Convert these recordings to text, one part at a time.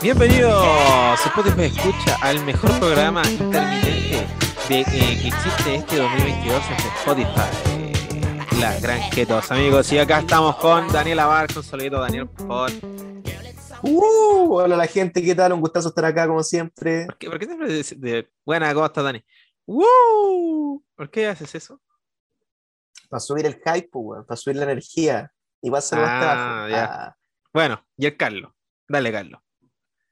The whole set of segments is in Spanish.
Bienvenidos, Spotify escucha al mejor programa intermitente de, eh, que existe este 2022 en Spotify. La gran Ketos, amigos. Y acá estamos con Daniel Abarca, un saludito, Daniel, por favor. Uh, hola la gente, ¿qué tal? Un gustazo estar acá como siempre. ¿Por qué, por qué siempre de, de- Buena, ¿cómo estás, Dani? ¡Woo! ¿Por qué haces eso? Para subir el hype, pues, weón, para subir la energía. Igual se lo Ah, bajo. ya. Ah, Bueno, y el Carlos. Dale, Carlos.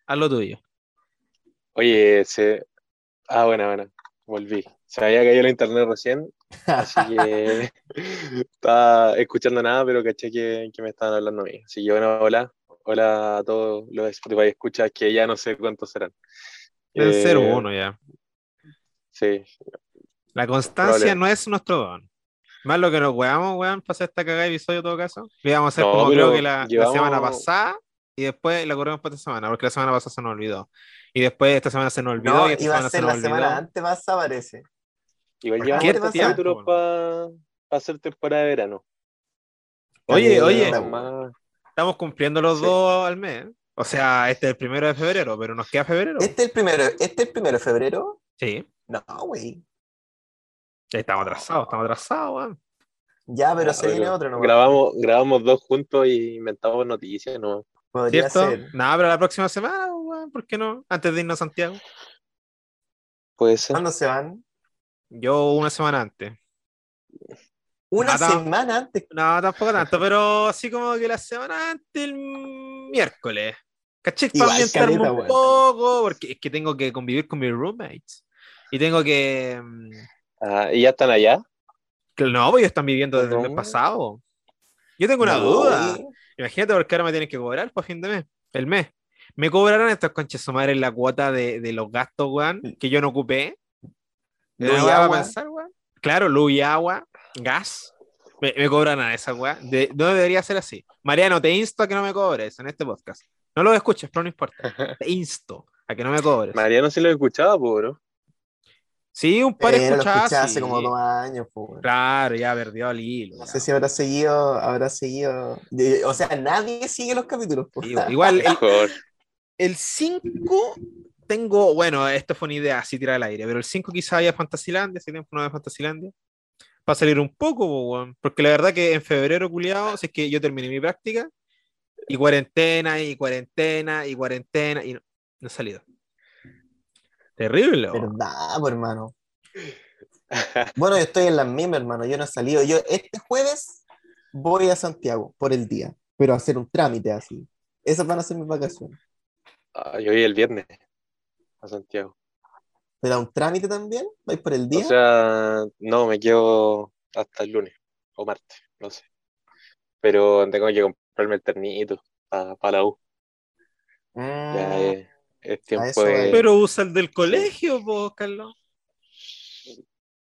Haz lo tuyo. Oye, se... Ah, bueno, bueno, volví. Se había caído el internet recién, así que estaba escuchando nada, pero caché que, que me estaban hablando a mí. Así que bueno, hola, hola a todos los Spotify escuchas, que ya no sé cuántos serán. Deben Eh, ser uno ya. Sí, La constancia Probable. no es nuestro don. Más lo que nos weamos, weón, para hacer esta cagada de episodio en todo caso. Lo íbamos a hacer No, como creo que la, semana pasada y después la corremos para esta semana, porque la semana pasada se nos olvidó. Y después esta semana se nos olvidó no, y esta iba a semana se ser nos la olvidó. semana antes pasada, parece. Igual ¿Por llevamos capítulos para hacer temporada de verano. Oye, Eh, oye, Más- estamos cumpliendo los Sí. dos al mes. O sea, este es el primero de febrero, pero nos queda febrero. Este es el primero, este es el primero de febrero. Sí, No, güey. ya estamos atrasados, estamos atrasados, weón. Ya, pero Ah, se viene otro, ¿no? grabamos, grabamos dos juntos y inventamos noticias, ¿no? Podría ¿Cierto? ser. Nada, pero la próxima semana, weón, ¿por qué no? Antes de irnos a Santiago. Puede ser. ¿Cuándo se van? Yo una semana antes. Una Nada. semana antes. No, tampoco tanto, pero así como que la semana antes, el miércoles. ¿Cachai? Para ambientarme un poco, porque es que tengo que convivir con mis roommates. Y tengo que. mm, Ah, ¿y ya están allá? No, pues ellos están viviendo desde el mes pasado. Yo tengo una No, duda. Imagínate porque ahora me tienen que cobrar para fin de mes, el mes. ¿Me cobrarán estos conches su madre la cuota de, de los gastos, weón, que yo no ocupé? Luz ¿Una y agua. pensar, weón? Claro, luz y agua, gas. Me, me cobran a esa weá. De- no debería ser así. Mariano, te insto a que no me cobres en este podcast. No lo escuches, pero no importa. Te insto a que no me cobres. Mariano sí lo escuchaba, po, bro. Sí, un par Eh, lo escuchadas. escuché hace sí. como dos años, güey. Claro, ya perdió el hilo. No ya. sé si habrá seguido, habrá seguido. o sea, nadie sigue los capítulos. Sí, Igual. El 5 tengo, bueno, esto fue una idea así tirada al aire, pero el 5 quizá haya Fantasilandia, hace tiempo no de Fantasilandia, para salir un poco, porque la verdad que en febrero, culiado, si es que yo terminé mi práctica, y cuarentena, y cuarentena, y cuarentena, y no, no he salido. Terrible. ¿Verdad, pues, hermano? Bueno, yo estoy en las mismas, hermano. Yo no he salido. Yo este jueves voy a Santiago por el día, pero a hacer un trámite así. Esas van a ser mis vacaciones. Ah, yo voy el viernes a Santiago. ¿Pero a un trámite también? ¿Vais por el O día? sea, no, me quedo hasta el lunes o martes, no sé. Pero tengo que comprarme el ternito para la U. Mm, Ya es, es tiempo de. Pero usa el del colegio, po, Carlos.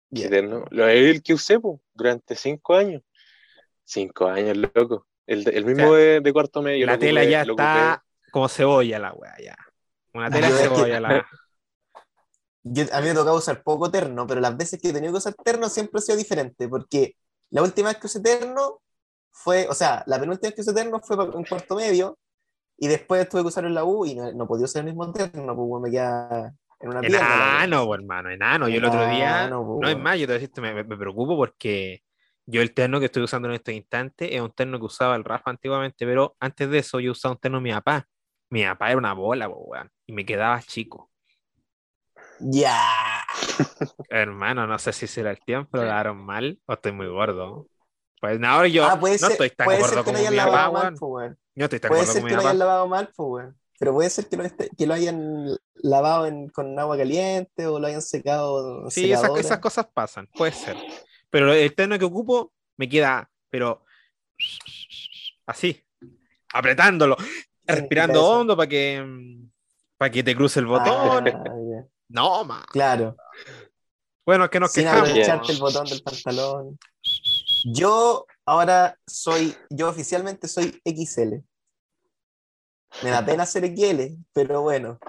bien. eterno. Lo es el que usé po, durante cinco años. Cinco años, loco. El, el mismo O sea, de, de cuarto medio. la tela ocupé- ya está como cebolla, la weá, ya. Una tela Yo de es que- cebolla, la Yo- a mí me tocaba usar poco terno, pero las veces que he tenido que usar terno siempre ha sido diferente, porque la última vez que usé terno fue, o sea, la penúltima vez que usé terno fue en cuarto medio, y después tuve que usarlo en la U y no, no podía usar el mismo terno, pues me queda en una pierna. Enano, po, hermano, enano. Yo el otro día, Enano, po, no es más, yo te voy a decir, me, me- preocupo porque yo el terno que estoy usando en estos instantes es un terno que usaba el Rafa antiguamente, pero antes de eso yo usaba un terno de mi papá. Mi papá era una bola, po, weón, y me quedaba chico. Ya. Hermano, no sé si será el tiempo, lo daron mal o estoy muy gordo. Pues no, ahora yo ah, puede no ser, estoy tan puede gordo ser que como mi papá, weón. pues. No estoy tan Puede gordo ser como que mi lo hayan papá. lavado mal, pues, weón. Pero puede ser que lo, este- que lo hayan lavado en- con agua caliente o lo hayan secado. Sí, esas, esas cosas pasan, puede ser. Pero el terno que ocupo me queda, pero así, apretándolo, respirando eso. hondo para que para que te cruce el botón. Ah. No, ma. Claro. Bueno, es que nos Sin quejamos. aprovecharte el botón del pantalón. Yo ahora soy, yo oficialmente soy XL. Me da pena ser XL, pero bueno.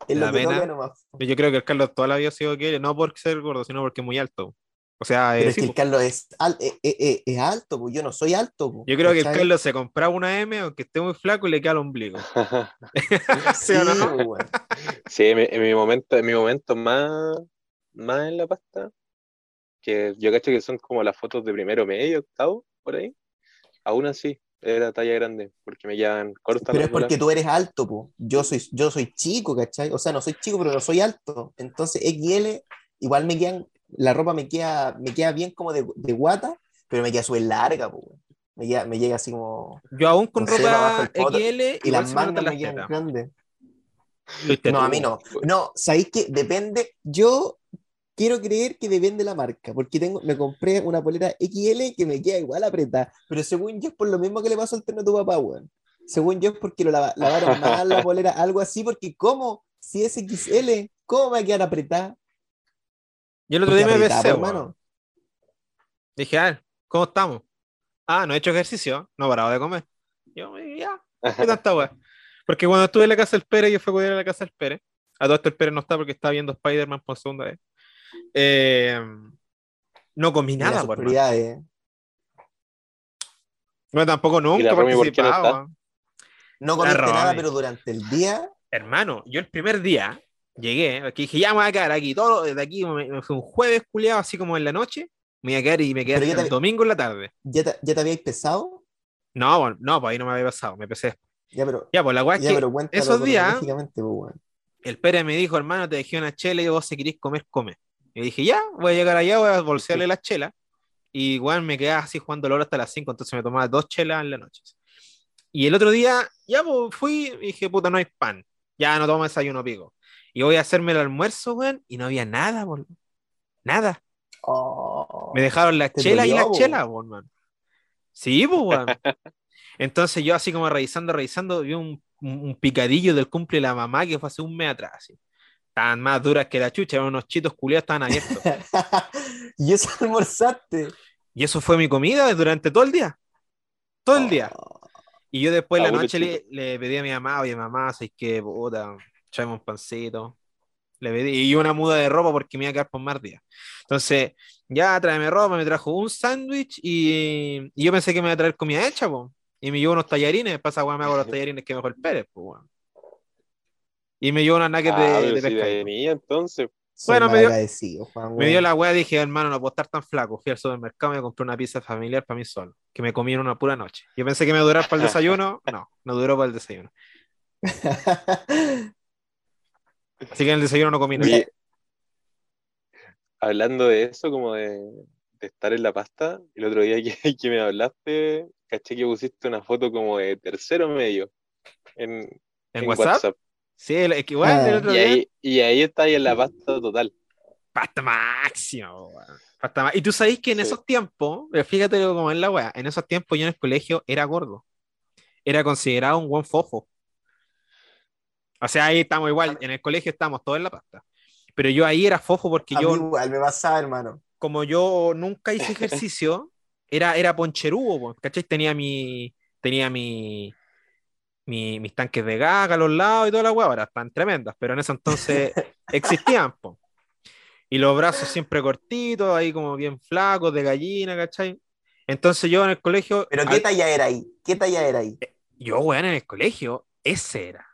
Es ¿Te lo que nomás. Yo creo que el Carlos toda la vida ha sido que no por ser gordo, sino porque es muy alto. O sea, Pero es sí, que po. el Carlos es, al- eh, eh, eh, es alto, pues yo no soy alto. pues, yo creo que el ¿cachai? Carlos se compraba una M, aunque esté muy flaco, y le queda el ombligo. ¿Sí Sí, o no? pues. Sí, en mi, en mi momento, en mi momento más, más en la pasta, que yo cacho que son como las fotos de primero medio, octavo, por ahí. Aún así, era talla grande, porque me quedan cortas Pero es porque tú eres alto, pues. Yo soy, yo soy chico, ¿cachai? O sea, no soy chico, pero no soy alto. Entonces, XL, igual me quedan, la ropa me queda, me queda bien como de, de guata, pero me queda súper larga, pues. Me, queda- me llega así como. Yo aún con No sé, ropa poto. XL, Y las mangas me quedan grandes. No, a mí no. No, ¿sabéis qué? Depende. Yo quiero creer que depende la marca, porque tengo, me compré una polera XL que me queda igual apretada, pero según yo es por lo mismo que le pasó al terno a tu papá, weón. Según yo es porque lo lava- lavaron mal la polera, algo así, porque ¿cómo? Si es XL, ¿cómo me va a quedar apretada? Yo el otro día me besé, hermano. Dije, a ver, ¿cómo estamos? Ah, no he hecho ejercicio, no he parado de comer. Yo, eh, ya, ¿qué tanta weá? Porque cuando estuve en la casa del Pérez, yo fui a cuidar a la casa del Pérez. A todo esto el Pérez no está porque estaba viendo Spider-Man por segunda vez. Eh, no comí nada, sus por prioridades. Bueno, tampoco nunca no participaba. weón. No comiste nada, pero durante el día, Hermano, yo el primer día llegué, porque dije, ya me voy a quedar aquí, todo de aquí, me, me fue un jueves culiado, así como en la noche, me voy a quedar y me quedé el te- domingo en la tarde. ¿ya te, ya te habíais pesado? No, bueno, no, pues ahí no me había pasado, me pesé. Ya, pero, Ya, pues la weá es que esos días- pues, el Pérez me dijo, hermano, te dejé una chela y vos si querés comer, come. Y dije, ya, voy a llegar allá, voy a bolsearle la chela. Y igual me quedaba así jugando LOL hasta las 5, entonces me tomaba dos chelas en la noche. Y el otro día, ya pues, fui y dije, puta, no hay pan. Ya no tomo desayuno pico. Y voy a hacerme el almuerzo, weón, y no había nada, boludo. Nada. Oh, Me dejaron la te chela y dolió, la po. chela, po, hermano. Sí, pues, weón. Entonces yo así como revisando, revisando, vi un, picadillo del cumple de la mamá que fue hace un mes atrás. Así. Estaban más duras que la chucha, eran unos chitos culiados, estaban abiertos. y eso almorzaste. Y eso fue mi comida durante todo el día. Todo el día. Oh, Y yo después de Ah, la noche le pedí a mi mamá, oye mamá, ¿sabes qué? Puta, tráeme un pancito. Le pedí, y una muda de ropa porque me iba a quedar por más días. Entonces, ya tráeme ropa, me trajo un sándwich y, y yo pensé que me iba a traer comida hecha, po. Y me llevó unos tallarines, pasa weón, me hago los tallarines que mejor Pérez, pues weón. Y me llevó una nugget Ah, de, de si venía entonces. Bueno, me dio- Juan, Me dio la weá, dije, hermano, no puedo estar tan flaco. Fui al supermercado y me compré una pizza familiar para mí solo, que me comí en una pura noche. Yo pensé que me iba a durar para el desayuno, no, no duró para el desayuno. Así que en el desayuno no comí nada. Oye, hablando de eso, como de, de estar en la pasta, el otro día que, que me hablaste, caché que pusiste una foto como de tercero medio en, ¿En, en WhatsApp? Sí, es que igual el Ah. otro Y día. ahí, y ahí está ahí en la pasta total. Pasta máximo, weón. Pasta ma- Y tú sabes que en Sí. esos tiempos, eh, fíjate cómo es la weá, en esos tiempos yo en el colegio era gordo. Era considerado un buen fofo. O sea, ahí estamos igual, en el colegio estamos todos en la pasta. Pero yo ahí era fofo porque A mí yo, igual me pasaba, hermano. como yo nunca hice ejercicio, era, era poncherudo, po, ¿cachai? Tenía mi, tenía mi, mi- mis tanques de gaga a los lados y toda la hueá, ahora están tremendas, pero en ese entonces existían, po. Y los brazos siempre cortitos, ahí como bien flacos, de gallina, ¿cachai? Entonces yo en el colegio, Pero al- ¿qué talla era ahí? ¿Qué talla era ahí? yo, weón, en el colegio, ese era,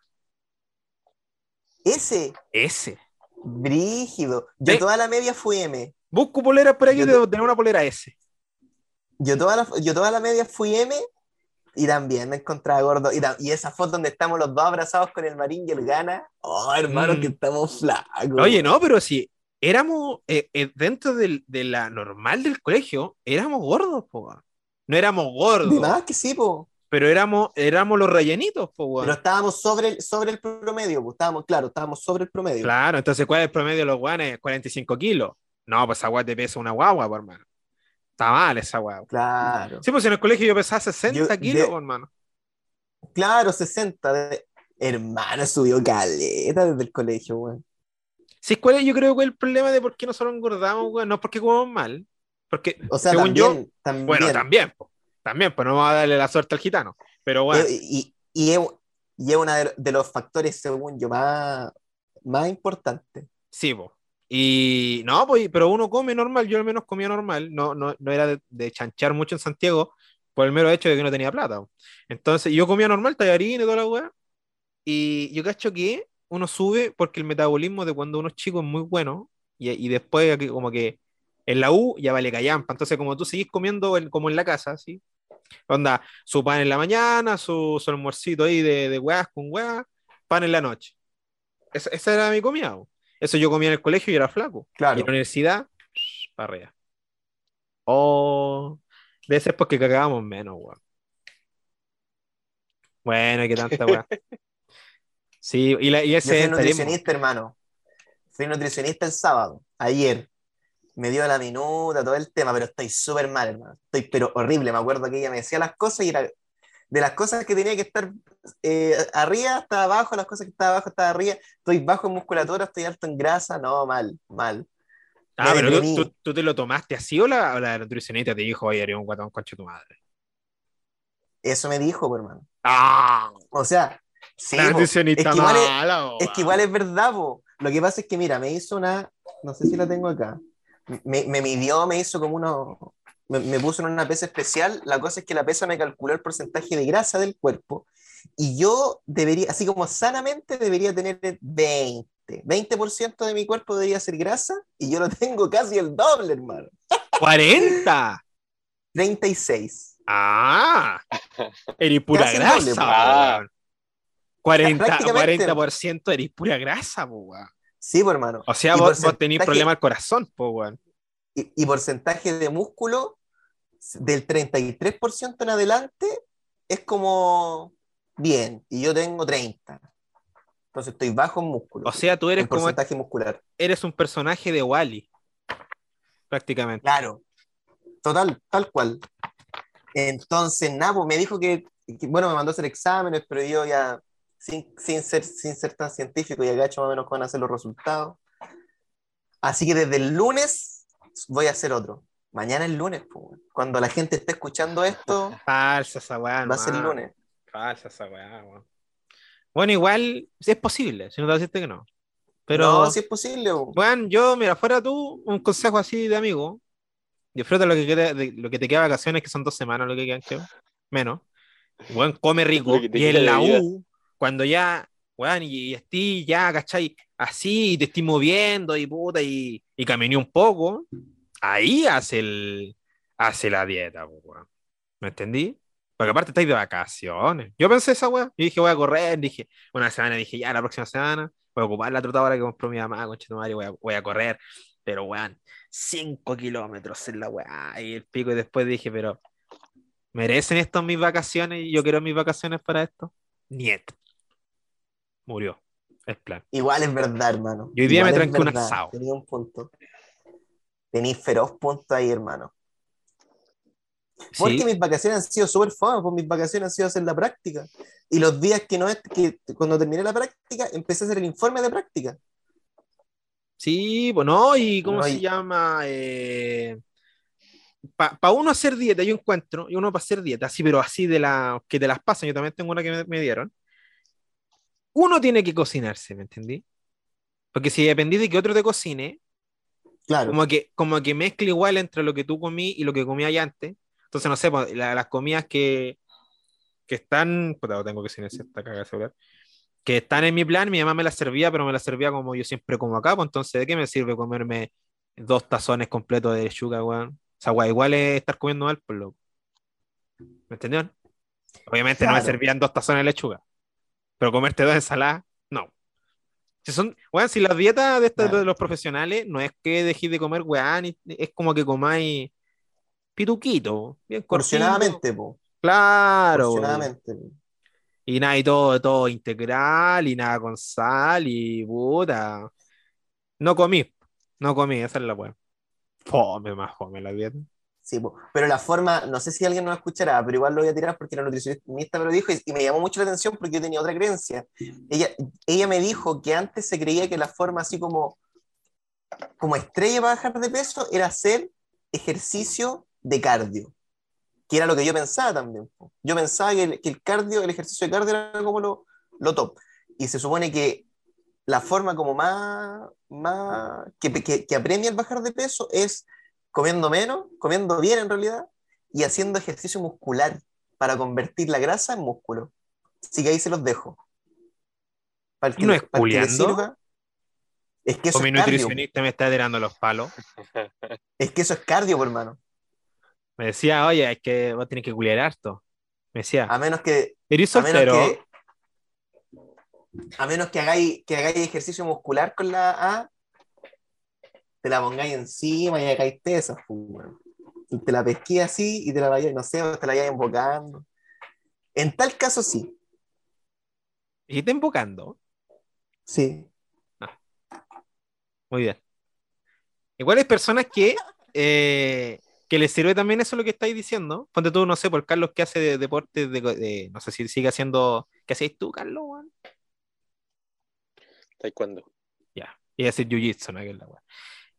Ese, ese. brígido. Yo toda la media fui M. Busco poleras por aquí, Yo te- debo tener una polera ese. Yo toda la, yo toda la media fui M y también me encontraba gordo. Y, y esa foto donde estamos los dos abrazados con el Marín y el Gana. Oh, hermano, Mm. que estamos flacos. Oye, no, pero si éramos eh, eh, dentro del- de la normal del colegio, éramos gordos, po. No éramos gordos, De más que sí, po. Pero éramos, éramos los rellenitos, po, weón. Pero estábamos sobre el, sobre el promedio, po. Estábamos, claro, estábamos sobre el promedio. Claro, entonces, ¿cuál es el promedio de los guanes? 45 kilos. No, pues esa guay te pesa una guagua, po, hermano. Está mal esa guagua. Claro. Sí, pues en el colegio yo pesaba 60 Yo- kilos, de- hermano. Claro, 60. de- Hermano, subió caleta desde el colegio, weón. Sí, ¿cuál es? Yo creo que el problema de por qué nosotros engordamos, weón, no es porque comemos mal, Porque, O sea, según también, yo, también. bueno, también, po, también, pues no vamos a darle la suerte al gitano. Pero bueno, Eh, Y, y, es, y es uno de, de los factores, según yo, más, más importantes. sí, po. Y no, pues, pero uno come normal, yo al menos comía normal, no, no, no era de, de chanchar mucho en Santiago por el mero hecho de que no tenía plata. Entonces, yo comía normal, tallarín y toda la weá. Y yo cacho que uno sube porque el metabolismo de cuando uno es chico es muy bueno y, y después como que en la U ya vale callampa. Entonces, como tú seguís comiendo en- como en la casa, ¿sí? Onda, su pan en la mañana, su, su almuercito ahí de, de weas con weas, pan en la noche. Esa, esa era mi comida. Eso yo comía en el colegio y era flaco. Y Claro. en la universidad, para arriba. Oh, debe ser porque cagábamos menos, weón. Bueno, qué tanta weá. Sí, y, la, y Yo ese fui sedentarismo. nutricionista, hermano. Fui nutricionista el sábado, ayer. Me dio la minuta, todo el tema, pero estoy súper mal, hermano. Estoy pero horrible. Me acuerdo que ella me decía las cosas y era de las cosas que tenía que estar eh, arriba hasta abajo, las cosas que estaba abajo hasta arriba. Estoy bajo en musculatura, estoy alto en grasa. No, mal, mal. Ah, me pero tú, tú- te lo tomaste así o la, o la nutricionista te dijo, oye, eres un guatón concha tu madre. Eso me dijo, hermano. Ah, O sea, sí, la po. nutricionista es que igual es- mala, Es que igual es verdad, po. Lo que pasa es que, mira, me hizo una, no sé si la tengo acá, me, me midió, me hizo como uno, me, me puso en una pesa especial, la cosa es que la pesa me calculó el porcentaje de grasa del cuerpo y yo debería, así como sanamente, debería tener 20, 20% de mi cuerpo debería ser grasa y yo lo tengo casi el doble, hermano, 40. 36. Ah, eres pura Casi grasa, doble, po, po. weón. 40, Prácticamente. 40% eres pura grasa, weón. Sí, pues, hermano. O sea, Y vos, vos tenés problema al corazón, po, weón. y, y porcentaje de músculo del 33% en adelante es como bien, y yo tengo 30. Entonces estoy bajo en músculo. O sea, tú eres como porcentaje muscular. eres un personaje de Wally. Prácticamente. Claro. Total, tal cual. Entonces, Napo me dijo que, que, bueno, me mandó a hacer exámenes, pero yo ya, sin, sin, ser, sin ser tan científico, ya gacho más o menos a ser los resultados. Así que desde el lunes voy a hacer otro. Mañana es lunes, po, cuando la gente esté escuchando esto, Falsa esa weá, va a ser hermano. lunes. Falsa esa weá, weón. Bueno, igual, es posible, si no te decirte que no. Pero, No, si es posible. po. bueno, yo, mira, fuera tú, un consejo así de amigo. Disfruta lo que, queda- de, lo que te queda de vacaciones, que son dos semanas lo que quedan, creo. Menos. Bueno, come rico. Y en la vida. U, cuando ya, weón, y, y estés ya, ¿cachai? Así, y te estoy moviendo y puta, y, y caminé un poco, ahí hace el, hace la dieta, weón. ¿Me entendí? Porque aparte estáis de vacaciones. Yo pensé esa weá. Yo dije, voy a correr. Dije, una semana dije, ya, la próxima semana voy a ocupar la trotadora que compró mi mamá, concha tu madre, voy a, voy a correr. Pero, weón, 5 kilómetros en la weá. Y el pico, y después dije, pero, ¿merecen esto mis vacaciones? Y yo quiero mis vacaciones para esto. Niet. Murió. El plan. Igual es verdad, hermano. Y hoy día Igual me es tranqué un asado. Tenía un punto. Tenéis feroz punto ahí, hermano. Porque Sí. mis vacaciones han sido súper fome, pues mis vacaciones han sido hacer la práctica. Y los días que no es, que cuando terminé la práctica, empecé a hacer el informe de práctica. Sí, bueno, y ¿cómo No se llama? para uno hacer dieta, yo encuentro, y uno para hacer dieta, así, pero así de la que te las pasan, yo también tengo una que me, me dieron. Uno tiene que cocinarse, ¿me entendí? Porque si dependí de que otro te cocine, Claro. como que, como que mezcla igual entre lo que tú comí y lo que comí allá antes. Entonces, no sé, pues, la- las comidas que, que están, puta, tengo que silenciar esta caga celular, que están en mi plan, mi mamá me las servía, pero me las servía como yo siempre como acá, pues entonces, ¿de qué me sirve comerme dos tazones completos de lechuga, weón? O sea, weón, igual es estar comiendo mal, por loco. ¿Me entendieron? Obviamente no me Claro. servían dos tazones de lechuga, pero comerte dos ensaladas, no. Si son, weón, si las dietas de, estas- Claro. de los profesionales no es que dejéis de comer, weón, y- es como que comáis pituquito, bien. Porcionadamente, po. Claro. Porcionadamente. Y nada, y todo, todo integral, y nada con sal, y puta. No comí, no comí, esa es la weá. Fome más fome la dieta. Sí, pero la forma, no sé si alguien nos escuchará, pero igual lo voy a tirar porque la nutricionista me lo dijo y, y me llamó mucho la atención porque yo tenía otra creencia. Ella, ella me dijo que antes se creía que la forma así como, como estrella para bajar de peso era hacer ejercicio de cardio, que era lo que yo pensaba también. Yo pensaba que el, que el cardio, el ejercicio de cardio era como lo, lo top. Y se supone que la forma como más, más que, que, que apremia el bajar de peso es comiendo menos, comiendo bien en realidad, y haciendo ejercicio muscular para convertir la grasa en músculo. Así que ahí se los dejo. Para el ¿Y no es para que sirva. Es que eso O mi es cardio. nutricionista me está tirando los palos. Es que eso es cardio, por hermano. Me decía, oye, es que vos tenés que culiar harto. Me decía, A menos que, ¿eres a menos soltero? que, a menos que hagáis, que hagáis ejercicio muscular con la A, te la pongáis encima y hagáis tesas, pues, te la pesqué así y te la vayáis, no sé, te la vayáis invocando. En tal caso, sí. Y te invocando. Sí. Muy bien. Igual hay personas que, eh, que les sirve también eso lo que estáis diciendo. Ponte tú, no sé, por Carlos que hace de, deporte, de, de- no sé si sigue haciendo. ¿Qué hacéis tú, Carlos? Taekwondo. Ya. Y decir jiu-jitsu, ¿no? Que es la.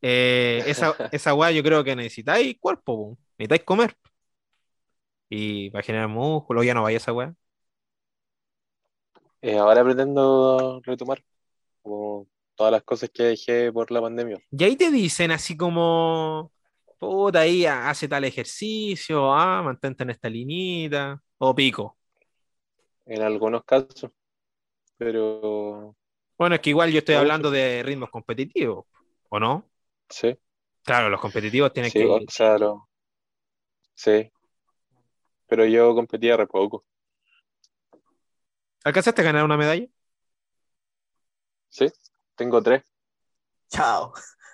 Eh, esa, esa weá yo creo que necesitáis cuerpo, po. necesitáis comer. Y para generar músculo, ya no vaya esa weá. Eh, ahora pretendo retomar como todas las cosas que dejé por la pandemia. Y ahí te dicen así como, puta, ahí ha- hace tal ejercicio, ah, mantente en esta linita, o pico. En algunos casos. Pero Bueno, es que igual yo estoy hablando de ritmos competitivos, ¿o no? Sí, Claro, los competitivos tienen sí, que... o sea, lo- sí. Pero yo competía re poco. ¿Alcanzaste a ganar una medalla? Sí, tengo tres. Chao.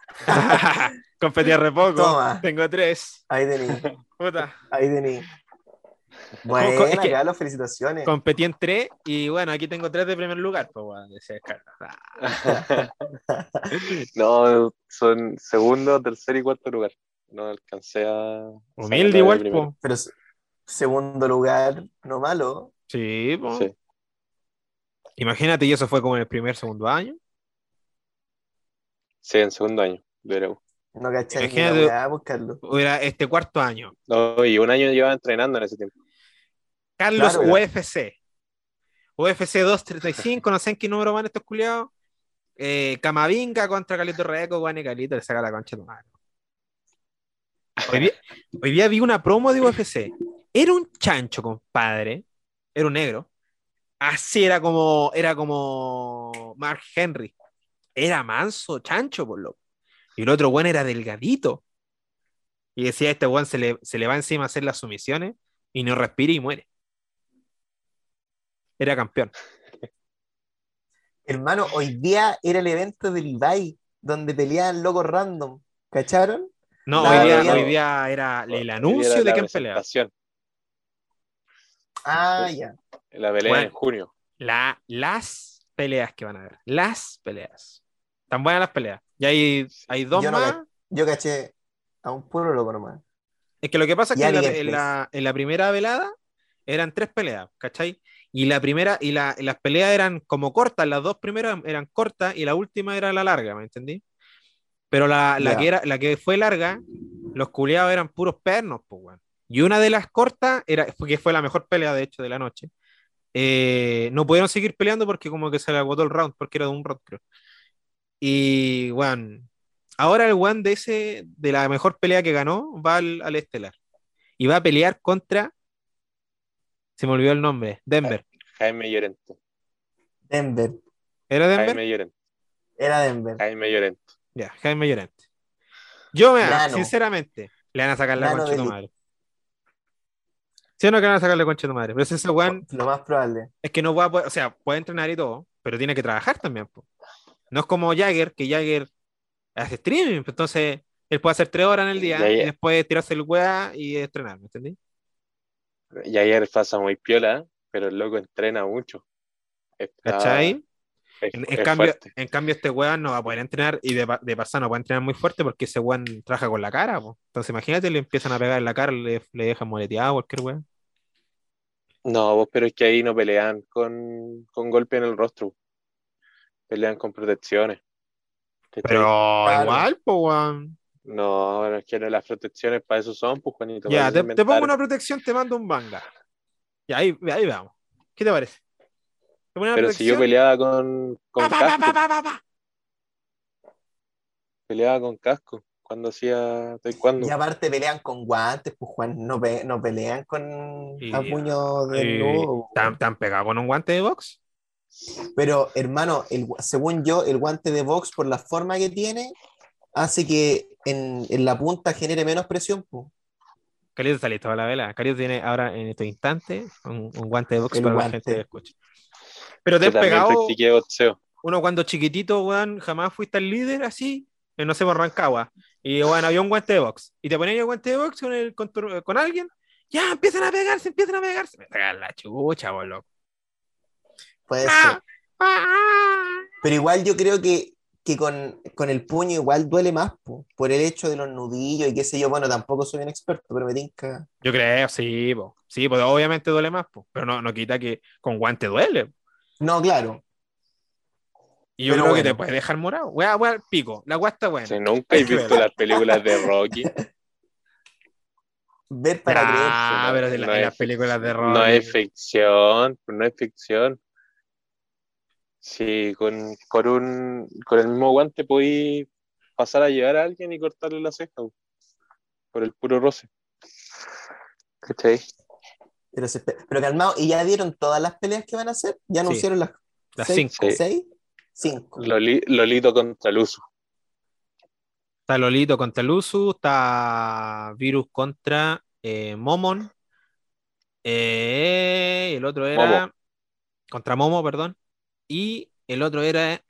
Competí re poco. Toma. Tengo tres. Ahí tení. Puta. Ahí tení. Es Bueno, que- Carlos, felicitaciones. Competí en tres y bueno, aquí tengo tres de primer lugar. Pues bueno, decía Carlos. No, son segundo, tercer y cuarto lugar. No alcancé a. Humilde igual. Pero segundo lugar, no malo. Sí. Sí. Imagínate, y eso fue como en el primer, segundo año. Sí, en segundo año U. No Imagínate- la weá, pues, Carlos. Era este cuarto año. No, y un año llevaba entrenando en ese tiempo. Carlos Claro. UFC. UFC 235, no sé en qué número van estos culiados. Eh, Camavinga contra Calito Reco, Juan y Calito le saca la concha de tu madre. Hoy día, hoy día vi una promo de UFC. Era un chancho, compadre. Era un negro. Así era como, era como Mark Henry. Era manso, chancho, por lo. Y el otro weón era delgadito. Y decía, este weón se le, se le va encima a hacer las sumisiones y no respira y muere. Era campeón. Hermano, hoy día era el evento del Ibai, donde peleaban locos random. ¿Cacharon? No, hoy, día, hoy día era el anuncio era de quién pelea. presentación, Ah, ya. La pelea Bueno. en junio. La, las peleas que van a ver. Las peleas. Tan buenas las peleas. Y hay, hay dos Yo más. Yo caché a un puro loco nomás. Es que lo que pasa es que en la, en la- en la primera velada eran tres peleas, ¿cachai? Y la primera, y, la, las peleas eran como cortas, las dos primeras eran cortas y la última era la larga, ¿me entendí? Pero la, la que era, la que fue larga, los culiados eran puros pernos, pues, weón. Y una de las cortas, era, fue- que fue la mejor pelea, de hecho, de la noche. eh, no pudieron seguir peleando porque como que se le agotó el round, porque era de un round, creo. Y, weón, ahora el weón de ese, de la mejor pelea que ganó, va al, al estelar. Y va a pelear contra, se me olvidó el nombre, Denver. Jaime Llorente. Denver. ¿Era Denver? Jaime Llorente. Era Denver. Jaime Llorente. Ya, Jaime Llorente. Yo, me sinceramente, le van a sacar la concha de tu madre. ¿Sí o no que van a sacarle concha de tu madre? Pero si ese weón Lo más probable. es que no va a poder, o sea, puede entrenar y todo, pero tiene que trabajar también. po. No es como Jagger, que Jagger hace streaming, pues, entonces él puede hacer tres horas en el día y después tirarse el weá y entrenar, ¿me entendí? Y ayer pasa muy piola, pero el loco entrena mucho. Está- ¿Cachai? es- En, en es cambio, en cambio, este weón no va a poder entrenar y de, de pasar no puede entrenar muy fuerte porque ese weón trabaja con la cara. po. Entonces, imagínate, le empiezan a pegar en la cara, le, le dejan moleteado, cualquier weón. No, vos, pero es que ahí no pelean con, con golpe en el rostro. Pelean con protecciones. Pero Claro. igual, pues, weón. No, bueno, es que no, las protecciones para eso son, pues Juanito. Ya, te, te pongo una protección, te mando un manga. Ya, ahí, ahí vamos. ¿Qué te parece? Te Pero si yo protección. peleaba con, con Pa, pa, casco, pa, pa, pa, pa. peleaba con casco cuando hacía taekwondo. Y aparte pelean con guantes, pues Juan, no, pe- no pelean con Y- a puño desnudo. ¿te, han- te han pegado con un guante de box? Pero, hermano, el según yo, el guante de box, por la forma que tiene, hace que en, en la punta genere menos presión. pues. Carito está listo para la vela. Carito tiene ahora en este instante un, un guante de box El para la guante. gente que escucha. Pero te has pegado, uno cuando chiquitito, weón, jamás fuiste el líder así, en, no sé, por Rancagua. Y bueno, había un guante de box. Y te ponías el guante de box con, el, con, tu- con alguien. Ya, empiezan a pegarse, empiezan a pegarse. Me pegan la chucha, boludo. Puede Ah. ser. Pero igual yo creo que, que con, con el puño igual duele más, po, por el hecho de los nudillos y qué sé yo. Bueno, tampoco soy un experto, pero me tinca. Yo creo, sí, po. sí, pues obviamente duele más, po. pero no, no quita que con guante duele. No, claro. Y yo Pero creo que te puede dejar morado. Wea, wea, pico. La está buena. Si nunca Hay he visto las películas de Rocky. Ver para Ah, pero de la- no las películas de Rocky. No es ficción, no es ficción. Sí, con, con, un, con el mismo guante podí pasar a llevar a alguien y cortarle la ceja po, por el puro roce. ¿Cachai? Pero, se pero calmado, ¿y ya dieron todas las peleas que van a hacer? ¿Ya Sí. anunciaron las, Las seis? cinco. Sí. ¿Seis? Cinco. Loli- Lolito contra Luzu. Está Lolito contra Luzu, está Virus contra eh, Momon. Eh, el otro era. Momo. Contra Momo, perdón. Y el otro era.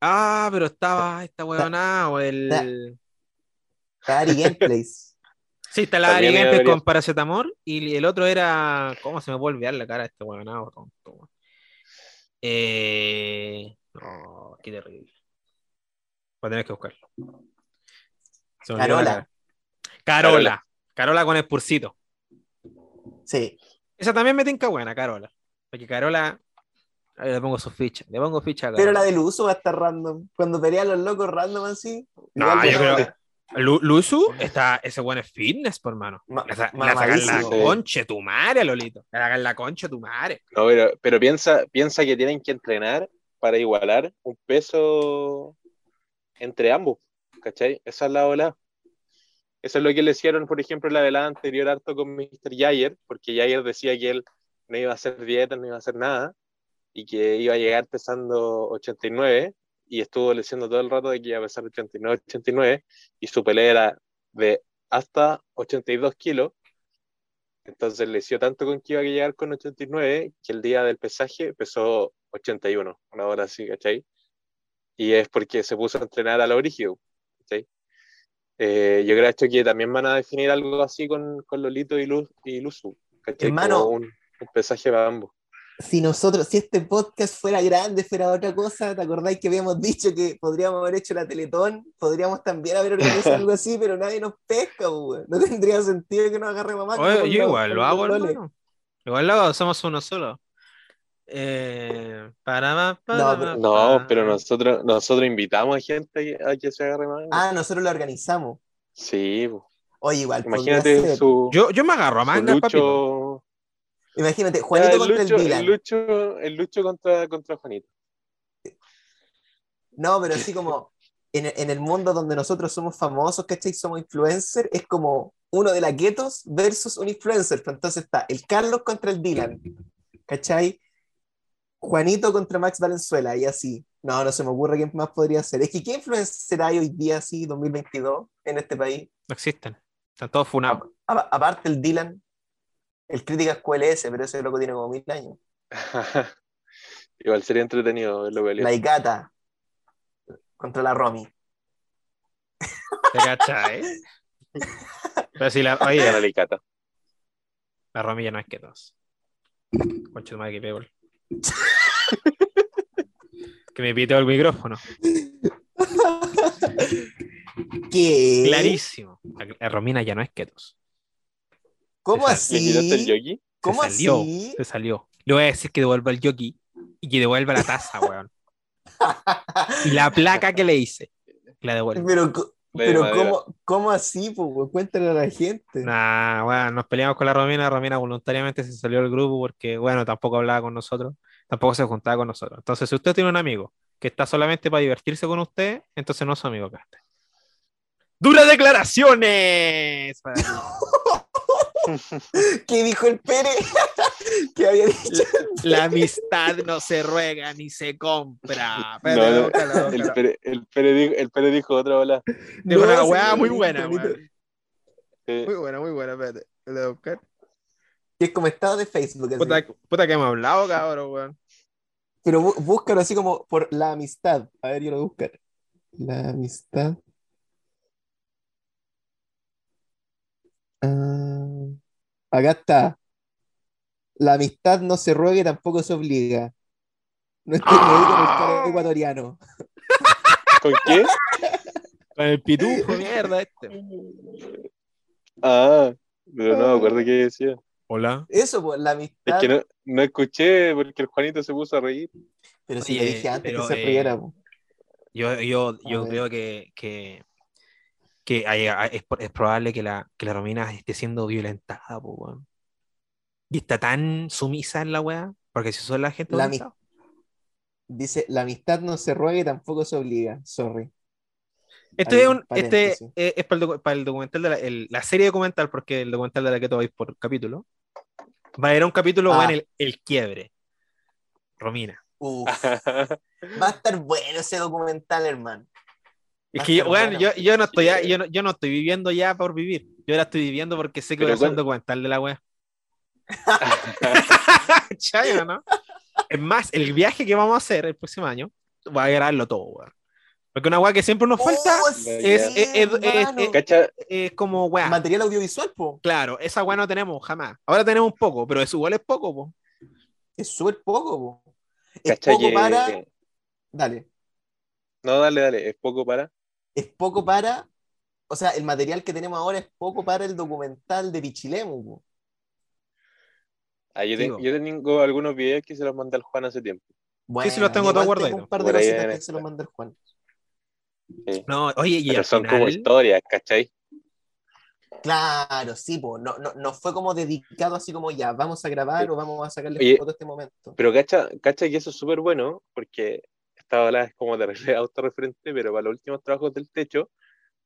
Ah, pero estaba esta huevona o el. Ari Gameplays. Sí, está la Ari Gameplay debería- con paracetamol y el otro era. ¿Cómo se me puede olvidar la cara de este huevonado tonto? Eh... No, qué terrible. Voy a tener que buscarlo. Carola. Carola. Carola con el purcito. Sí. Esa también me tinca buena, Carola. Porque Carola. Le pongo su ficha. Le pongo ficha a Pero la del uso va a estar random. Cuando pelean los locos random así. No, yo creo- Lu- Luzu, está, ese bueno es fitness, por mano. Ma- Le, sa- le sacan la concha tu madre, Lolito. Le sacan la concha tu madre. No, pero, pero piensa, piensa que tienen que entrenar para igualar un peso entre ambos, ¿cachai? Esa es la ola. Eso es lo que le hicieron, por ejemplo, en la velada anterior harto con Mr. Jair, porque Jair decía que él no iba a hacer dieta, no iba a hacer nada, y que iba a llegar pesando 89, y estuvo diciendo todo el rato de que iba a pesar 89, 89, y su pelea era de hasta 82 kilos, entonces le hizo tanto con que iba a llegar con 89 que el día del pesaje pesó 81, una hora así, ¿cachai? Y es porque se puso a entrenar a lo brígido, ¿cachai? Eh, yo creo que también van a definir algo así con, con Lolito y, Luz, y Luzu, ¿cachai? Hermano. Como un, un pesaje para ambos. Si nosotros, si este podcast fuera grande, fuera otra cosa, ¿te acordáis que habíamos dicho que podríamos haber hecho la Teletón? Podríamos también haber organizado algo así, pero nadie nos pesca, weón. No tendría sentido que nos agarre mamá. Oye, yo los- igual lo hago, hermano. Igual lo hago, somos uno solo. Eh, para, pa, para, No, pero- No, pa. pero nosotros, nosotros invitamos a gente a que se agarre más. Ah, nosotros lo organizamos. Sí. Oye, igual. imagínate su, Yo, yo me agarro a su mangas, Imagínate, Ya, Juanito el contra Lucho, el Dylan. el Lucho, el Lucho contra, contra Juanito. No, pero así como en, en el mundo donde nosotros somos famosos, ¿cachai? Somos influencers, es como uno de la Guetos versus un influencer. Entonces está el Carlos contra el Dylan, ¿cachai? Juanito contra Max Valenzuela y así. No, no se me ocurre quién más podría ser. Es que ¿qué influencer hay hoy día así, 2022, en este país? No existen. Están todos funados. A- aparte el Dylan, el Críticas QLS, pero ese loco tiene como mil años. Igual sería entretenido verlo pelear. La Icata contra la Romy. ¿Te cachai? Pero si la, oye, la Icata. la romilla no es que dos. Concha tu madre que que me piteo el micrófono. ¿Qué? Clarísimo. La, la Romina ya no es ketos. ¿Cómo ¿Le ¿Le quitaste el así? yogi? ¿Cómo se salió, así? se salió. Le voy a decir que devuelva el jockey y que devuelva la taza, weón. Y la placa que le hice. la devuelvo. Pero, pero. ¿cómo, ¿cómo así, weón? Cuéntale a la gente. Nah, bueno, nos peleamos con la Romina. Romina voluntariamente se salió del grupo porque, bueno, tampoco hablaba con nosotros, tampoco se juntaba con nosotros. Entonces, si usted tiene un amigo que está solamente para divertirse con usted, entonces no es su amigo Caste. ¡Duras declaraciones! Para. ¿Qué dijo el Pere? ¿Qué había dicho? La amistad no se ruega ni se compra. No, no, búscalo, El. Pere, el Pere dijo, el Pere dijo otra bola. Es una weá muy buena. Eh, Muy buena, muy buena, espérate. Lo voy a buscar. Es como estado de Facebook. así. Puta, puta que hemos hablado, cabrón, weón. Pero bú- búscalo así como por la amistad. A ver, yo lo voy a buscar. La amistad. Ah, acá está. La amistad no se ruega y tampoco se obliga. No estoy ahí con el cara ecuatoriano. ¿Con qué? Con el pitufo, mierda, este. Ah, pero no me acuerdo qué decía. Hola. Eso, pues, la Es amistad. que no, no escuché porque el Juanito se puso a reír. Pero si Oye, le dije antes pero, que se eh, riera, po. Yo, yo, yo creo que, que, que hay- es, es probable que la, que la Romina esté siendo violentada, po, weón. Y está tan sumisa en la weá, porque si son la gente La. Dice, la amistad no se ruega y tampoco se obliga. Sorry. Este Hay es, un este es, es para, el, docu- para el documental de la, el- la serie documental, porque el documental de la que vais por capítulo. Va a haber un capítulo, Ah. weón, el, el quiebre. Romina. Uf, va a estar bueno ese documental, hermano. Es Va que, yo, bueno. yo, yo no estoy, yo, no, yo no estoy viviendo ya por vivir. Yo ahora estoy viviendo porque sé que voy a hacer un documental de la wea. ¿Cachai, o no? Es más, el viaje que vamos a hacer el próximo año, voy a grabarlo todo, weón. Porque una weá que siempre nos falta Oh, es, sí, es, es- es- hermano. es- ¿Cacha? es como weá. Material audiovisual, po. Claro, esa weá no tenemos jamás. Ahora tenemos un poco, pero eso igual es poco, po. Es súper poco, po. Es ¿Cacha poco para. Dale. No, dale, dale. Es poco para. Es poco para. O sea, el material que tenemos ahora es poco para el documental de Pichilemu, po. Ah, yo, tengo algunos videos que se los mandé al Juan hace tiempo. Bueno, sí, los tengo todos guardaditos. un par de cositas que se los manda el Juan. Sí. No, oye, y Pero al son como historias, ¿cachai? Claro, sí, po. No, no, no fue como dedicado así como ya, vamos a grabar Sí. o vamos a sacarle foto a este momento. Pero cacha, cacha que eso es súper bueno porque esta ola es como re- autorreferente, pero para los últimos trabajos del techo,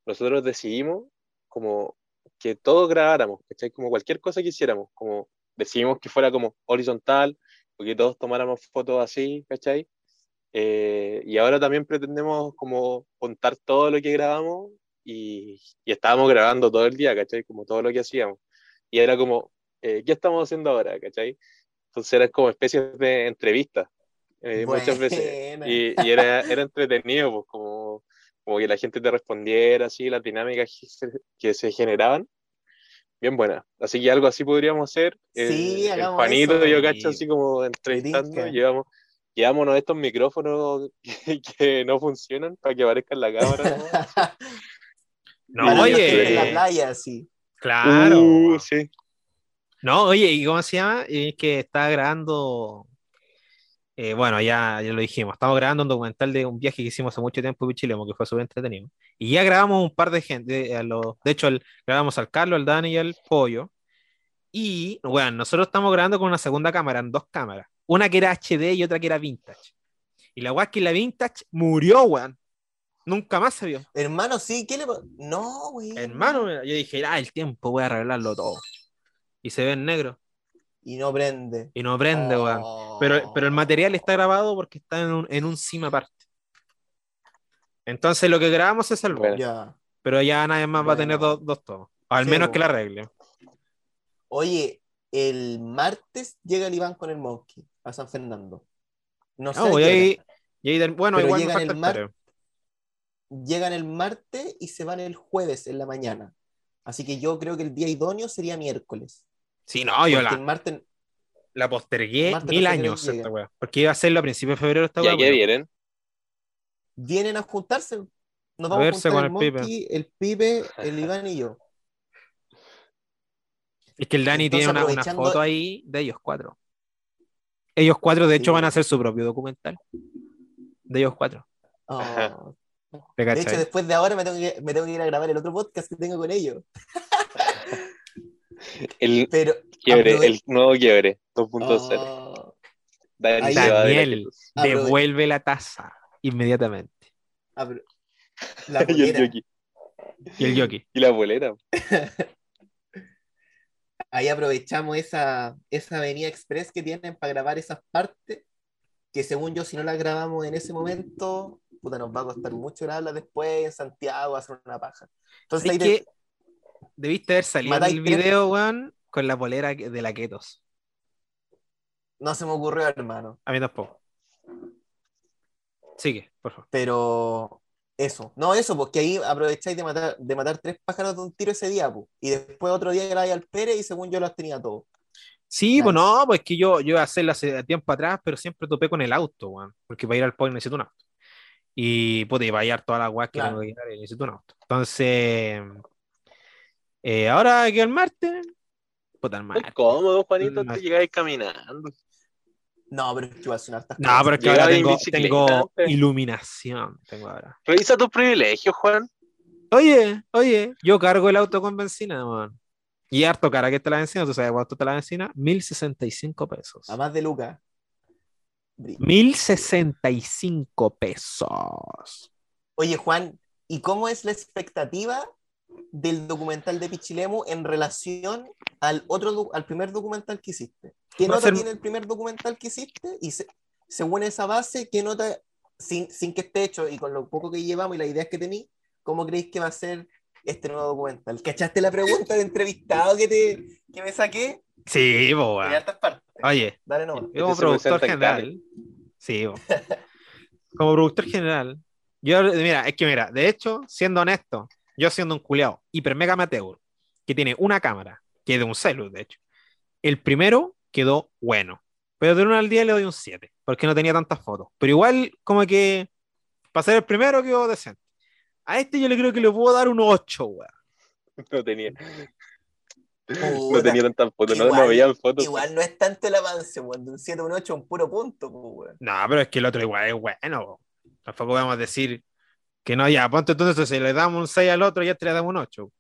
nosotros decidimos como que todos grabáramos, ¿cachai? Como cualquier cosa que hiciéramos, como decidimos que fuera como horizontal, o que todos tomáramos fotos así, ¿cachai? Eh, y ahora también pretendemos como contar todo lo que grabamos y, y estábamos grabando todo el día, ¿cachai? Como todo lo que hacíamos. Y era como, eh, ¿qué estamos haciendo ahora, ¿cachai? Entonces eran como especies de entrevistas, eh, muchas veces. Y, y era, era entretenido, pues como, como que la gente te respondiera, así, las dinámicas que se, que se generaban. Bien buena. Así que algo así podríamos hacer. El- Sí, el, hagamos Juanito, eso. yo cacho Y- así como entrevistando. Llevamos, llevámonos estos micrófonos que, que no funcionan para que aparezca en la cámara. ¿no? no, Oye, en la playa, sí. claro. Uh, sí. No, oye, ¿y cómo se llama? Es que está grabando. Eh, bueno, ya, ya lo dijimos. Estamos grabando un documental de un viaje que hicimos hace mucho tiempo en Pichilemu, que fue súper entretenido. Y ya grabamos un par de gente. a los- de hecho, el- grabamos al Carlos, al Dani y al Pollo. Y, bueno, nosotros estamos grabando con una segunda cámara, en dos cámaras. Una que era HD y otra que era vintage. Y la es que la vintage murió, weón. Nunca más se vio. Hermano, sí, ¿qué le No, güey. Hermano, yo dije, ah, el tiempo, voy a arreglarlo todo. Y se ve en negro. Y no prende. Y no prende, weón. Pero, pero el material está grabado porque está en un, en un sim aparte. Entonces lo que grabamos se salvó. Bueno. Ya. Pero ya nadie más va a tener dos, dos tomos. Al Sí, menos que la arregle. Oye, el martes llega el Iván con el Monkey a San Fernando. No sé. Ahí- y ahí bueno, igual llegan el mar-. Llegan el martes y se van el jueves en la mañana. Así que yo creo que el día idóneo sería miércoles. Sí, no, yo la, la postergué mil no años esta weá. Porque iba a hacerlo a principios de febrero esta ¿Y a weá. qué bueno. vienen? Vienen a juntarse. Nos A vamos a, verse juntar con el el Pipe. El Pipe, el Iván y yo. Es que el Dani Entonces, tiene una, foto ahí de ellos cuatro. Ellos cuatro, de hecho, van a hacer su propio documental. De ellos cuatro. Oh, ¿Te De hecho, después de ahora me tengo, que, me tengo que ir a grabar el otro podcast que tengo con ellos. El Pero. quiebre, aprove- el nuevo quiebre 2.0. Oh, la Daniel. Aprove- devuelve la taza inmediatamente. apro- la y el yoki. Y el jockey. Y la bolera. Ahí aprovechamos esa, esa avenida express que tienen para grabar esas partes. Que según yo, si no las grabamos en ese momento, puta, nos va a costar mucho grabarlas después en Santiago, hacer una paja. Entonces ahí ¿Sabes te- qué? Debiste haber salido en Matáis el tres- video, weón, con la polera de la Ketos. no se me ocurrió, hermano. A mí tampoco. Sigue, por favor. Pero eso, no eso, porque ahí aprovecháis de matar, de matar tres pájaros de un tiro ese día, pu. y después otro día grabáis al Pérez y según yo las tenía todo. Sí, pues no, pues que yo, yo iba a hacerlo hace tiempo atrás, pero siempre topé con el auto, weón. Porque para ir al point necesito un auto. Y y para llevar todas las weas que Claro. tengo que llevar, necesito un auto. Entonces, eh, ahora que el martes, puta, el martes. cómodo, Juanito, te llegáis caminando. No, pero es que igual son hartas No, cosas. pero es que ahora en tengo, iluminación. Tengo ahora. Revisa tus privilegios, Juan. Oye, oye, yo cargo el auto con benzina, weón. Y harto cara que está la benzina, ¿tú sabes cuánto está la benzina? 1065 pesos. A más de Lucas. Bri- 1065 pesos. Oye, Juan, ¿y cómo es la expectativa del documental de Pichilemu en relación al otro al primer documental que hiciste? ¿Qué Va nota ser- tiene el primer documental que hiciste? Y se- según esa base, ¿qué nota, sin, sin que esté hecho y con lo poco que llevamos y las ideas que tení, cómo creéis que va a ser este nuevo documental? ¿Cachaste la pregunta de entrevistado que, te, que me saqué? Sí, bo, En weón. hartas partes. Oye, Dale nomás. como Este productor general. Sí, bo. como productor general. Yo, mira, es que mira, de hecho, siendo honesto, yo siendo un culeado hiper mega amateur, que tiene una cámara, que es de un celu, de hecho, el primero quedó bueno. Pero de 1 al 10 le doy un 7, porque no tenía tantas fotos. Pero igual, como que, para ser el primero quedó decente. A este yo le creo que le puedo dar un 8, weón. No tenía, no tenía tantas fotos, no, no igual- veían fotos. Igual no es tanto el avance, weón. De un 7 a un 8 un puro punto, weón. No, pero es que el otro igual es bueno. po. Tampoco vamos a decir que no, ya, ponte entonces, si le damos un 6 al otro, ya te le damos un 8.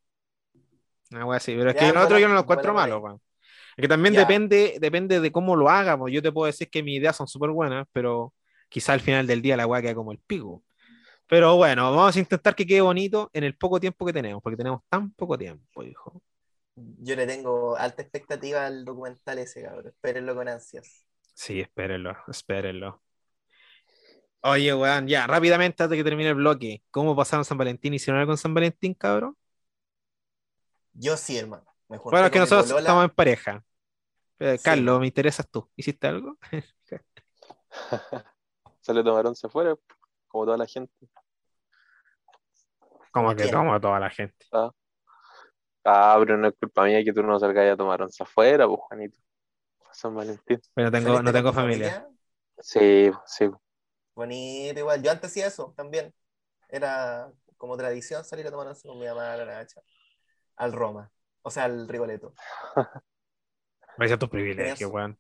Una wea así, pero es Ya, que el otro yo no lo encuentro buena malo, weón. Es que también Ya. depende, depende de cómo lo haga, pues yo te puedo decir que mis ideas son súper buenas, pero quizá al final del día la weá queda como el pico. Pero bueno, vamos a intentar que quede bonito en el poco tiempo que tenemos, porque tenemos tan poco tiempo, hijo. Yo le tengo alta expectativa al documental ese, cabrón. Espérenlo con ansias. Sí, espérenlo, espérenlo. Oye, weón, ya, rápidamente antes de que termine el bloque, ¿cómo pasaron San Valentín? ¿Hicieron algo en San Valentín, cabrón? Yo sí, hermano. Me Bueno, es que con nosotros polola. estamos en pareja. Eh, Sí. Carlos, me interesas tú. ¿Hiciste algo? Sale tomaron se fuera, como toda la gente. Como que toma toda la gente. Ah, pero no es culpa mía que tú no salgas a tomar once afuera, pues, Juanito. San Valentín. Pero no tengo, ¿Saliste no con tengo familia. Sí, sí. Bonito, igual. Yo antes hacía eso también. Era como tradición salir a tomar once con mi mamá a la Nacha. Al Roma. O sea, al Rigoletto. Ese es tu privilegio, Tenías- weón.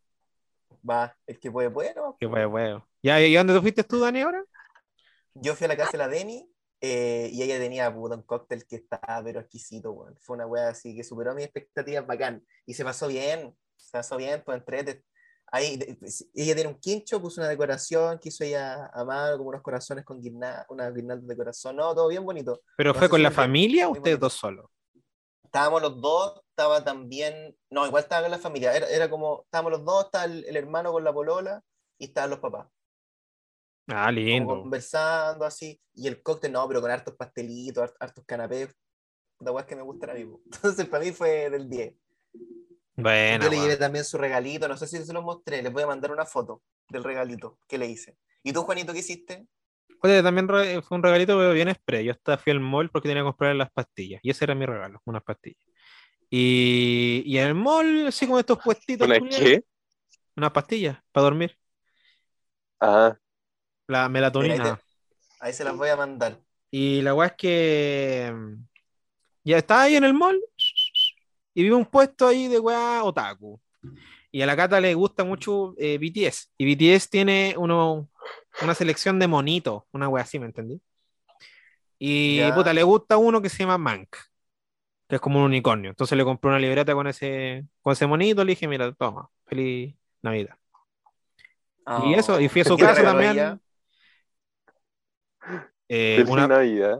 Va, el que puede, puede, ¿no? Qué weón, weón. ¿Ya, ¿Y dónde tú fuiste tú, Dani, ahora? Yo fui a la casa de la Deni eh, y ella tenía puta, un cóctel que estaba pero exquisito, weón. Fue una wea así que superó mis expectativas bacán. Y se pasó bien, se pasó bien, pues entrete. Ahí, ella tiene un quincho, puso una decoración, quiso ella a mano, como unos corazones con guirnaldas, unas guirnaldas de corazón, no, todo bien bonito. ¿Pero No fue con la bien, familia o ustedes dos solos? Estábamos los dos, estaba también, no, igual estaba con la familia, era, era como, estábamos los dos, estaba el, el hermano con la polola y estaban los papás. Ah, como lindo. conversando así, y el cóctel no, pero con hartos pastelitos, hart- hartos canapés, la que me gustan a mí. Entonces para mí fue del 10. Bueno, Yo le llevé también su regalito, no sé si se lo mostré, les voy a mandar una foto del regalito que le hice. ¿Y tú, Juanito, qué hiciste? Oye, también fue un regalito, pero bien express. Yo hasta fui al mall porque tenía que comprar las pastillas. Y ese era mi regalo, unas pastillas. Y, y en el mall, así como estos puestitos. ¿Una qué? Unas pastillas para dormir. Ah, La melatonina. Mira, ahí te- Ahí se las voy a mandar. Y la weá es que mm, ya estaba ahí en el mall y vi un puesto ahí de weá otaku. Y a la Cata le gusta mucho eh, BTS. Y BTS tiene uno, una selección de monitos, una weá así, ¿me entendí? Y Ya. puta, le gusta uno que se llama Mank, que es como un unicornio. Entonces le compré una libreta con ese, con ese monito, le dije, mira, toma, feliz Navidad. Y eso, y fui a su ¿Qué te casa también. Eh, una,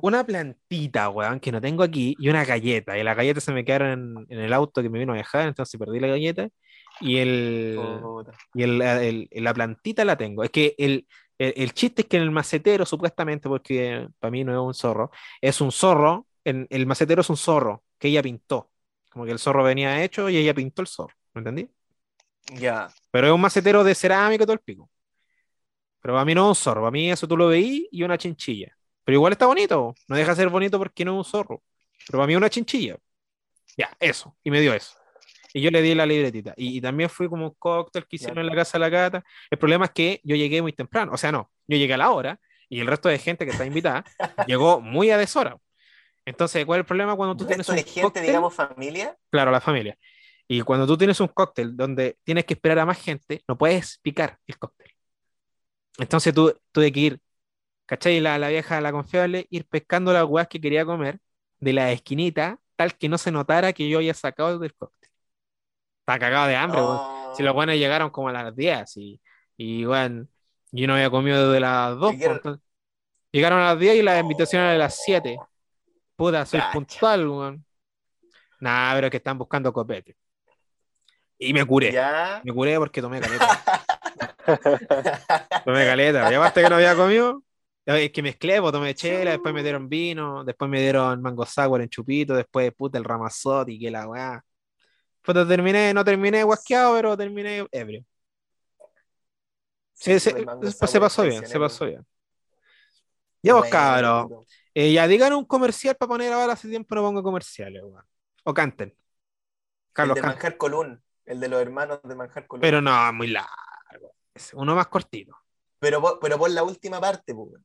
una plantita, weón, que no tengo aquí, y una galleta. Y las galletas se me quedaron en, en el auto que me vino a dejar, entonces perdí la galleta. Y el, y el, el- la plantita la tengo. Es que el, el, el chiste es que en el macetero, supuestamente, porque para mí no es un zorro, es un zorro, en, el macetero es un zorro que ella pintó. Como que el zorro venía hecho y ella pintó el zorro. ¿Me entendí? Ya. Pero es un macetero de cerámica y todo el pico. Pero para mí no es un zorro, para mí eso tú lo veí y una chinchilla. Pero igual está bonito, no deja de ser bonito porque no es un zorro. Pero para mí es una chinchilla. Ya, eso. Y me dio eso. Y yo le di la libretita. Y, y también fui como un cóctel que hicieron en la casa de la gata. El problema es que yo llegué muy temprano. O sea, no, yo llegué a la hora y el resto de gente que está invitada llegó muy a deshora. Entonces, ¿cuál es el problema cuando tú tienes un de gente, cóctel? digamos, familia. Claro, la familia. Y cuando tú tienes un cóctel donde tienes que esperar a más gente, no puedes picar el cóctel. Entonces tú tuve que ir, ¿cachai? La, la vieja, la confiable, ir pescando las huevas que quería comer de la esquinita, tal que no se notara que yo había sacado del cóctel. Estaba cagado de hambre, weón. Oh. Si los buenos llegaron como a las 10 y, y bueno, yo no había comido desde las 2. Llegaron- entonces- llegaron a las 10 y la invitación era de las 7. Puta, soy Cacha. puntual, weón. Nah, pero es que están buscando copete. Y me curé. Ya. Me curé porque tomé caleta. tomé caleta. Y aparte que no había comido, es que mezclé, pues, tomé chela, después me dieron vino, después me dieron mango sour en chupito, después puta el ramazotti y que la weá. Puta, terminé, no terminé guasqueado, pero terminé ebrio. Sí, se, el pasó bien, se pasó bien. Ya vos, loco. Eh, ya digan un comercial para poner ahora, hace tiempo no pongo comerciales, weón. O canten. El Carlos, de canta. Manjar Colún. El de los hermanos de Manjar Colún. Pero no, muy largo. Uno más cortito. Pero, pero pon la última parte, pues, weón.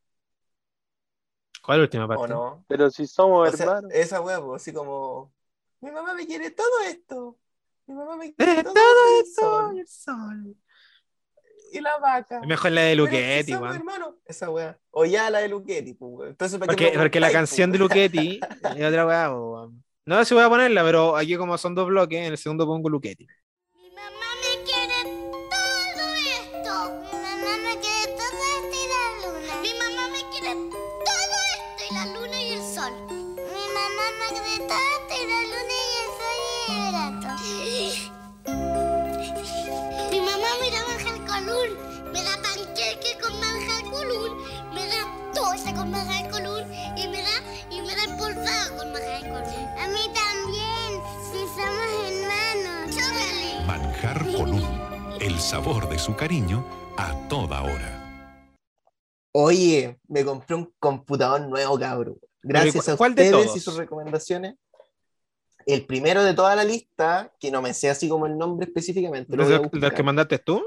¿Cuál es la última parte? ¿o no? Pero si somos O sea, hermanos. esa weá, pues, así como. Mi mamá me quiere todo esto. Mi mamá me quiere Eres todo, todo el esto sol el sol. y la vaca. Es mejor la de somos weón. hermanos. Esa weá. O ya la de Luchetti, pues, weón. Entonces, ¿para qué Porque, porque la canción de pues, weón? Luchetti es otra weá, weón. No sé si voy a ponerla, pero aquí como son dos bloques, en el segundo pongo Luchetti. Sabor de su cariño a toda hora. Oye, me compré un computador nuevo, cabrón. Gracias a ¿cuál de ustedes todos? y sus recomendaciones. El primero de toda la lista, que no me sé así como el nombre específicamente. lo voy a ¿Del buscar. que mandaste tú?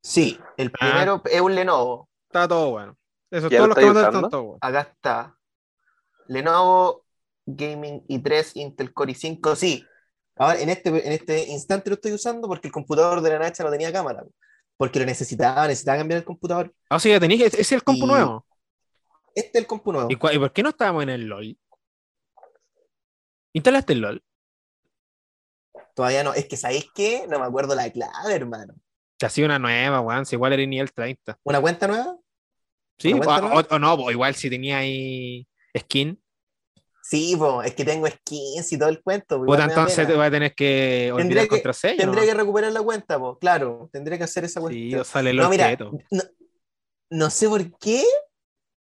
Sí, el Ah. primero es un Lenovo. Está todo bueno. Eso, ¿Ya todos lo los que mandaste están todos buenos. Acá está. Lenovo Gaming i3 Intel Core i5. Sí. Ahora, en este, en este instante lo estoy usando porque el computador de la Nacha no tenía cámara. Porque lo necesitaba, necesitaba cambiar el computador. Ah, sea, ya tenéis, ese es el compu Y- nuevo. Este es el compu nuevo. ¿Y, por qué no estábamos en el LOL? ¿Instalaste el LOL? Todavía no. Es que, ¿sabéis qué? No me acuerdo la clave, hermano. Que ha sido una nueva, weón. Si igual era nivel 30. ¿Una cuenta nueva? ¿Sí? ¿Una O, nueva? o- o no, igual si tenía ahí skin. Sí, po, es que tengo skins y todo el cuento. po, Puta, entonces te vas a tener que olvidar Tendría que- contraseña. Tendría que recuperar la cuenta, pues, claro. Tendría que hacer esa Sí, cuestión. o sale el No, mira, no, no sé por qué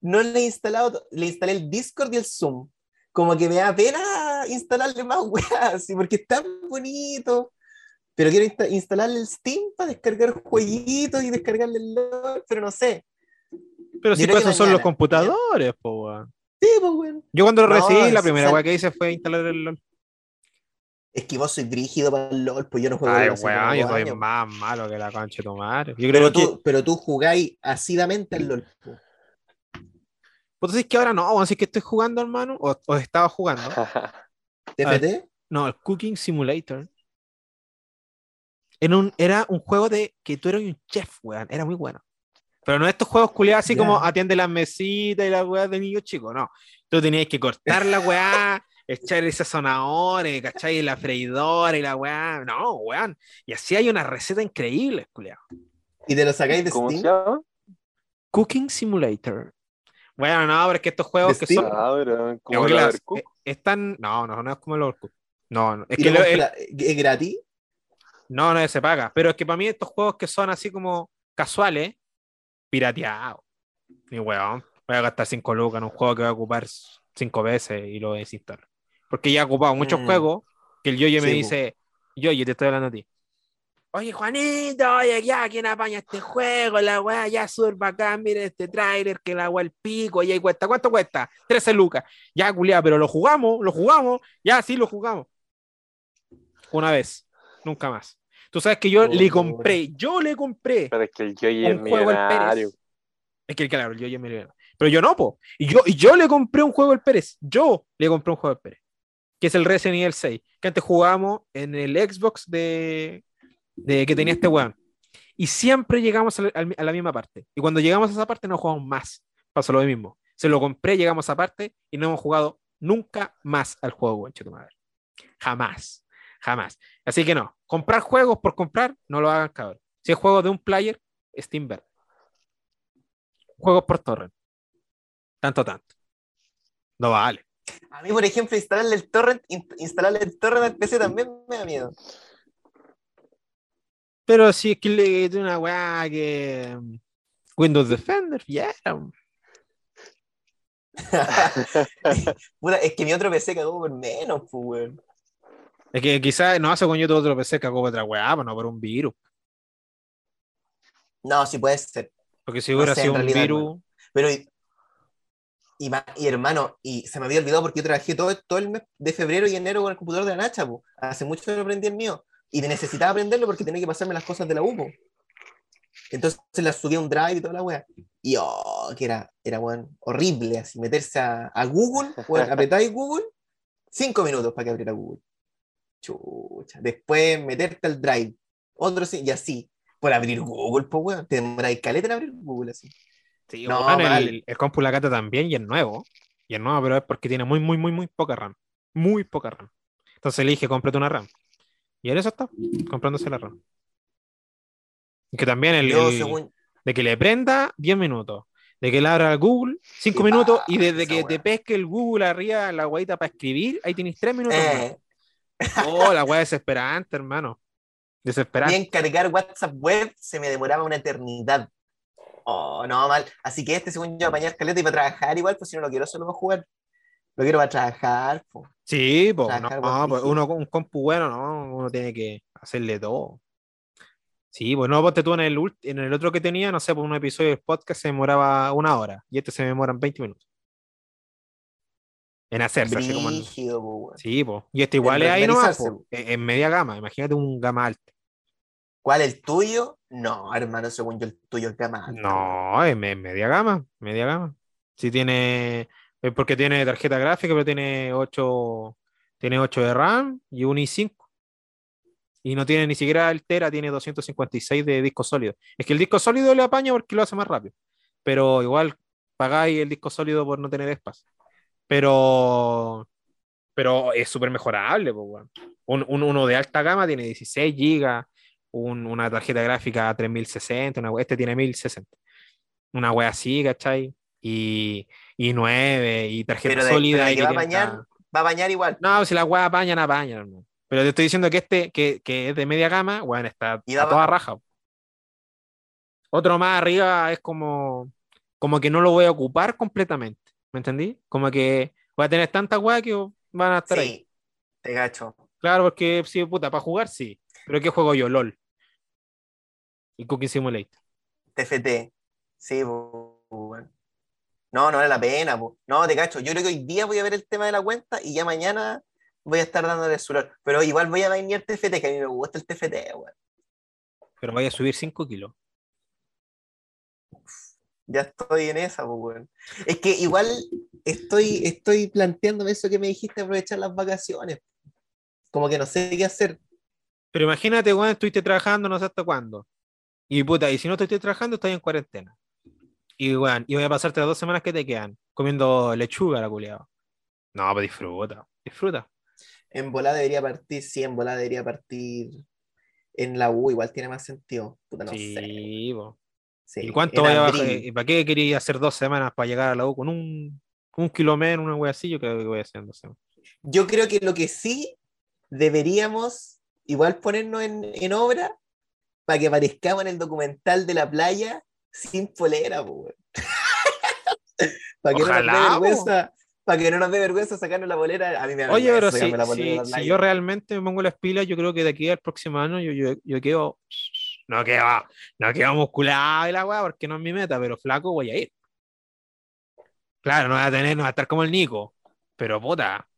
no le he instalado, le instalé el Discord y el Zoom. Como que me da pena instalarle más weas, sí, porque es tan bonito. Pero quiero insta- instalarle el Steam para descargar jueguitos y descargarle el LOL, pero no sé. Pero yo si esos son los computadores, po, weón. Sí, pues, weón. Yo cuando lo No, recibí, la primera sal- weá que hice fue instalar el LOL. Es que vos sois brígido para el LOL, pues yo no juego Ay, weón, yo soy años. más malo que la concha de tu madre. Yo Pero creo que. tú, pero tú jugáis asidamente al LOL. po. Pues es que ahora no, así que estoy jugando, hermano. O, o estaba jugando. ¿TFT? No, el Cooking Simulator. Era un, era un juego de que tú eras un chef, weón. Era muy bueno. Pero no estos juegos culiados así como atiende las mesitas y las weas de niños chicos, no. Tú tenías que cortar la weá, echar esa zanahoria, ¿cachai? Y la freidora y la weá. No, weón. Y así hay una receta increíble, culiado. ¿Y te lo sacáis de ¿Cómo se Steam? llama? Cooking Simulator. Bueno, no, pero es que estos juegos ¿De que son. Ah, pero como el eh, están. No, no, no es como el Overcooked. No, no. Es ¿Y que lo lo- el- compra- ¿Es gratis? No, no se paga. Pero es que para mí estos juegos que son así como casuales, pirateados. Ni weón. Voy a gastar 5 lucas en un juego que voy a ocupar 5 veces y lo desinstalo. Porque ya he ocupado muchos Mm. juegos que el Yoyo me Sí, dice, Yoyo, te estoy hablando a ti. Oye, Juanito, oye, ya, ¿quién apaña este juego? La weá, ya súper bacán, miren este tráiler, que la weá el pico, y ahí cuesta, ¿cuánto cuesta? 13 lucas. Ya, culiá, pero lo jugamos, lo jugamos, ya, sí, lo jugamos. Una vez, nunca más. Tú sabes que yo le compré, yo le compré Pero es que el Yoyi es un juego al millonario. Pérez. Es que claro, yo ya me lo- Pero yo no, po. Y yo, y yo le compré un juego al Pérez. Yo le compré un juego al Pérez. Que es el Resident Evil 6. Que antes jugábamos en el Xbox de, de que tenía este weón. Y siempre llegamos a la misma parte. Y cuando llegamos a esa parte no jugamos más. Pasó lo mismo. Se lo compré, llegamos a esa parte y no hemos jugado nunca más al juego, weón, tu madre. Jamás. Jamás. Así que no. Comprar juegos por comprar, no lo hagan, cabrón. Si es juego de un player, Steam verde. Juegos por torrent. Tanto, tanto. No vale. A mí, por ejemplo, instalarle el torrent, in- instalarle el torrent al PC también me da miedo. Pero si es que le de una weá que. mm, Windows Defender, ya. Puta, es que mi otro PC cagó por menos, pues, weón. Es que quizás no hace con yo todo otro PC cagó por otra weá, pues no por un virus. No, sí puede ser. Porque si No hubiera sé, sido un realidad, virus. Pero, y, y, ma- y, hermano, y se me había olvidado porque yo trabajé todo, todo el mes de febrero y enero con el computador de la Nacha, po. Hace mucho que no aprendí el mío. Y necesitaba aprenderlo porque tenía que pasarme las cosas de la U, po. Entonces las subí a un drive y toda la wea. Y oh, que era, horrible, así, meterse a, a Google, apretáis Google, cinco minutos para que abriera Google. Chucha. Después meterte al drive, otro sí, y así. Por abrir Google, pues weón, te demoráis caleta en abrir Google así. Sí, No, mal. el, el compu la cata también y es nuevo. Y es nuevo, pero es porque tiene muy, muy, muy, muy poca RAM. Muy poca RAM. Entonces le dije, cómprate una RAM. Y en eso está, comprándose la RAM. Y que también el, Yo, el- según, de que le prenda 10 minutos, de que le abra Google 5 Qué minutos y desde que te pesque el Google arriba la guaita para escribir, ahí tienes 3 minutos. eh. Oh, la weá desesperante, hermano. Desesperante. bien cargar WhatsApp web se me demoraba una eternidad. Oh, no, mal. Así que este, según yo, apañar caleta y para trabajar igual, pues si no lo quiero solo para jugar. Lo quiero para trabajar. Sí, pues, no, Trabajar no, buen pues, uno con un compu bueno, no, uno tiene que hacerle todo. Sí, pues no, ponte tú en el, en el otro que tenía, no sé, por un episodio del podcast se demoraba una hora y este se me demoran 20 minutos. En hacerse, así como en- Brígido, po. Sí. Y este igual es ahí nomás, en media gama. Imagínate un gama alta. ¿Cuál el tuyo? No, hermano, según yo, el tuyo es gama alta. No, es me- media gama, media gama. Sí tiene, es porque tiene tarjeta gráfica, pero tiene 8, tiene 8 de RAM y un i5. Y no tiene ni siquiera el Tera, tiene 256 de disco sólido. Es que el disco sólido le apaña porque lo hace más rápido. Pero igual pagáis el disco sólido por no tener espacio. Pero, pero es súper mejorable. Un, un- uno de alta gama tiene 16 GB, un- una tarjeta gráfica 3060, una, este tiene 1060. Una wea así, ¿cachai? Y, y 9, y tarjeta Pero de- sólida. pero de y que va a 500. bañar, va a bañar igual. No, si la weá apañan, apañan, hermano. Pero te estoy diciendo que este, que, que es de media gama, weón, está Y a va- toda raja. Otro más arriba es como, como que no lo voy a ocupar completamente. ¿Me entendí? Como que voy a tener tanta weá que van a estar ahí. Sí, te gacho. Claro, porque sí, puta, para jugar sí. Pero ¿qué juego yo? LOL. Y Cooking Simulator. TFT. Sí, weón. No, no vale la pena, po. No, te cacho. Yo creo que hoy día voy a ver el tema de la cuenta y ya mañana voy a estar dándole olor. Pero igual voy a venir TFT, que a mí me gusta el TFT, weón. Pero vaya a subir 5 kilos. Ya estoy en esa, pues, weón. Es que igual estoy, estoy planteándome eso que me dijiste, aprovechar las vacaciones. Como que no sé qué hacer. Pero imagínate, weón, estuviste trabajando no sé hasta cuándo. Y puta, y si no estuviste trabajando, estás en cuarentena. Y, weón, y voy a pasarte las dos semanas que te quedan comiendo lechuga, la culiado. No, pues disfruta, disfruta. En volada debería partir, sí, en volada debería partir en la U, igual tiene más sentido. Puta, no sé. sí, po. Sí, ¿Y cuánto en voy a bajar? ¿Y para qué quería hacer dos semanas para llegar a la U con un, un kilo menos, una wea así? Yo creo que voy a hacer dos semanas. Yo creo que lo que sí deberíamos igual ponernos en, en obra para que aparezcamos en el documental de la playa sin polera, para que no Ojalá, nos dé vergüenza, para que no nos dé vergüenza sacarnos la polera. A mí me da Oye, pero si, si- si yo realmente me pongo las pilas, yo creo que de aquí al próximo año yo, yo, yo quedo. No quedo, no quedo musculado y la weá, porque no es mi meta, pero flaco voy a ir. Claro, no voy a tener, no voy a estar como el Nico, pero puta.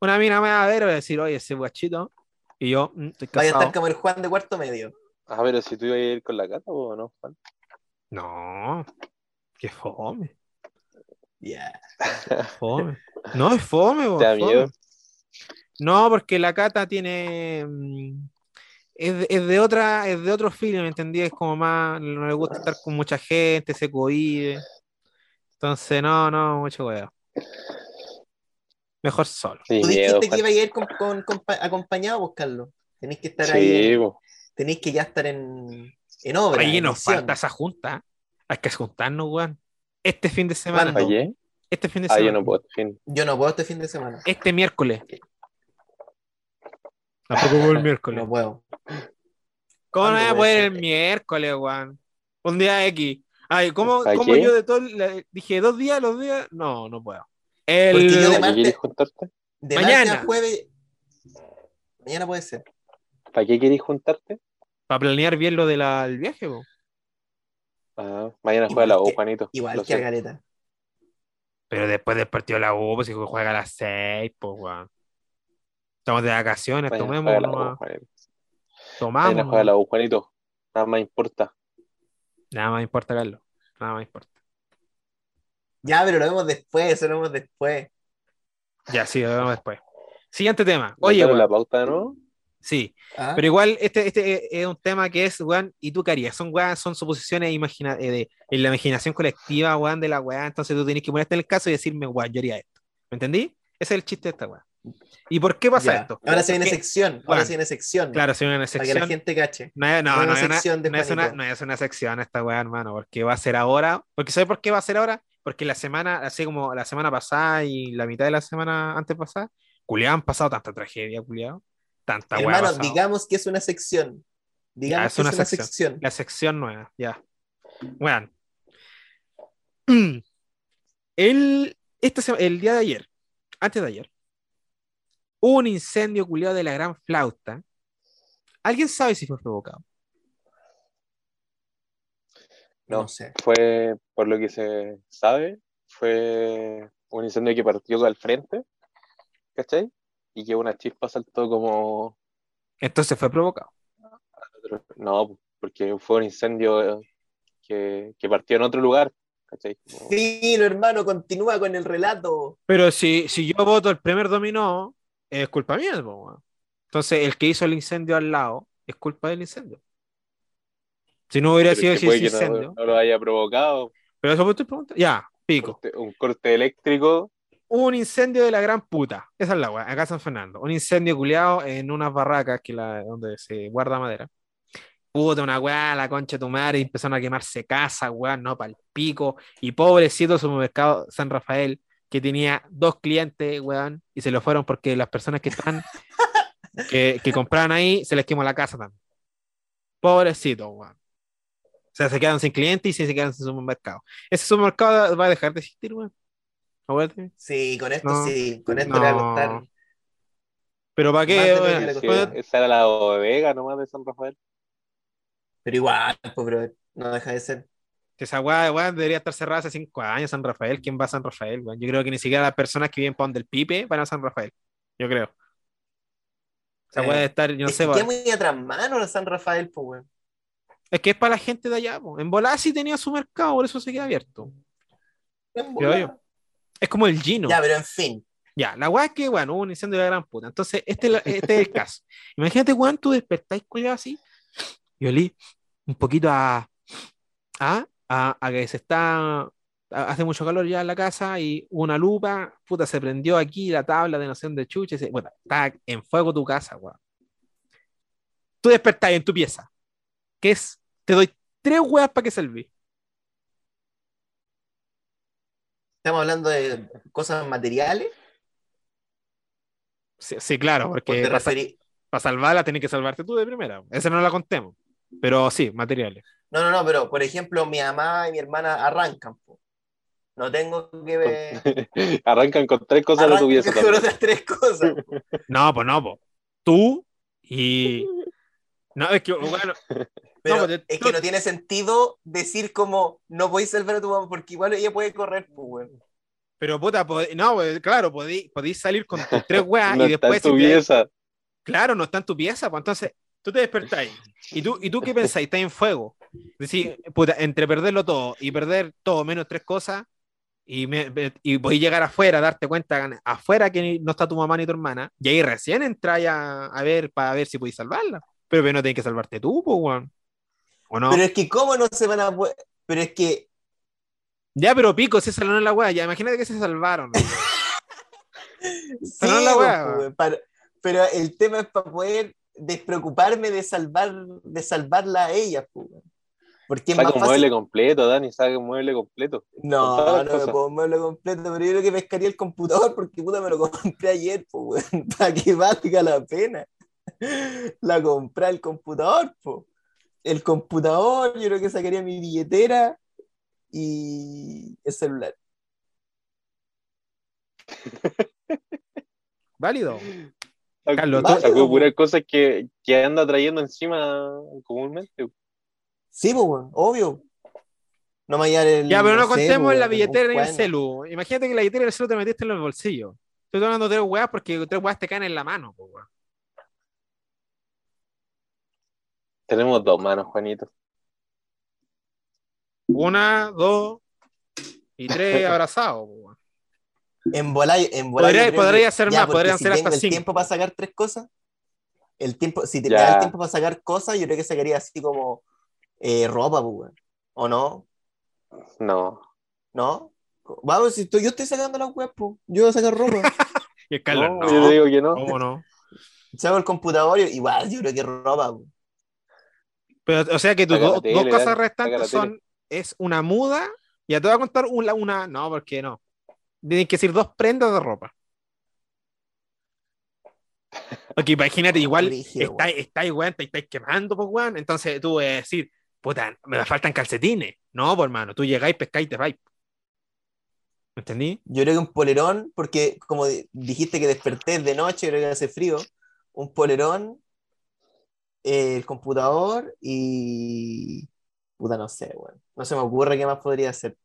Una mina me va a ver y va a decir, oye, ese guachito. Y yo, mm, estoy Vaya a estar como el Juan de cuarto medio. Ah, pero si tú ibas a ir con la cata o no, Juan. No, qué fome, Ya. fome. No, es fome, ¿Te bo, da fome. miedo? No, porque la cata tiene. Es de, es de otra, es de otro ¿me entendí? Es como más. No le gusta estar con mucha gente, se cohibe. Entonces, no, no, mucho huevo. Mejor solo. Sí, Tú miedo, dijiste que iba a ir con, con- con- acompañado a buscarlo. Tenéis que estar Sí, ahí. Tenéis que ya estar en, en obra. Oye, en nos misión. falta esa junta. Hay que juntarnos, weón. Este fin de semana. ¿Cuándo? Este fin de Ah, semana. yo no puedo, fin. Yo no puedo este fin de semana. Este miércoles. Tampoco puedo el miércoles. No puedo. ¿Cómo no ¿Cuándo voy a poder ser? el miércoles, weón? Un día X. Ay, ¿cómo, ¿Para cómo yo de todo el- dije dos días, los días? No, no puedo. El, Porque yo de ¿Para qué martes- quieres juntarte? De Mañana. martes a jueves. Mañana puede ser. ¿Para qué quieres juntarte? Para planear bien lo del viaje, po. Ah, mañana Igual juega la U, que- Juanito. Igual Lo que a sé. Gareta. Pero después del partido de la U, pues si juega a las 6, pues, weón. Estamos de vacaciones, tomemos la U. Tomamos. Juega la U, Juanito. Nada más importa. Nada más importa, Carlos. Nada más importa. Ya, pero lo vemos después, eso lo vemos después. Ya, sí, lo vemos después. Siguiente tema. Oye, la pauta nuevo. sí. ¿Ah? Pero igual, este, este es un tema que es, weón, ¿y tú qué harías? Son, weón, son suposiciones imagina eh, de, en la imaginación colectiva, weón, de la weá. Entonces tú tenés que ponerte en el caso y decirme, weón, yo haría esto. ¿Me entendí? Ese es el chiste de esta weá. ¿Y por qué pasa Ya. esto? Ahora se viene Porque- sección. Ahora Bueno, se viene sección. Claro, se viene una Para que la sección. gente cache. No, no, Una no, es una, sección de no es una- no es una sección esta weá, hermano, porque va a ser ahora. Porque ¿sabes por qué va a ser ahora? Porque la semana, así como la semana pasada y la mitad de la semana antes pasada, culiado, han pasado tanta tragedia, culiado. Tanta weá. Hermano, pasado. digamos que es una sección. Digamos Ya, es que una es una sección. sección. La sección nueva, ya. Bueno. El, esta sema- el día de ayer, antes de ayer, un incendio culiado de la gran flauta. ¿Alguien sabe si fue provocado? No, No. sé. Fue, por lo que se sabe, fue un incendio que partió al frente, ¿cachai? Y que una chispa saltó como... Entonces fue provocado. No, porque fue un incendio que, que partió en otro lugar, ¿cachai? Como- Filo, hermano, continúa con el relato. Pero si, si yo voto el primer dominó, es culpa mía. po. Entonces, el que hizo el incendio al lado es culpa del incendio. Si no hubiera pero sido ese que no- incendio. no, lo haya provocado. Pero eso fue tu pregunta. Ya, pico. Corte- un corte eléctrico. Un incendio de la gran puta. Esa es la weá, acá San Fernando. Un incendio culiado en unas barracas que la, donde se guarda madera. Puta, una weá, la concha de tu madre, y empezaron a quemarse casas, weá, no, para el pico. Y pobrecito el supermercado San Rafael, que tenía dos clientes, weón, y se lo fueron porque las personas que están, que, que compraban ahí, se les quemó la casa también. Pobrecito, weón. O sea, se quedan sin clientes y se quedan sin supermercado. Ese supermercado va a dejar de existir, weón. Sí, con esto No. sí. Con esto le va a costar. Pero para qué, Sí, esa era la bodega nomás de San Rafael. Pero igual, pues, bro, no deja de ser. Esa weá, weón, debería estar cerrada hace cinco años San Rafael. ¿Quién va a San Rafael, weón? Yo creo que ni siquiera las personas que viven para donde el Pipe van a San Rafael. Yo creo. Esa Eh, weá de estar, yo no es sé, muy atrás mano San Rafael, pues, weón. Es que es para la gente de allá, po. En Volá sí tenía su mercado, por eso se queda abierto. Creo yo. Es como el Gino. Ya, pero en fin. Ya, la weá es que, bueno, hubo un incendio de la gran puta. Entonces, este, este es el caso. Imagínate, weón, tú despertáis culiado así y olí un poquito a. a a, a que se está, hace mucho calor ya en la casa y una lupa, puta, se prendió aquí la tabla de noción de chucha, y se- bueno, está en fuego tu casa, weón. Tú despertás en tu pieza, que es, te doy tres weas para que salví. Estamos hablando de cosas materiales. Sí, sí, claro, ¿O porque referí- para salvarla tenés que salvarte tú de primera. Esa no la contemos. Pero sí, materiales. No, no, no, pero por ejemplo, mi mamá y mi hermana arrancan. po. No tengo que ver. Arrancan con tres cosas de tu Arrancan pieza con también. otras tres cosas. po. No, pues no, pues. Tú y. No, es que, bueno, Pero No, pero es tú- que no tiene sentido decir como no podéis salvar a tu mamá porque igual ella puede correr, pues, weón. pero puta, pod- no, pues, claro, podí, podís salir con tus tres weas No y está en después. tu si te- pieza. Claro, no está en tu pieza, pues entonces tú te despertáis. ¿Y tú, ¿Y tú qué pensáis? Estás en fuego. Decís, puta, entre perderlo todo y perder todo menos tres cosas, y, me, y podéis llegar afuera, darte cuenta afuera que no está tu mamá ni tu hermana, y ahí recién entráis a, a ver para ver si podéis salvarla. Pero, no tenés que salvarte tú, pues, weón. ¿O no? Pero es que, ¿cómo no se van a? Pero es que, Ya, pero pico, si salvaron la wea, ya imagínate que se salvaron. sí, la pues, wea. weón, para- pero el tema es para poder despreocuparme de salvar, de salvarla a ella, pues. Porque es Saca más un fácil. mueble completo, Dani, saca un mueble completo. No, no me puedo mueble completo, pero yo creo que pescaría el computador porque puta me lo compré ayer, pues, weón, para que valga la pena. La compré el computador, pues. El computador, yo creo que sacaría mi billetera y el celular. Válido. Carlos, Sacó puras cosas que, que anda trayendo encima comúnmente. Sí, pues, obvio. No me hallar el. Ya, pero no sé, contemos pues, en la billetera ni el celu. Imagínate que la billetera y el celu te metiste en los bolsillos. Estoy hablando de tres weas porque tres weas te caen en la mano, weón. Tenemos dos manos, Juanito. Una, dos y tres abrazados, weón. En volar, en volar Podría- podría ya, más, podrían si ser hasta el cinco. tiempo para sacar tres cosas, el tiempo, si te Ya. me da el tiempo para sacar cosas, yo creo que sacaría así como eh, ropa, pues, weón. ¿O no? No. ¿No? Vamos, si estoy- yo estoy sacando las web, pues. Yo voy a sacar ropa. Y el Carlos, No, no. yo digo que no. ¿Cómo no? Saco el computador y igual, yo creo que ropa, pues. Pero, o sea que tus la dos, cosas restantes la son es una muda. Ya te voy a contar una, una. No, porque no. Tienen que ser dos prendas de ropa. Porque imagínate, igual estáis, estáis, weón, te estáis quemando, pues, weón. Entonces tú vas a decir, puta, me faltan calcetines. No, pues, hermano, tú llegáis, pescáis y te vais. ¿Me entendí? Yo creo que un polerón, porque como di- dijiste que desperté de noche, creo que hace frío. Un polerón, eh, el computador y. Puta, no sé, weón. No se me ocurre qué más podría hacer.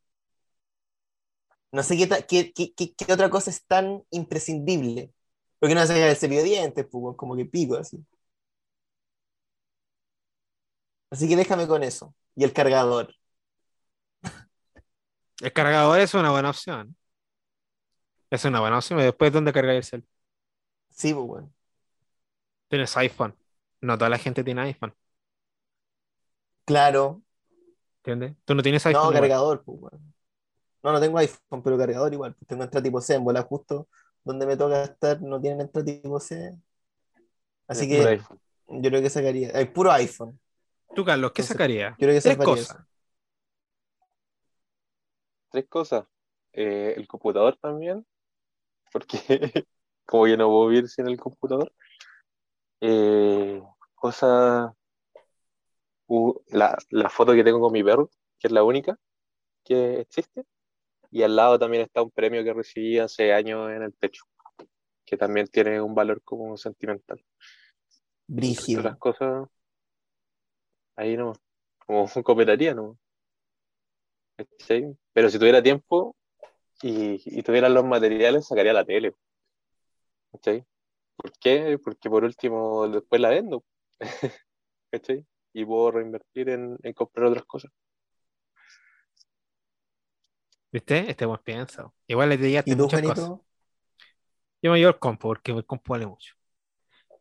No sé qué, qué, qué- qué- otra cosa es tan imprescindible. Porque no sacar el cepillo de dientes, pues, como que pico así. Así que déjame con eso. Y el cargador. El cargador es una buena opción. Es una buena opción. y Después, ¿dónde cargáis el cel? Sí, pues, weón. Tienes iPhone. No toda la gente tiene iPhone. Claro. ¿Entiendes? Tú no tienes iPhone. No, igual. cargador, pues, weón. No, no tengo iPhone, pero cargador igual. Pues tengo entrada tipo C, en bola justo donde me toca estar, no tienen entrada tipo C. Así Es que yo creo que sacaría. Hay puro iPhone. Tú, Carlos, ¿qué Entonces, sacarías? Yo creo que Tres cosas. eso. Tres cosas. Eh, el computador también, porque como yo no puedo vivir sin el computador. Eh, cosa, la, la foto que tengo con mi perro, que es la única que existe. Y al lado también está un premio que recibí hace años en el techo, que también tiene un valor como sentimental. Brígido. Otras cosas, ahí no, como cooperaría, ¿no? ¿Cachai? Pero si tuviera tiempo y, y tuviera los materiales, sacaría la tele. ¿Cachai? ¿Por qué? Porque por último después la vendo. ¿Cachai? Y puedo reinvertir en, en comprar otras cosas. ¿Viste? Este buen piensa. Igual le llegaste ¿Y tú, muchas cosas. Juanito? Yo me llevo el compo porque el compo vale mucho.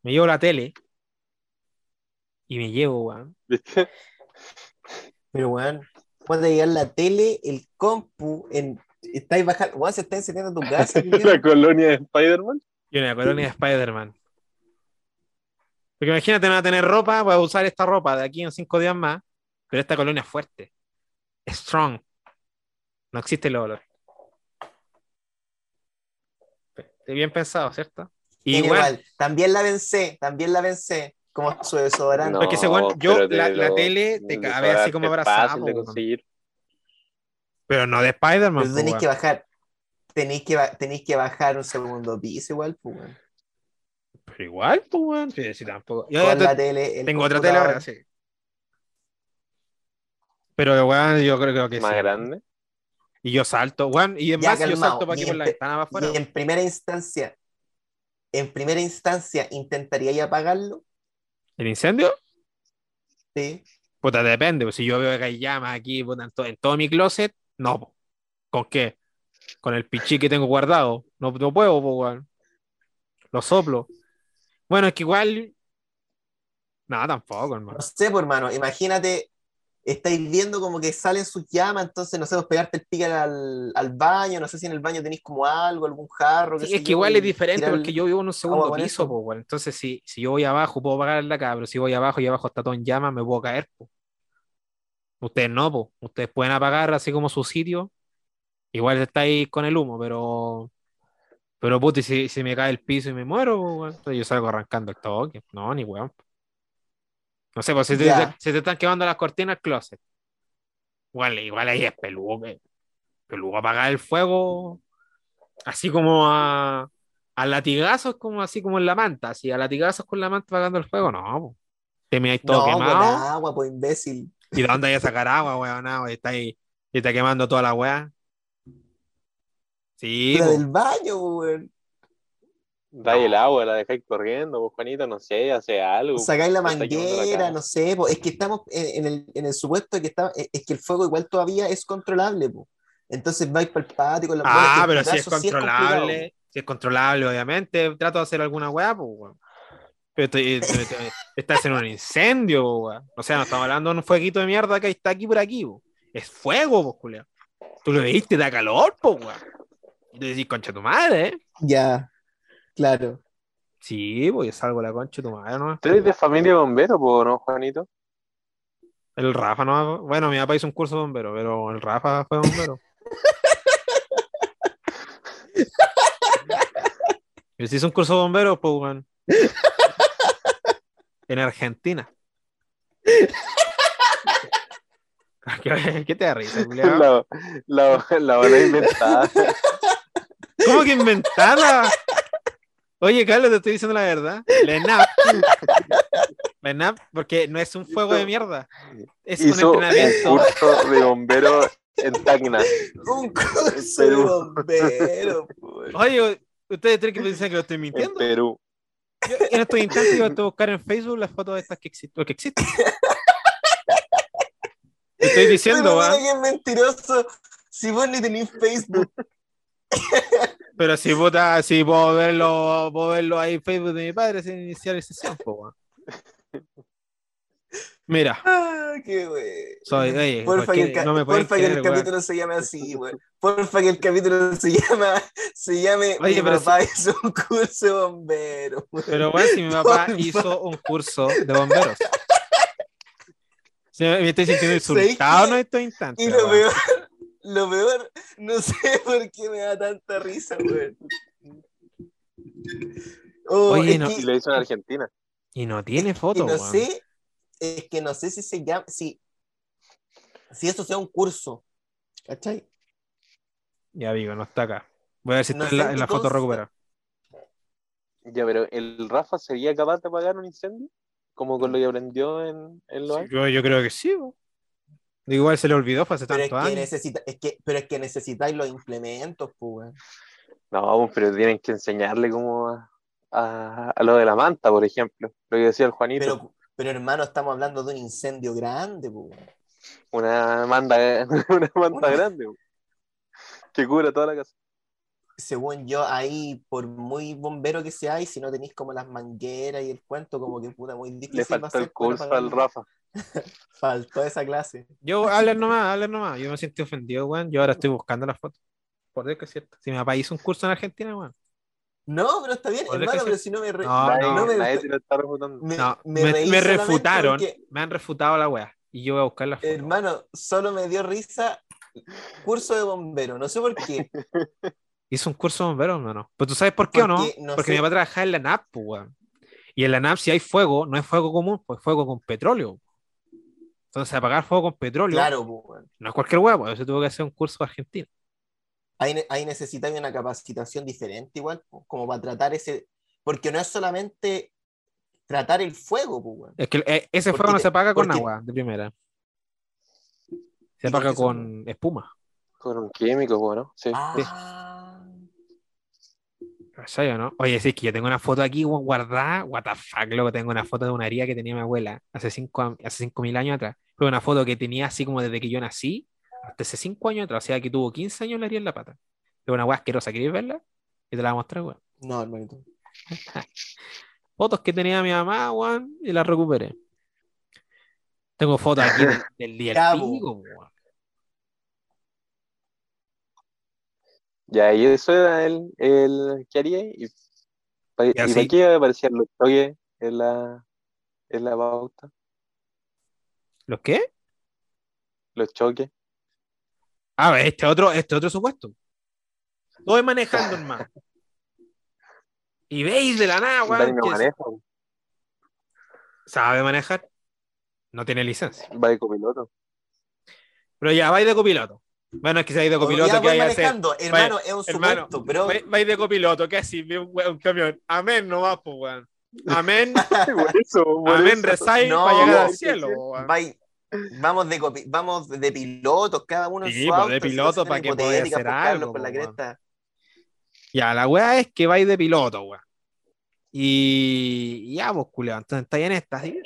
Me llevo la tele y me llevo, weón. ¿Viste? Pero weón, puede llegar la tele, el compu, en, estáis bajando, weón, se está encendiendo tu casa. La culiao. colonia de Spider-Man. Y una colonia de Spider-Man. Porque imagínate, no va a tener ropa, voy a usar esta ropa de aquí en cinco días más, pero esta colonia es fuerte. Es strong. No existe el olor. Bien pensado, ¿cierto? Y Tiene igual, igual, también la vencé, también la vencé, como su desodorante. Porque ese weón- yo, la- la lo- tele te cabe así como abrazado, pero no de Spider-Man. Pero tenéis que bajar, tenéis que, ba- tenéis que bajar un segundo piso igual, pues, weón. Pero igual, pues, weón. Sí, sí, tampoco. Yo Con ya la te- tele, el tengo otra tele ahora, sí. Pero, weón, yo creo, creo que Más sí. grande. Y yo salto, weón. Y Ya, más, yo salto para aquí por en la ventana para afuera. Y en primera instancia, en primera instancia, ¿intentaría apagarlo? ¿El incendio? Sí. Puta, depende. Pues si yo veo que hay llamas aquí puta, en, to- en todo mi closet, no. po. ¿Con qué? Con el pichí que tengo guardado. No, no puedo, po. Lo soplo. Bueno, es que igual. No, tampoco, hermano. No sé, pues, hermano, imagínate, estáis viendo como que salen sus llamas, entonces, no sé, pues pegarte el pique al, al baño, no sé si en el baño tenéis como algo, algún jarro. Sí, es que igual es diferente tirar el- porque yo vivo en un segundo piso, po. Entonces, si, si yo voy abajo, puedo apagar la acá, pero si voy abajo y abajo está todo en llamas, me puedo caer, po. Ustedes no, po. Ustedes pueden apagar así como su sitio. Igual estáis con el humo, pero. Pero puta, y si, si me cae el piso y me muero, po. Entonces yo salgo arrancando el toque. No, ni weón. No sé, pues si te, están quemando las cortinas closet. Igual, igual ahí es peludo, peludo apagar el fuego así como a, a latigazos, como así como en la manta, así a latigazos con la manta apagando el fuego, no, po. te me todo No, con quemado. agua, pues imbécil. ¿Y de dónde hay a sacar agua, weón? No, está ahí, y está quemando toda la weá. Sí, La po. del baño, weón. Dais el agua, la dejáis corriendo, vos, Juanito, no sé, hace algo. Sacáis la manguera, no sé, po. es que estamos en, en el, en el supuesto de que está, es que el fuego igual todavía es controlable, po. Entonces vais para el patio con la Ah, bueno, pero es si es caso sí controlable, si es controlable, obviamente, trato de hacer alguna weá, pues, weón. Pero estoy, estoy- estoy- estás en un incendio, weón. O sea, no estamos hablando de un fueguito de mierda que está aquí por aquí, po. Es fuego, pues. Tú lo viste, da calor, pues, weón. Y tú decís, concha tu madre, ¿eh? Ya, claro. Sí, pues salgo la concha de tu madre, ¿no? ¿Tú eres de familia bombero, po, no, Juanito? El Rafa no. Bueno, mi papá hizo un curso de bombero, pero el Rafa fue bombero. Yo sí hice un curso de bomberos, pues, weón. En Argentina. ¿Qué, qué te da risa? La, la, la van a inventar. ¿Cómo que inventada? Oye, Carlos, te estoy diciendo la verdad. La ENAP. La ENAP, porque no es un fuego de mierda. Es un Hizo un entrenamiento. curso de bombero en Tacna. Un curso de bombero. Oye, ustedes tienen que pensar que lo estoy En mintiendo. Perú. Yo en estos instantes yo voy a buscar en Facebook las fotos de estas que existen. Que existen. Estoy diciendo, Pero va. mira que es mentiroso. Si vos ni tenés Facebook. Pero si puta, si puedo verlo, puedo verlo ahí en Facebook de mi padre sin iniciar sesión, po. Mira, Ah, qué wey. soy, oye, Porfa, ¿por que el, no me pueden porfa que el creer, weón? capítulo se llame así, güey. Porfa que el capítulo se llama, se llame Oye, Mi pero papá hizo un curso de bombero. güey. Pero bueno, si mi papá Porfa. hizo un curso de bomberos. Me estoy sintiendo ¿Sabéis insultado en estos instantes. Y lo peor, lo peor, no sé por qué me da tanta risa, güey. Oh, Oye, no- que- Y lo hizo en Argentina. Y no tiene y fotos, no sé, es que no sé si se llama, si, si eso sea un curso. ¿Cachai? Ya digo, no está acá. Voy a ver si No está en la, en foto recuperada. Ya, pero ¿el Rafa sería capaz de apagar un incendio? Como con lo que aprendió en, en los. Yo, yo creo que sí, weón. Igual se le olvidó, fue hace Pero es, tantos que años. necesita, es que, pero es que necesitáis los implementos, pues. No, pues, pero tienen que enseñarle como a, a, a lo de la manta, por ejemplo. Lo que decía el Juanito. Pero, pero hermano, estamos hablando de un incendio grande, pues. Una manta, una manta Una- grande. pues, Que cubra toda la casa. según yo, ahí, por muy bombero que seáis, si no tenéis como las mangueras y el cuento, como que puta, muy difícil. Le va a faltó el curso al. Rafa. Faltó esa clase. Yo, hablen nomás, hablen nomás. Yo me siento ofendido, weón. Yo ahora estoy buscando las fotos. Por Dios que es cierto. Si mi papá hizo un curso en Argentina, weón. No, pero está bien, hermano, pero si no me... re- No, no me- me, No, me refutaron. porque, Me han refutado la weá. Y yo voy a buscar las fotos. hermano, solo me dio risa curso de bombero, no sé por qué. Hizo un curso de bombero, no, no. Pues tú sabes por qué o no. Porque, no Porque sé. mi papá trabajaba en la NAP, pues, weón. Y en la NAP, si hay fuego, no es fuego común, pues fuego con petróleo. Entonces, apagar fuego con petróleo Claro, pues, weón. no es cualquier weá, pues eso tuvo que hacer un curso de Argentina. ahí, ahí necesitáis una capacitación diferente igual, como para tratar ese, porque no es solamente tratar el fuego, pues, weón. Es que eh, ese Porque fuego no te- se apaga con porque- agua, de primera. Se ¿Y por apaga con espuma. Con un químico, bueno. Sí. Ah, ¿Cachai o no? Oye, sí, es que yo tengo una foto aquí guardada. What the fuck, luego tengo una foto de una herida que tenía mi abuela hace cinco, am- hace cinco mil años atrás. Fue una foto que tenía así como desde que yo nací hasta hace cinco años atrás. O sea, que tuvo 15 años la herida en la pata. Es una weá asquerosa. ¿Queréis verla? Y te la voy a mostrar, weón. no, hermanito. Fotos que tenía mi mamá, weón, y las recuperé. Tengo fotos aquí del, del día del pico, weón. Ya, y eso era el, el que haría. ¿Y, y para qué aparecían los choques en la, en la pauta? ¿Los qué? Los choques. A ver, este otro, este otro supuesto. Voy manejando, hermano. Y veis de la nada, Dani weón, no que maneja, sabe manejar. No tiene licencia. va de copiloto. Pero ya, vais de copiloto. Bueno, es que si vais de copiloto, ya ¿qué hacer? manejando, hermano, es un hermano, supuesto, pero Vais- Vais de copiloto, ¿qué así? Ve un, un camión. Amén, no va, pues, weón. Amén, por eso, por amén, eso. rezáis No, para llegar al cielo, sí. vai- vamos de vamos de pilotos, cada uno en Sí, su pues, auto, de piloto, para que podáis hacer pues, algo, por la pues, cresta. Ya, la weá es que vais de piloto, weón. Y ya, pues, culiado. Entonces estáis en esta, así.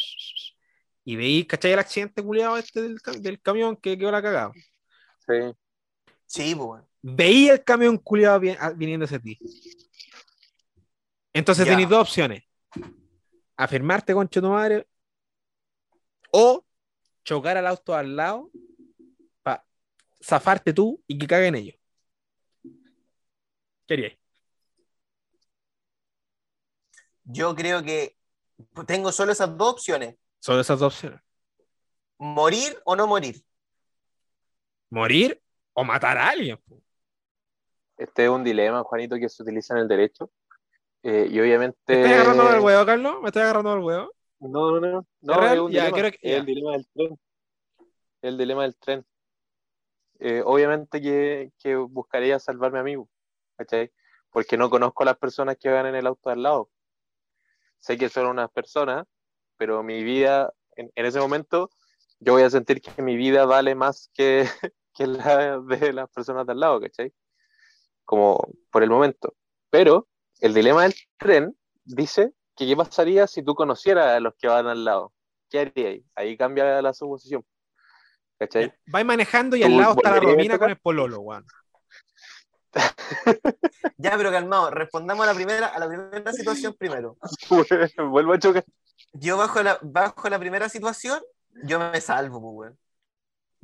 Y veis, ¿cachai? El accidente culiado este del, del camión que quedó la cagada. Sí. Sí, pues. Veí el camión culiado viniendo hacia ti. Entonces tenéis dos opciones. Afirmarte con tu madre o chocar al auto al lado para zafarte tú y que caguen ellos. ¿Qué haríais? Yo creo que tengo solo esas dos opciones, Son esas dos opciones. morir o no morir. Morir o matar a alguien. Este es un dilema, Juanito, que se utiliza en el derecho. Eh, y obviamente. ¿Me estás agarrando del huevo, Carlos? ¿Me estás agarrando del huevo? No, no, no. No, ¿Es un Ya, dilema. que- el dilema del tren. El dilema del tren. Eh, obviamente que, que buscaría salvarme a mí, ¿cachai? Porque no conozco a las personas que van en el auto al lado. Sé que son unas personas, pero mi vida, en, en ese momento, yo voy a sentir que mi vida vale más que, que la de las personas de al lado, ¿cachai? Como por el momento. Pero el dilema del tren dice que qué pasaría si tú conocieras a los que van al lado. ¿Qué harías? Ahí cambia la suposición. ¿Cachai? Vais manejando y ¿Tú al lado está la Romina con el pololo, weón. Ya, pero calmado, respondamos a la primera, a la primera situación primero. Vuelvo a chocar. Yo bajo la, bajo la primera situación, yo me salvo, pues, weón.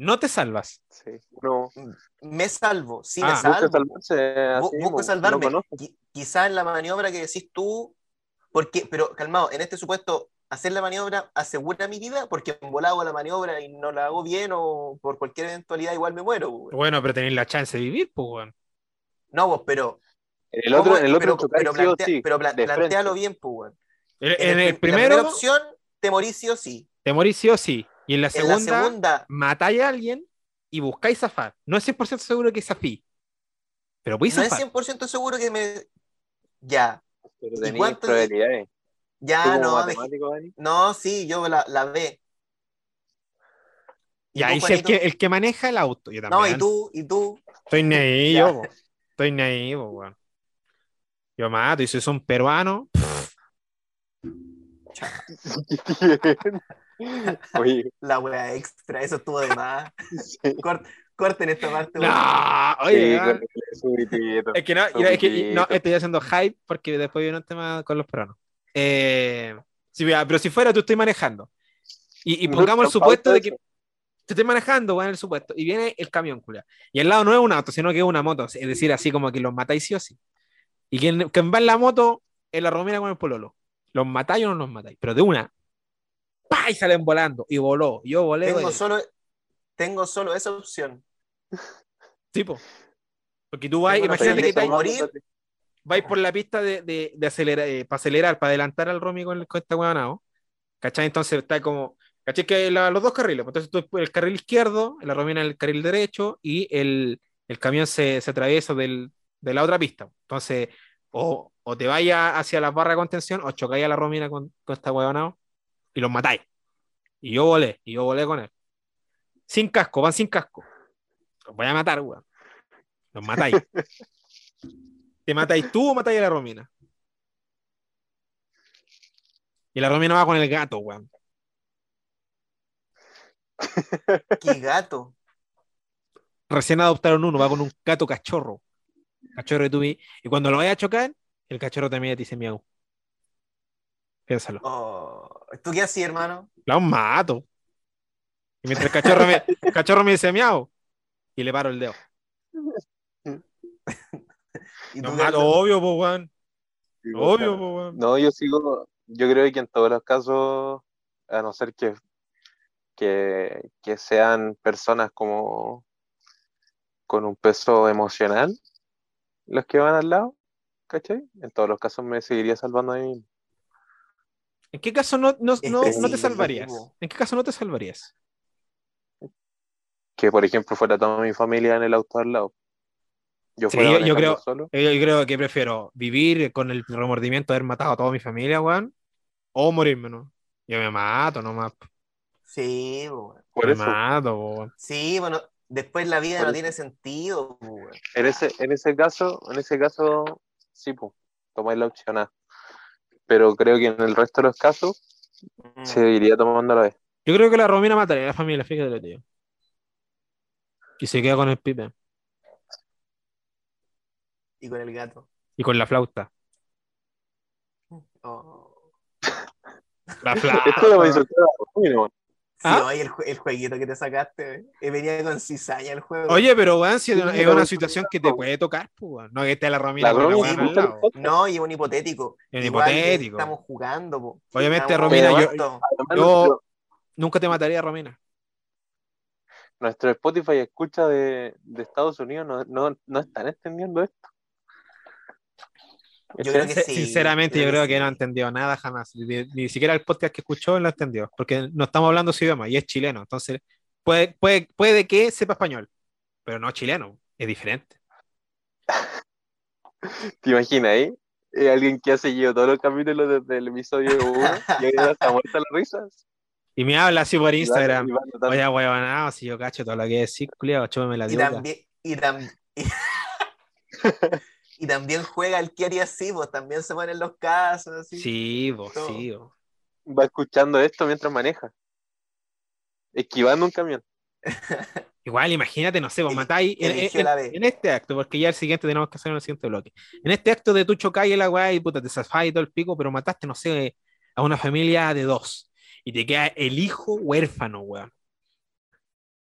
No te salvas. Sí. No, Me salvo, sí Ah, me busca salvo. salvarse Bu- así busco salvarme. No conozco. Qui- quizá en la maniobra que decís tú, porque, pero calmado, en este supuesto, hacer la maniobra asegura mi vida, porque en volado la maniobra y no la hago bien o por cualquier eventualidad igual me muero. pues. Bueno, pero tenéis la chance de vivir, pues, weón. No, vos, pero. El otro, ¿cómo- el otro pero, pero, plantea- sí, pero pla- plantealo bien, pues. En, En, en el el, prim- la primero, primera opción, te morís sí o sí. te morís sí o sí. Y en la En segunda, la segunda, matáis a alguien y buscáis zafar. No es 100% seguro que zafí. Pero podéis no es zafar. 100% seguro que me. Ya, Pero ¿Y tenéis cuánto de- probabilidades. Ya, no. Dani, No, sí, yo la, la ve. ¿Y Ya, y si el que, el que maneja el auto, yo también. No, y tú, y tú. Estoy naivo, Ya. po. Estoy naivo, weón. Yo mato, y si son peruanos, Oye, La wea extra, eso estuvo de más. sí. Cort- Corten esta parte. No, oye, Sí. Es que no, es que no, estoy haciendo hype porque después viene un tema con los peruanos. Eh, sí, mira, pero si fuera tú estoy manejando y, y No, pongamos el supuesto de que eso. te estoy manejando, weón, el supuesto, y viene el camión, culia. Y al lado no es un auto, sino que es una moto, es decir, así como que los matáis sí o sí. Y quien, quien va en la moto es la Romina con el pololo. ¿Los matáis o no los matáis? Pero de una, ¡pa! y salen volando, y voló. Yo volé, Tengo solo, tengo solo esa opción. tipo. Porque tú vas, imagínate que te, morir. vais por la pista de, de, de acelerar, eh, para acelerar, para adelantar al Romy con, el- con esta huevonao, ¿cachai? Entonces está como, ¿cachai? Que la- los dos carriles, entonces tú el carril izquierdo, la Romina en el carril derecho y el, el camión se, se atraviesa del, de la otra pista. Entonces, o, o te vayas hacia la barra de contención o chocáis a la Romina con, con esta huevonao y los matáis. Y yo volé, y yo volé con él. Sin casco, van sin casco. Los voy a matar, weón. Los matáis. ¿Te matáis tú o matáis a la Romina? Y la Romina va con el gato, weón. Qué gato. Recién adoptaron uno, va con un gato cachorro. Cachorro de tu vi- Y cuando lo vaya a chocar, el cachorro también te dice miau. Piénsalo. Oh, ¿Tú qué hacías, hermano? La mato. Y mientras el cachorro me, el cachorro me dice miau, y le paro el dedo. ¿Y Lo tú, mato, Carlos? obvio, po, weón. Obvio, po, weón. No, yo sigo, yo creo que en todos los casos, a no ser que, que, que sean personas como con un peso emocional, los que van al lado, ¿cachai? En todos los casos me seguiría salvando a mí mismo. ¿En qué caso no, no, no, que no te salvarías? ¿En qué caso no te salvarías? Que, por ejemplo, fuera toda mi familia en el auto al lado. Yo Sí, fuera yo- creo- solo. Yo, creo que prefiero vivir con el remordimiento de haber matado a toda mi familia, weón, o morirme, ¿no? Yo me mato nomás. Sí, weón. Por me eso, mato, po, weón. Sí, bueno, después la vida Por no eso. tiene sentido, weón. en ese, en ese caso, en ese caso, sí, pues, tomáis la opción A. Pero creo que en el resto de los casos, Mm. seguiría tomando la B. Yo creo que la Romina mataría a la familia, fíjate lo digo. Y se queda con el pipe Y con el gato. y con la flauta. Oh. La Esto lo flauta. me hizo claro, Sí, ¿Ah? oye, el, el jueguito que te sacaste, eh, venía con cizaña el juego. Oye, pero weón, si es una, Sí, es pero una eso situación no que te puede tocar, pues. No que esté la Romina La con la Romy weón sí, al lado. No, y un hipotético. Es un Igual, hipotético. Estamos jugando, po. Obviamente, Estamos Romina, yo- jugando. Yo- Nunca te mataría, Romina. Nuestro Spotify escucha de, de Estados Unidos no, no, no están entendiendo esto. Yo creo que Sin- sí, Sinceramente, creo yo que creo que sí. no ha entendido nada jamás. Ni, ni siquiera el podcast que escuchó lo entendió, porque no estamos hablando su idioma y es chileno. Entonces, puede, puede, puede que sepa español, pero no chileno, es diferente. ¿Te imaginas ahí? Eh, alguien que ha seguido todos los capítulos desde el episodio 1 y está muerta la risa. Y me habla así por Y va- Instagram. y va notando. Oye, huevonao, si yo cacho todo lo que es, sí, culiao, chúpame la Y también, y, tam- y, y también juega el que haría así, pues también se ponen los casos. Así. Sí, vos, Todo. sí, vos. Va escuchando esto mientras maneja. Esquivando un camión. Igual, imagínate, no sé, vos matáis en, este acto, porque ya el siguiente tenemos que hacer en el siguiente bloque. En este acto de tú chocáis la weá y puta, te zafáis y todo el pico, pero mataste, no sé, a una familia de dos. Y te queda el hijo huérfano, weón.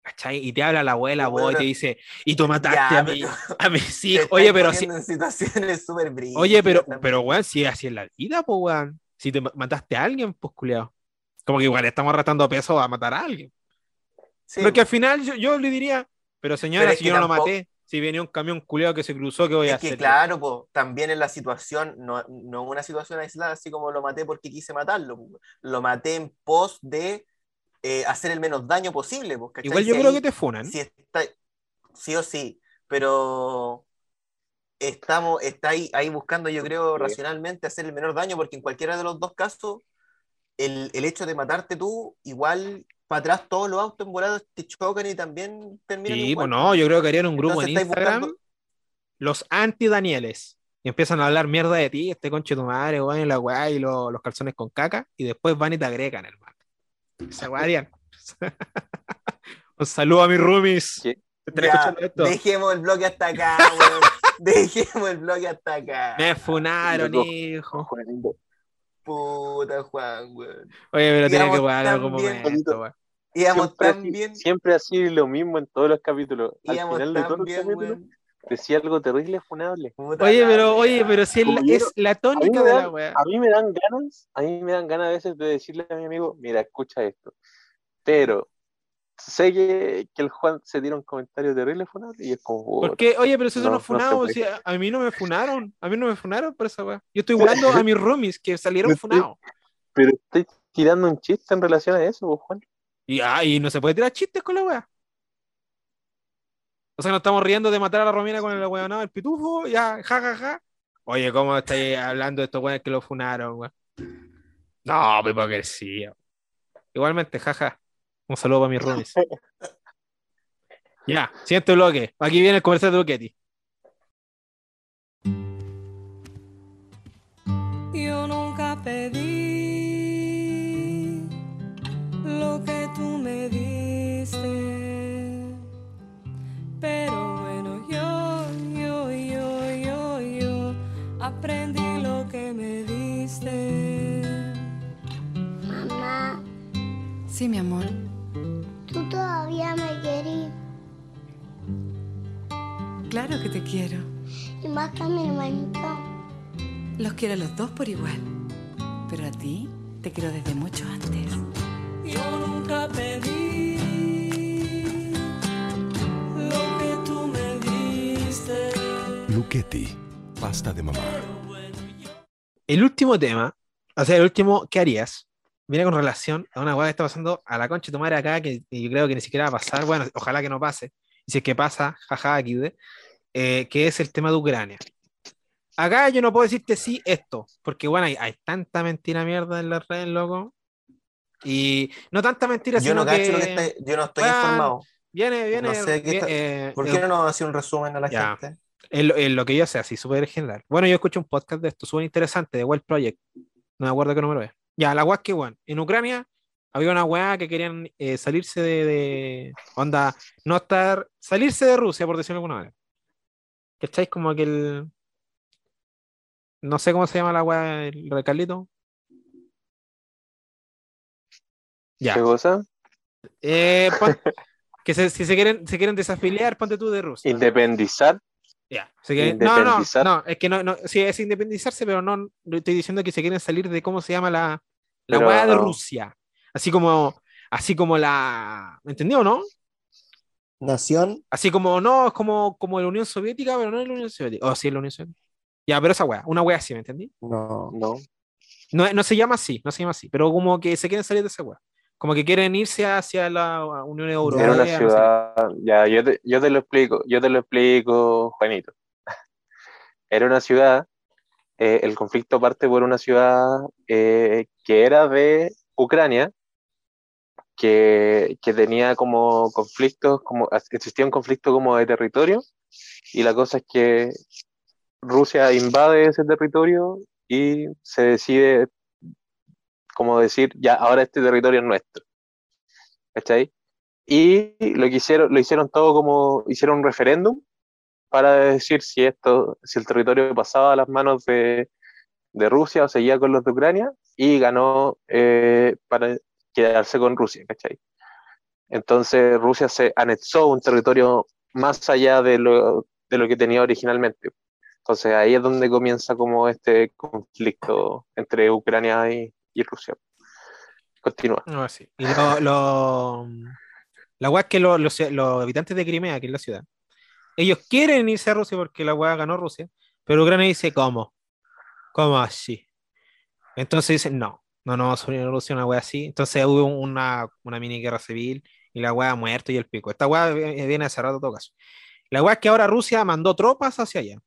¿Cachai? Y te habla la abuela, Pero, vos, y te dice, y tú mataste Ya, a, mi, pero- a mis hijos. Oye, pero si, situaciones súper oye, pero, también. pero weón, si es así en la vida, pues weón. Si te ma- mataste a alguien, pues culiao. Como que igual estamos arrastrando peso a matar a alguien. Sí, Porque al final yo, yo le diría, pero señora, Pero es si que yo no lo maté, si venía un camión culiado que se cruzó, ¿qué voy a es que hacer? claro, po, también en la situación, no, no una situación aislada, así como lo maté porque quise matarlo, po. lo maté en pos de eh, hacer el menos daño posible. po, ¿cachai? Igual yo Si creo ahí- que te funan. si está, sí o sí, pero estamos, está ahí, ahí buscando, yo creo, Sí. racionalmente hacer el menor daño, porque en cualquiera de los dos casos, el, el hecho de matarte tú, igual para atrás todos los autos volados te chocan y también terminan Sí, pues no, yo creo que harían un grupo Entonces en estáis Instagram, buscando- los anti-Danieles. Y empiezan a hablar mierda de ti, este conche tu madre, weón, y la weá, y lo- los calzones con caca, y después van y te agregan, hermano. Weá harían. un saludo a mis roomies. ¿Qué? Dejemos el bloque hasta acá, weón. Dejemos el bloque hasta acá. Me funaron, hijo. Puta Juan, weón. Oye, pero tiene que jugar algún también, momento, weón. Íbamos Siempre tan así, bien, siempre así lo mismo en todos los capítulos. Al íbamos final de tan todos los bien, capítulos weón. Decía algo terrible funable. Oye, pero, wea. oye, pero si es la, Como yo- es la tónica de dan- la. A mí me dan ganas, a mí me dan ganas a veces de decirle a mi amigo, mira, escucha esto. Pero sé que, que el Juan se tira un comentario terrible funable y es como, puta, Porque, oye, pero si eso No, no, no puede. si a, a mí no me funaron, a mí no me funaron por esa weá. Yo estoy jugando a mis roomies que salieron funados. pero estoy tirando un chiste en relación a eso, Juan. Y, ah, y no se puede tirar chistes con la weá. O sea, nos estamos riendo de matar a la Romina con el weonado del pitufo, ya, ja, ja, ja. Oye, ¿cómo estáis hablando de estos weones que lo funaron, weón? No, pues hipocresía. Igualmente, jaja. Un saludo para mis roomies. ya, siguiente bloque. Aquí viene el comercial de Duquetti. Sí, mi amor. tú todavía me querís. Claro que te quiero. Y más que a mi hermanito. Los quiero a los dos por igual. Pero a ti te quiero desde mucho antes. Yo nunca pedí lo que tú me diste. Luchetti, pasta de mamá. El último tema, o sea, el último, ¿qué harías? Viene con relación a una weá que está pasando a la concha de tu madre acá, que, yo creo que ni siquiera va a pasar. Bueno, ojalá que no pase. Y si es que pasa, jaja, aquí, eh, que es el tema de Ucrania. Acá yo no puedo decirte sí esto, porque bueno, hay, hay tanta mentira mierda en las redes, loco. Y no tanta mentira, Yo sino no que lo que está, yo no estoy informado. viene, viene, no sé está- eh, ¿Por qué no nos hace un resumen a la Ya. gente? en lo, en lo que yo sé, así súper general. Bueno, yo escucho un podcast de esto, súper interesante, de Wild Project. No me acuerdo qué número es. Ya, la weá que, bueno, en Ucrania había una weá que querían eh, salirse de, de- Onda, no estar. Salirse de Rusia, por decirlo de alguna manera. ¿Cacháis? Como que el. No sé cómo se llama la weá, el recalito. Ya. ¿Qué cosa? Eh, pon- que se- si se quieren, se quieren desafiliar, ponte tú de Rusia. Independizar. Ya, no, no, no, es que no, no, sí, es independizarse, pero no estoy diciendo que se quieren salir de cómo se llama la, la Pero- hueá de Rusia. Así como, así como la, ¿me entendió, no? Nación. Así como, no, es como, como la Unión Soviética, pero no es la Unión Soviética. O sí, es la Unión Soviética. Ya, pero esa hueá, una hueá así, ¿me entendí? No. No. No, no se llama así, no se llama así, pero como que se quieren salir de esa hueá. Como que quieren irse hacia la Unión Europea. Era una no sé. ciudad, ya, yo te, yo te lo explico, yo te lo explico, Juanito. Era una ciudad, eh, el conflicto parte por una ciudad eh, que era de Ucrania, que, que tenía como conflictos, como existía un conflicto como de territorio, y la cosa es que Rusia invade ese territorio y se decide como decir, ya, ahora este territorio es nuestro. ¿Cachai? Y lo hicieron, lo hicieron todo como, hicieron un referéndum para decir si esto, si el territorio pasaba a las manos de, de Rusia o seguía con los de Ucrania, y ganó eh, para quedarse con Rusia, ¿cachai? Entonces Rusia se anexó un territorio más allá de lo, de lo que tenía originalmente. Entonces ahí es donde comienza como este conflicto entre Ucrania y, y Rusia. Continúa. No, así. Y lo, lo- la es que lo- los, los habitantes de Crimea, que es la ciudad, ellos quieren irse a Rusia porque la weá ganó Rusia, pero Ucrania dice, ¿cómo? ¿Cómo así? Entonces dicen, no, no nos vamos a unir a Rusia, una weá así. Entonces hubo una, una mini guerra civil y la weá muerto y el pico. Esta weá vi- viene hace rato todo caso. La weá es que ahora Rusia mandó tropas hacia allá.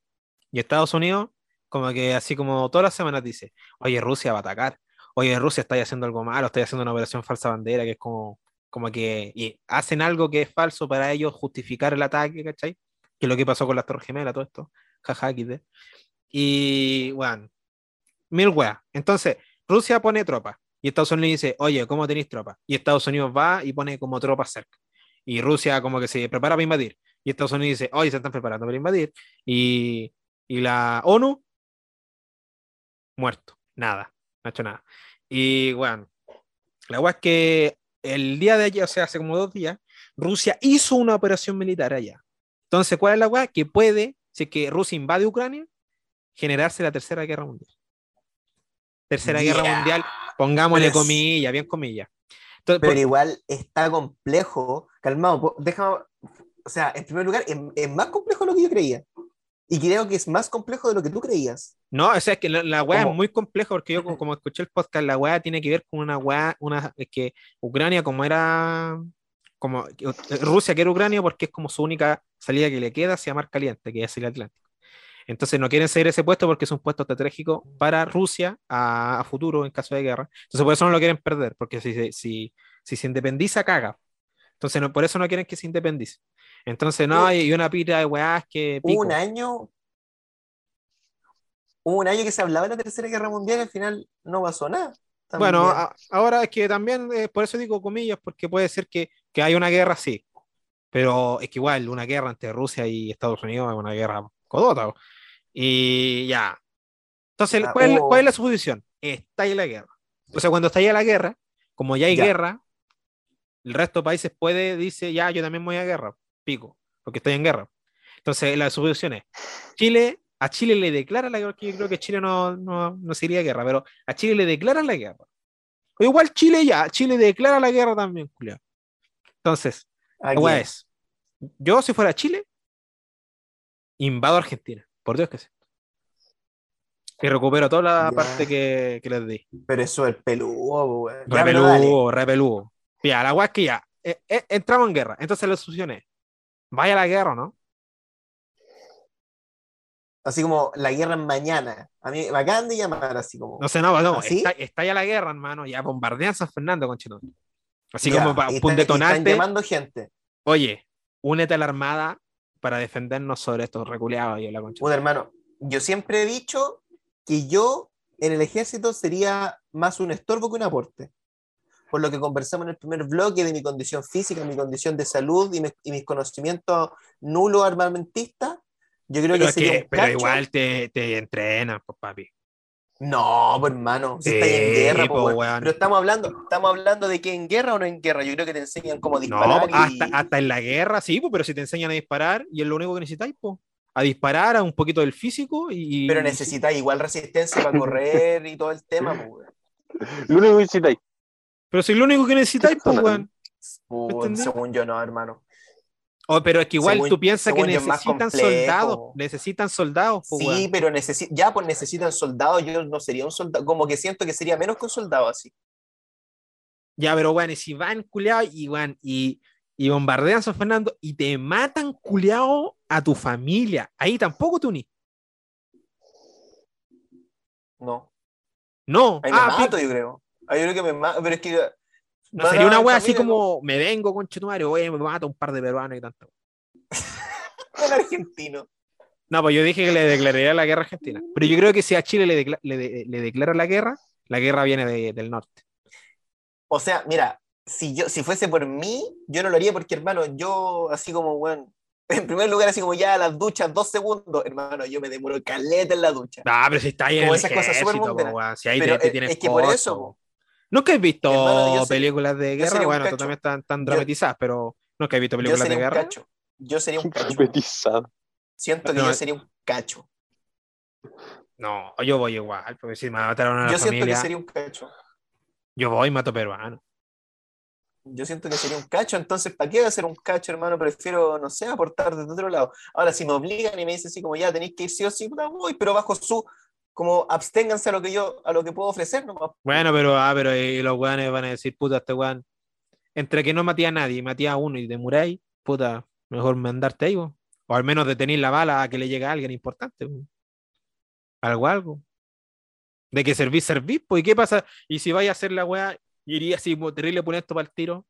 Y Estados Unidos, como que así como todas las semanas dice, oye, Rusia va a atacar oye, Rusia está haciendo algo malo, está haciendo una operación falsa bandera, que es como, como que y hacen algo que es falso para ellos justificar el ataque, ¿cachai? Que es lo que pasó con las Torres Gemelas, todo esto. Jaja, XD. Y, bueno, mil weas. Entonces, Rusia pone tropas y Estados Unidos dice, oye, ¿cómo tenéis tropas? Y Estados Unidos va y pone como tropas cerca. y Rusia como que se prepara para invadir. Y Estados Unidos dice, oye, se están preparando para invadir. Y, y la ONU, muerto, nada, no ha hecho nada. Y bueno, la weá es que el día de ayer, o sea, hace como dos días, Rusia hizo una operación militar allá. Entonces, ¿cuál es la weá? Que puede, si es que Rusia invade Ucrania, generarse la tercera guerra mundial. Tercera guerra mundial, pongámosle comillas, bien comillas. Entonces, Pero por- igual está complejo. Calmado, déjame. O sea, en primer lugar, es, es más complejo de lo que yo creía. Y creo que es más complejo de lo que tú creías. No, o sea, es que la, la weá es muy compleja porque yo como, como escuché el podcast, la weá tiene que ver con una weá, una, es que Ucrania como era, como eh, Rusia quiere Ucrania porque es como su única salida que le queda hacia Mar Caliente, que es el Atlántico. Entonces no quieren seguir ese puesto porque es un puesto estratégico para Rusia a, a futuro en caso de guerra. Entonces por eso no lo quieren perder, porque si, se- si, si se independiza, caga. Entonces no, por eso no quieren que se independice. Entonces no, hay y una pira de weás que... Pico. un año. Un año que se hablaba de la Tercera Guerra Mundial y al final no pasó nada. También. Bueno, a- ahora es que también, eh, por eso digo comillas, porque puede ser que, que haya una guerra, sí, pero es que igual una guerra entre Rusia y Estados Unidos es una guerra codota. Y ya. Entonces, ¿cuál, cuál es la solución? Estalla la guerra. O sea, cuando estalla la guerra, como ya hay Ya. guerra, el resto de países puede, dice, ya, yo también voy a guerra, pico, porque estoy en guerra. Entonces, la solución es, Chile, a Chile le declara la guerra, que yo creo que Chile no, no, no se iría a guerra, pero a Chile le declaran la guerra. O igual Chile ya, Chile declara la guerra también, Julián. Entonces, ¿A la es, yo si fuera Chile, invado Argentina, por Dios que sí. Y recupero toda la Ya. parte que, que les di. Pero eso es peludo, weón. Repeludo, repeludo. Ya, la weá es que ya, eh, eh, entramos en guerra. Entonces la solución es, vaya a la guerra, ¿no? Así como la guerra en mañana. A mí me acaban de llamar así como. No sé, no, no, ¿Ah, está, está ya la guerra, hermano, ya bombardean San Fernando, conchetón. Así Ya, como para un están- y Están detonante. llamando gente. Oye, únete a la armada para defendernos sobre estos reculeados y la concha. Bueno, hermano, yo siempre he dicho que yo en el ejército sería más un estorbo que un aporte. Por lo que conversamos en el primer bloque de mi condición física, mi condición de salud y, mi- y mis conocimientos nulos armamentistas, yo creo Pero, que sería que- un pero cacho. igual te, te entrenan, pues, papi. No, pues hermano, si Sí, estáis en guerra, po, pues, weón. weón. pero estamos hablando, estamos hablando de que en guerra o no en guerra. Yo creo que te enseñan cómo No, disparar. y- hasta, hasta en la guerra, sí, pues, pero si te enseñan a disparar y es lo único que necesitáis, pues. A disparar, a un poquito del físico y. Pero necesitas igual resistencia para correr y todo el tema, pues, weón. Lo único que necesitáis. Pero si es lo único que necesitáis, pues, weón. Según yo no, hermano. Oh, pero es que igual Según- tú piensas que necesitan soldados. Necesitan soldados, pues, Sí, weón. pero necesi- ya pues necesitan soldados, yo no sería un soldado, como que siento que sería menos que un soldado así. Ya, pero weón, y si van culiados y, weón, y, y bombardean San Fernando y te matan culiado a tu familia, ahí tampoco te unís. No, No, ahí me ah, mato, yo creo. Ahí yo creo que me mato, pero es que... no sería a una wea así como me vengo con Chetumario, oye, me mato un par de peruanos y tanto. ¿no? Un argentino. No, pues yo dije que le declararía la guerra a Argentina. Pero yo creo que si a Chile le, decla- le, de- le declaran la guerra, la guerra viene de- del norte. O sea, mira, si yo si fuese por mí, yo no lo haría porque, hermano, yo así como, bueno, en primer lugar, así como ya las duchas, dos segundos, hermano, yo me demoro caleta en la ducha. Ah, pero si está ahí en Como el esas cosas súper ejército, mundanas. weón, si ahí Pero te, te es- tienes es que por eso, po. Nunca he visto Hermano, yo sería- películas de yo guerra, bueno, tú también están tan Yo- dramatizadas, pero nunca he visto yo películas de sería un guerra. cacho. Yo sería un cacho. Repetizado. Siento que No, yo eh. sería un cacho. No, yo voy igual, porque si me mataron a la Yo siento familia, que sería un cacho. yo voy y mato peruano. Yo siento que sería un cacho, entonces, ¿para qué voy a ser un cacho, hermano? Prefiero, no sé, aportar desde otro lado. Ahora, si me obligan y me dicen así como ya tenéis que ir sí o sí, puta, voy, pero bajo su, como absténganse a lo que yo, a lo que puedo ofrecer nomás. Bueno, pero, ah, pero y los weones van a decir, puta, este weón, entre que no maté a nadie y maté a uno y demoráis, puta, mejor mandarte ahí, o al menos detener la bala a que le llegue a alguien importante. po. Algo, algo. De que servís, servís, pues, ¿y qué pasa? Y si vais a hacer la weá, iría así terrible poner esto para el tiro.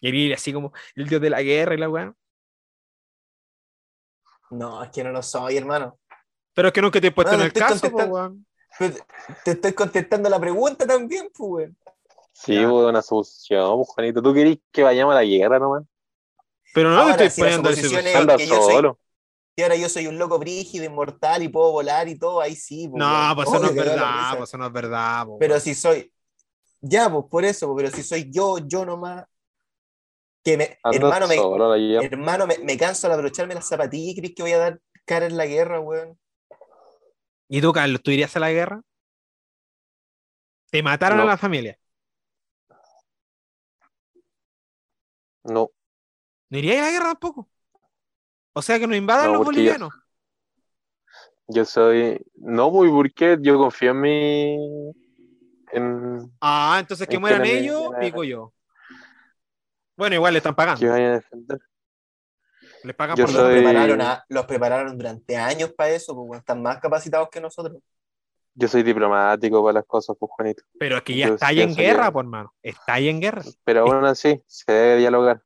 Y iría así como el dios de la guerra y la weá. No, es que no lo soy, hermano. Pero es que nunca te he puesto No, en el caso, weón. Te estoy contestando la pregunta también, pues, weón. Sí, Ya. hubo una solución, pues, Juanito. ¿Tú querís que vayamos a la guerra nomás? Pero no Ahora, te estoy poniendo de suposición es- situación. Anda que yo soy- solo. Y ahora yo soy un loco brígido, inmortal y puedo volar y todo, ahí sí. pues, No, pues eso no es verdad, pues eso no es verdad. Pero si soy. Ya, pues por eso, pero si soy yo, yo nomás. Que me. Hermano, me, solo a hermano me, me canso al abrocharme las zapatillas y crees que voy a dar cara en la guerra, weón. ¿Y tú, Carlos, tú irías a la guerra? ¿Te mataron No. a la familia? No, ¿No irías a la guerra tampoco? O sea que nos invadan No, los yo- bolivianos. yo soy. No, muy porque yo confío en mi. En Ah, entonces que mueran ellos, pico yo. Bueno, igual le están pagando. que vayan a defender. Les pagan yo por Los prepararon, a- los prepararon durante años para eso, pues, weón. Están más capacitados que nosotros. Yo soy diplomático para las cosas, pues, Juanito. Pero es que ya Yo está ahí ya en guerra, por hermano. Está ahí en guerra. Pero aún así, se debe dialogar.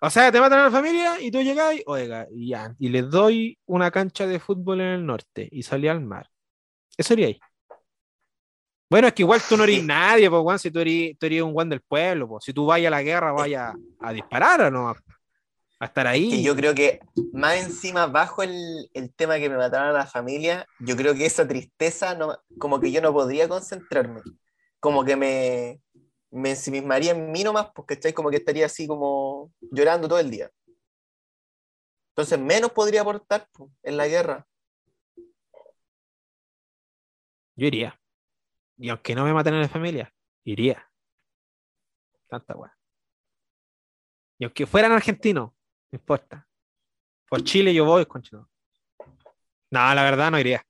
O sea, te matan a la familia y tú llegas y, oiga, y ya, y les doy una cancha de fútbol en el norte y salí al mar. Eso sería ahí. Bueno, es que igual tú no eres nadie, pues, Juan, si tú eres, tú eres un Juan del pueblo, pues. Si tú vayas a la guerra, vayas a disparar o no, a estar ahí. Que yo creo que más encima, bajo el, el tema que me mataron a la familia, yo creo que esa tristeza, no, como que yo no podría concentrarme. Como que me, me ensimismaría en mí nomás, porque estoy como que estaría así como llorando todo el día. Entonces, menos podría aportar po, en la guerra. Yo iría. Y aunque no me maten a la familia, iría. Tanta weá. Y aunque fueran argentinos, no importa. Por Chile yo voy, conchito. No, la verdad no iría.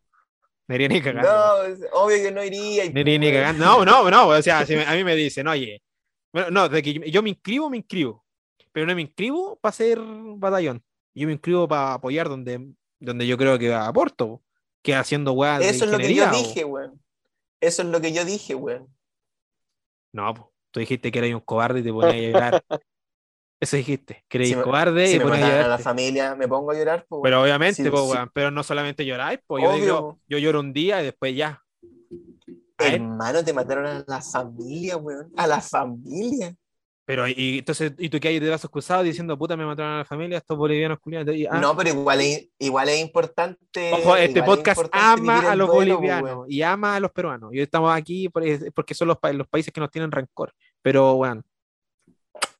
No iría ni cagando. No, obvio que no iría. y, Ni, ni, weón. cagando. No, no, no. O sea, si me- a mí me dicen, oye, bueno, no, de que yo, me inscribo, me inscribo. Pero no me inscribo para ser batallón. Yo me inscribo para apoyar donde, donde yo creo que aporto. po. Que haciendo weá de Eso es lo que yo dije, weón. Eso es lo que yo dije, weón. No, tú dijiste que eras un cobarde y te ponías a llorar. Eso dijiste, eres Si cobarde Si y me a a la familia, me pongo a llorar, pues, Pero obviamente, Sí, po, weón, pero no solamente lloráis, pues yo, digo, yo lloro un día y después ya. Hermano, te mataron a la familia, weón. A la familia. Pero y entonces, y tú que hay de brazos cruzados diciendo, puta, me mataron a la familia, estos bolivianos culiados. ah, No, pero igual es, igual es importante. Ojo, este es podcast importante ama a los duelo, pues, bolivianos y ama a los peruanos. Y hoy estamos aquí por- porque son los, pa- los países que nos tienen rencor. Pero, bueno,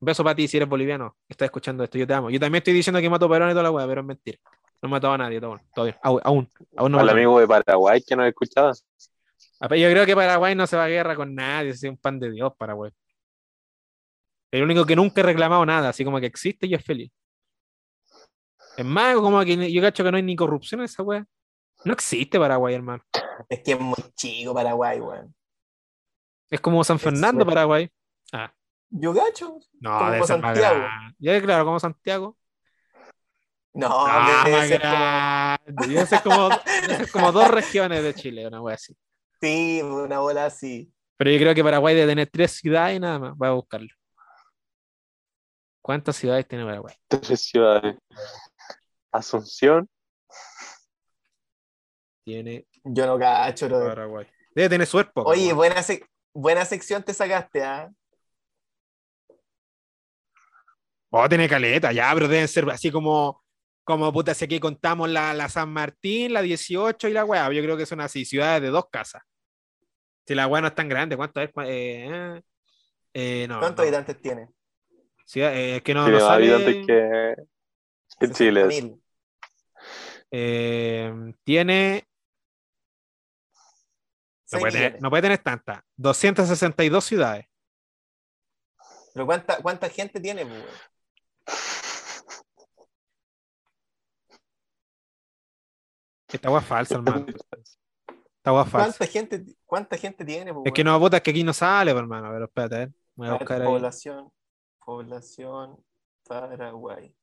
beso para ti si eres boliviano. Estás escuchando esto, yo te amo. Yo también estoy diciendo que mato peruanos y toda la weá, pero es mentira. No he matado a nadie, todo, bien, todo bien. Aún, aún, aún no Al amigo de Paraguay que nos escuchaba. nadie. Yo creo que Paraguay no se va a guerra con nadie, es un pan de Dios, Paraguay. El único que nunca he reclamado nada, así como que existe y es feliz. Es más, como que yo cacho que no hay ni corrupción en esa weá. No existe Paraguay, hermano. Es que es muy chico Paraguay, weón. Es como San Fernando. Paraguay. Yo gacho. no, Como debe ser más Santiago. Ya, claro, como Santiago. No, Ah, debe más ser como- grande. Debe ser como, debe ser como dos regiones de Chile, una wea así. Sí, una bola así. Pero yo creo que Paraguay debe tener tres ciudades y nada más. Voy a buscarlo. ¿Cuántas ciudades tiene Paraguay? Tres ciudades. Asunción. Tiene Yo no cacho. Paraguay. Debe tener su época. Oye, buena, sec- buena sección te sacaste, ¿ah? Oh, tiene caleta, ya, pero deben ser así como, como puta, si aquí contamos la, la San Martín, la 18 y la weá. Yo creo que son así, ciudades de dos casas. Si la weá no es tan grande, ¿cuánto es? Eh, eh, eh, no, ¿Cuántos no. habitantes tiene? Ciudad- eh, es que no, Tiene no más habitantes que, que Chile. 60.000. eh, tiene. No puede, tener, no puede tener tantas. 262 ciudades. Pero ¿cuánta, ¿cuánta gente tiene, pues, Esta es falsa, hermano. Esta es falsa. ¿Cuánta gente, ¿Cuánta gente tiene, pues, Es que no, puta, es que aquí no sale, hermano. Pero espérate, a ver. Voy a A ver, buscar ahí. población, población Paraguay.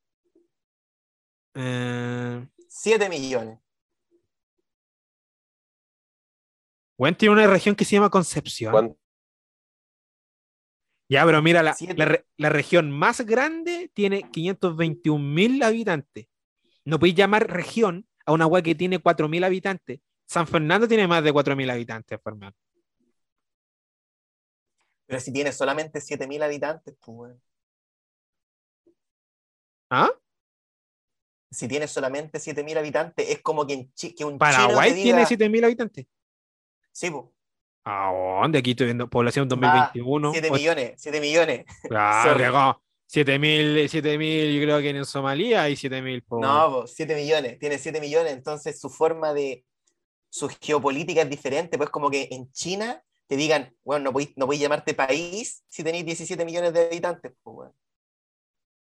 Eh, 7 millones. Weón tiene una región que se llama Concepción. ¿Cuánto? Ya, pero mira, la, la región más grande tiene 521 mil habitantes. No podéis llamar región a una weá que tiene 4 mil habitantes. San Fernando tiene más de 4 mil habitantes, hermano. Pero si tiene solamente 7.000 habitantes, pues, weón. ¿Ah? Si tiene solamente 7.000 habitantes, es como que, en Chi- que un chino Paraguay diga- tiene 7.000 habitantes. Sí, pues. ¿A dónde? Aquí estoy viendo población Ah, 2021. 7 Ocho- millones, 7 millones. Cagó. 7000, 7000, yo creo que en Somalia hay 7000. po. No, 7 millones, tiene 7 millones, entonces su forma de, su geopolítica es diferente, pues como que en China te digan, bueno, no podéis no podéis llamarte país si tenéis 17 millones de habitantes, pues.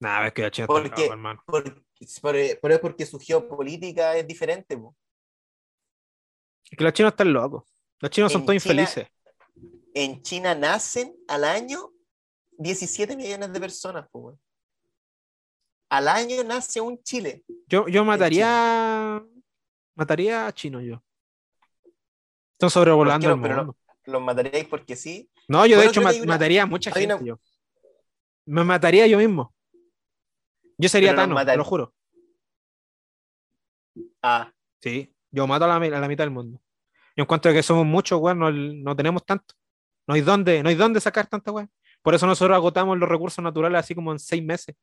Nah, es que la China está Porque- cagado, hermano. Por- es porque su geopolítica es diferente, pues. Es que los chinos están locos. Los chinos son todos China- infelices. En China nacen al año 17 millones de personas, pues. Al año nace un Chile. Yo, yo mataría. Mataría a chinos yo. Están sobrevolando ¿Por el qué no? Pero mundo. Los mataréis porque sí. No, yo de hecho una- mataría a mucha gente. una- yo. Me mataría yo mismo. Yo sería Pero Thanos, te lo juro. Ah, Sí, yo mato a la, a la mitad del mundo. Y en cuanto a que somos muchos, weón, no, no tenemos tanto. No hay dónde, no hay dónde sacar tanta weón. Por eso nosotros agotamos los recursos naturales así como en seis meses.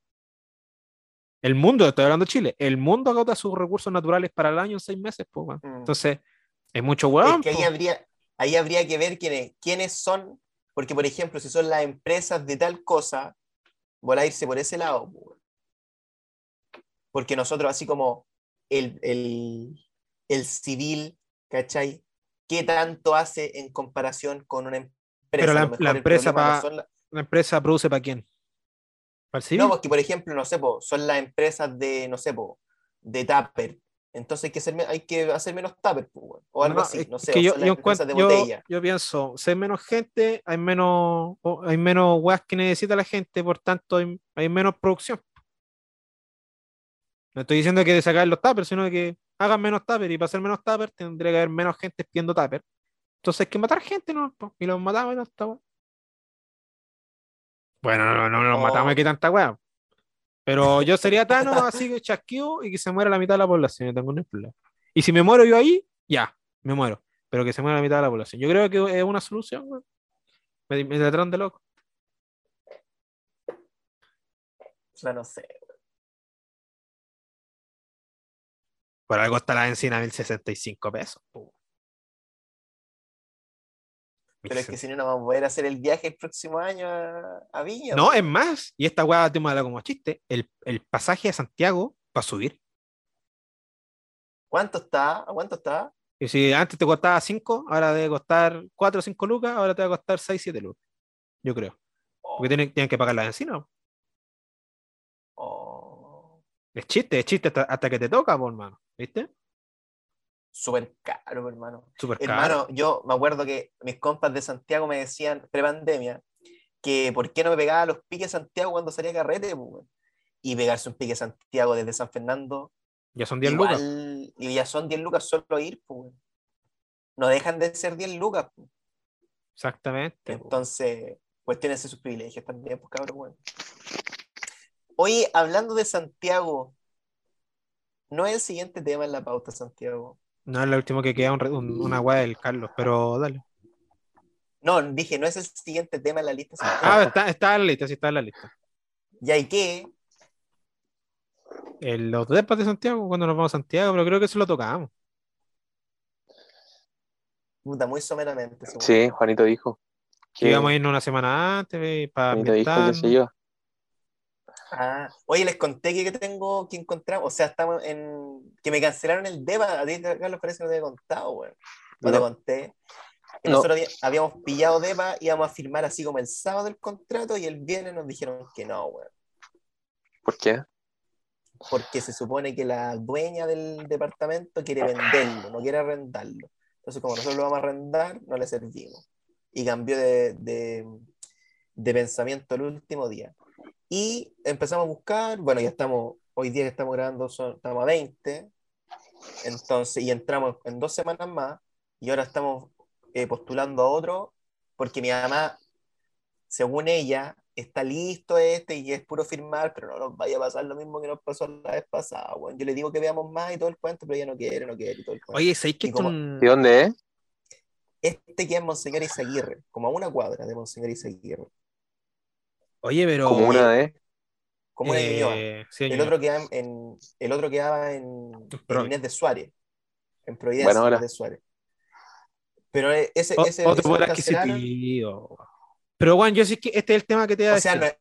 El mundo, estoy hablando de Chile, el mundo agota sus recursos naturales para el año en seis meses, pues, mm. Entonces, es mucho weón. es que ahí habría, ahí habría que ver quiénes, quiénes son, porque por ejemplo, si son las empresas de tal cosa, voy a irse por ese lado. Porque nosotros, así como el, el, el civil, ¿cachai? ¿Qué tanto hace en comparación con una empresa? Pero la- la empresa problema no pa- son la- La empresa produce para quién? ¿Para el civil? No, porque por ejemplo, no sé, po, son las empresas de, no sé, po, de Tupper. Entonces hay que, hacer, me- hay que hacer menos Tupper, po, o algo No, así, no sé, que yo, de yo- botella. yo pienso, si hay menos gente, hay menos, hay menos weas que necesita la gente, por tanto hay, hay menos producción. No estoy diciendo que de sacar los tuppers, sino que hagan menos tuppers y para hacer menos tuppers tendría que haber menos gente pidiendo tuppers. Entonces hay que matar gente, ¿no? Y los matamos y no está. Bueno, no, no, no los Oh. matamos y que tanta wea. Pero yo sería Thanos así que chasqueo y que se muera la mitad de la población, no tengo ningún problema. Y si me muero yo ahí, ya, me muero. Pero que se muera la mitad de la población. Yo creo que es una solución, weón. Me, me trataron de loco. O sea, no sé. Por algo está la encina a 1065 pesos. po. Pero es que si no, no vamos a poder hacer el viaje el próximo año a, a Viña. No, es más, y esta weá te habla como chiste, el, el pasaje a Santiago va a subir. ¿Cuánto está? ¿A cuánto está? Y si antes te costaba 5, ahora debe costar 4 o 5 lucas, ahora te va a costar 6, 7 lucas. Yo creo. Porque tienen, tienen que pagar la encina. Oh, Es chiste, es chiste hasta, hasta que te toca, por hermano. ¿Viste? Súper caro, hermano. Súper caro. Hermano, yo me acuerdo que mis compas de Santiago me decían, pre-pandemia, que por qué no me pegaba los piques Santiago cuando salía a carrete, weón. Y pegarse un pique Santiago desde San Fernando, Ya son 10 lucas. y ya son 10 lucas solo ir, weón. No dejan de ser 10 lucas, po. Exactamente. po. Entonces, cuestionense sus privilegios también, pues cabrón, weón. Oye, hablando de Santiago, no es el siguiente tema en la pauta, Santiago. No es lo último que queda un un- una del Carlos, pero dale. No, dije, no es el siguiente tema en la lista. Ah, está, está en la lista, sí está en la lista. ¿Y hay qué? El, los depas de Santiago, cuando nos vamos a Santiago, pero creo que eso lo tocamos. Puta, muy someramente. seguro. Sí, Juanito dijo. Que íbamos a irnos una semana antes para Juanito dijo, qué sé yo. Ah, oye, les conté que, tengo, que encontramos, o sea, estamos en, que me cancelaron el DEPA, a ti, Carlos, parece que no te he contado, weón. No, te conté. Que No. Nosotros había- habíamos pillado DEPA, íbamos a firmar así como el sábado el contrato y el viernes nos dijeron que no, weón. ¿Por qué? Porque se supone que la dueña del departamento quiere venderlo, no quiere arrendarlo. Entonces, como nosotros lo vamos a arrendar, no le servimos. Y cambió de, de, de pensamiento el último día. Y empezamos a buscar, bueno, ya estamos, hoy día que estamos grabando, son, estamos a 20, entonces, y entramos en dos semanas más, y ahora estamos eh, postulando a otro, porque mi mamá, según ella, está listo este y es puro firmar, pero no nos vaya a pasar lo mismo que nos pasó la vez pasada, weón. Yo le digo que veamos más y todo el cuento, pero ella no quiere, no quiere y todo el cuento. Oye, ¿sabéis que como- ¿Y dónde es? Este queda en Monseñor Izaguirre, como a una cuadra de Monseñor Izaguirre. Oye, pero. Como una ¿eh? Como una Ñuñoa. eh, sí, El otro quedaba en, el otro quedaba en, en Inés de Suárez, en Providencia Bueno. Inés de Suárez. Pero e, ese, O- ese, otro poder adquisitivo. Pero, Juan, yo sé que este es el tema que te iba a O sea, no es-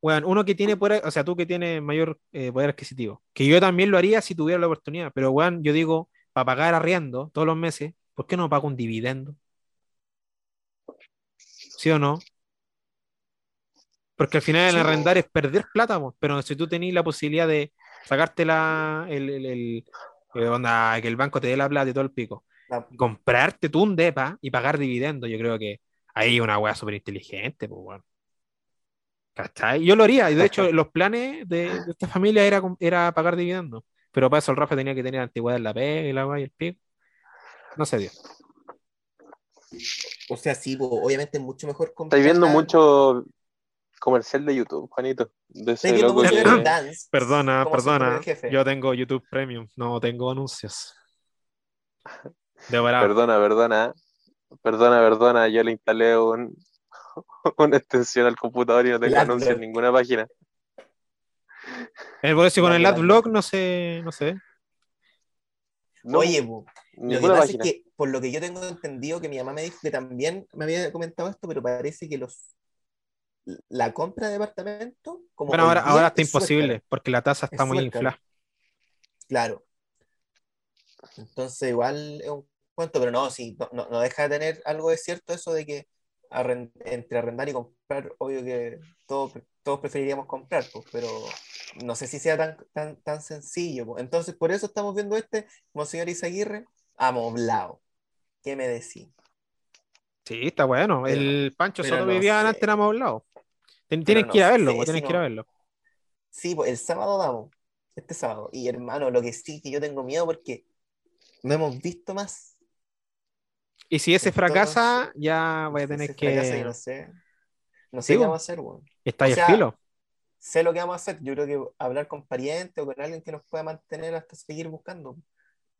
Weón, uno que tiene poder, o sea, tú que tienes mayor eh, poder adquisitivo, que yo también lo haría si tuviera la oportunidad, pero weón, yo digo, para pagar arriendo todos los meses, ¿por qué no pago un dividendo? ¿Sí o no? Porque al final el Sí, arrendar es perder plata, po, pero si tú tenés la posibilidad de sacarte la, el, el- el- eh, onda, que el banco te dé la plata y todo el pico, la- comprarte tú un depa y pagar dividendo, yo creo que ahí hay una weá súper inteligente, pues, weón. ¿Cachai? Yo lo haría, y de hecho los planes de, de esta familia era, era pagar dividendos, pero para eso el Rafa tenía que tener antigüedad en la pega y la weá y el pico. No se dio. o sea, sí, po, obviamente es mucho mejor comprar. Estáis viendo mucho comercial de YouTube, Juanito. De ese que- Dance. Perdona, perdona, yo tengo YouTube Premium, no tengo anuncios. De verdad. Perdona, perdona. Perdona, perdona. Yo le instalé un, una extensión al computador y no tengo anuncios en ninguna página. Eh, por eso con el adblock no sé, no sé. No, Oye, po, lo que ninguna pasa página. es que, por lo que yo tengo entendido, que mi mamá me dijo que también me había comentado esto, pero parece que los la compra de departamento, como Bueno, ahora, ahora está imposible, porque la tasa está Es muy cara. inflada. Claro. Entonces, igual es un cuento, pero no, sí, no, no- deja de tener algo de cierto eso de que entre arrendar y comprar, obvio que todos, todos preferiríamos comprar, pues, pero no sé si sea tan, tan, tan sencillo. pues. Entonces, por eso estamos viendo este, Monseñor Izaguirre, amoblado. ¿Qué me decís? Sí, está bueno. Pero- el Pancho solo no vivía antes era Tienen Pero que ir a verlo, sé pues, si que ir a verlo. Sí, pues el sábado vamos, este sábado. Y hermano, lo que sí que yo tengo miedo porque no hemos visto más. Y si ese Entonces, fracasa, ya voy a tener que. no sé. No sé Sí, qué po. vamos a hacer, weón. Está ahí o el filo. Sé lo que vamos a hacer. Yo creo que hablar con parientes o con alguien que nos pueda mantener hasta seguir buscando.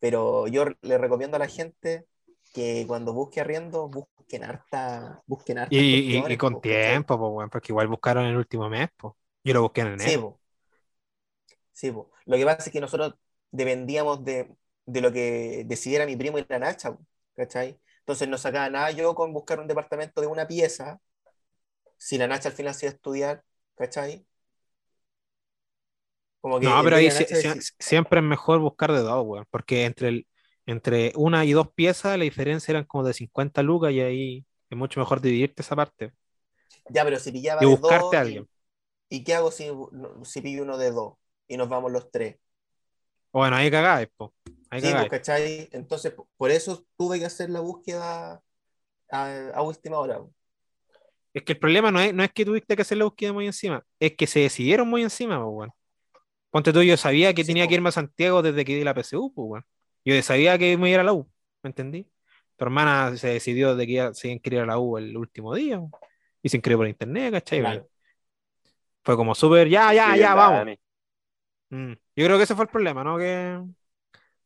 Pero yo le recomiendo a la gente que cuando busque arriendo, busquen harta, busquen hartas Y, y- y cuestiones, con po, tiempo, pues, weón, porque igual buscaron el último mes, pues. Yo lo busqué en Sí, enero. po. Sí, po. Lo que pasa es que nosotros dependíamos de, de lo que decidiera mi primo y la Nacha, po, ¿cachai? Entonces no sacaba nada yo con buscar un departamento de una pieza, si la Nacha al final se iba a estudiar, ¿cachai? Como que No, pero ahí decir- siempre es mejor buscar de dos, weón, porque entre, el, entre una y dos piezas la diferencia eran como de 50 lucas y ahí es mucho mejor dividirte esa parte. ya, pero si pillaba Y de buscarte dos, a alguien. ¿y, qué hago si, si pillo uno de dos y nos vamos los tres? Bueno, ahí cagáis, pues. Ahí Sí, pues. ¿cachai? Entonces, po- por eso tuve que hacer la búsqueda a, a última hora. po. Es que el problema no es, no es que tuviste que hacer la búsqueda muy encima, es que se decidieron muy encima, pues, weón. Ponte tú, yo sabía que Sí, tenía po. que irme a Santiago desde que di la PSU, pues, weón. Yo sabía que me iba a ir a la U, ¿me entendí? Tu hermana se decidió de que iba- se inscribir a la U el último día, y se inscribió por internet, ¿cachai? Claro. Fue como súper, ya, ya, Sí, ya, vamos. Mm. Yo creo que ese fue el problema, ¿no? Que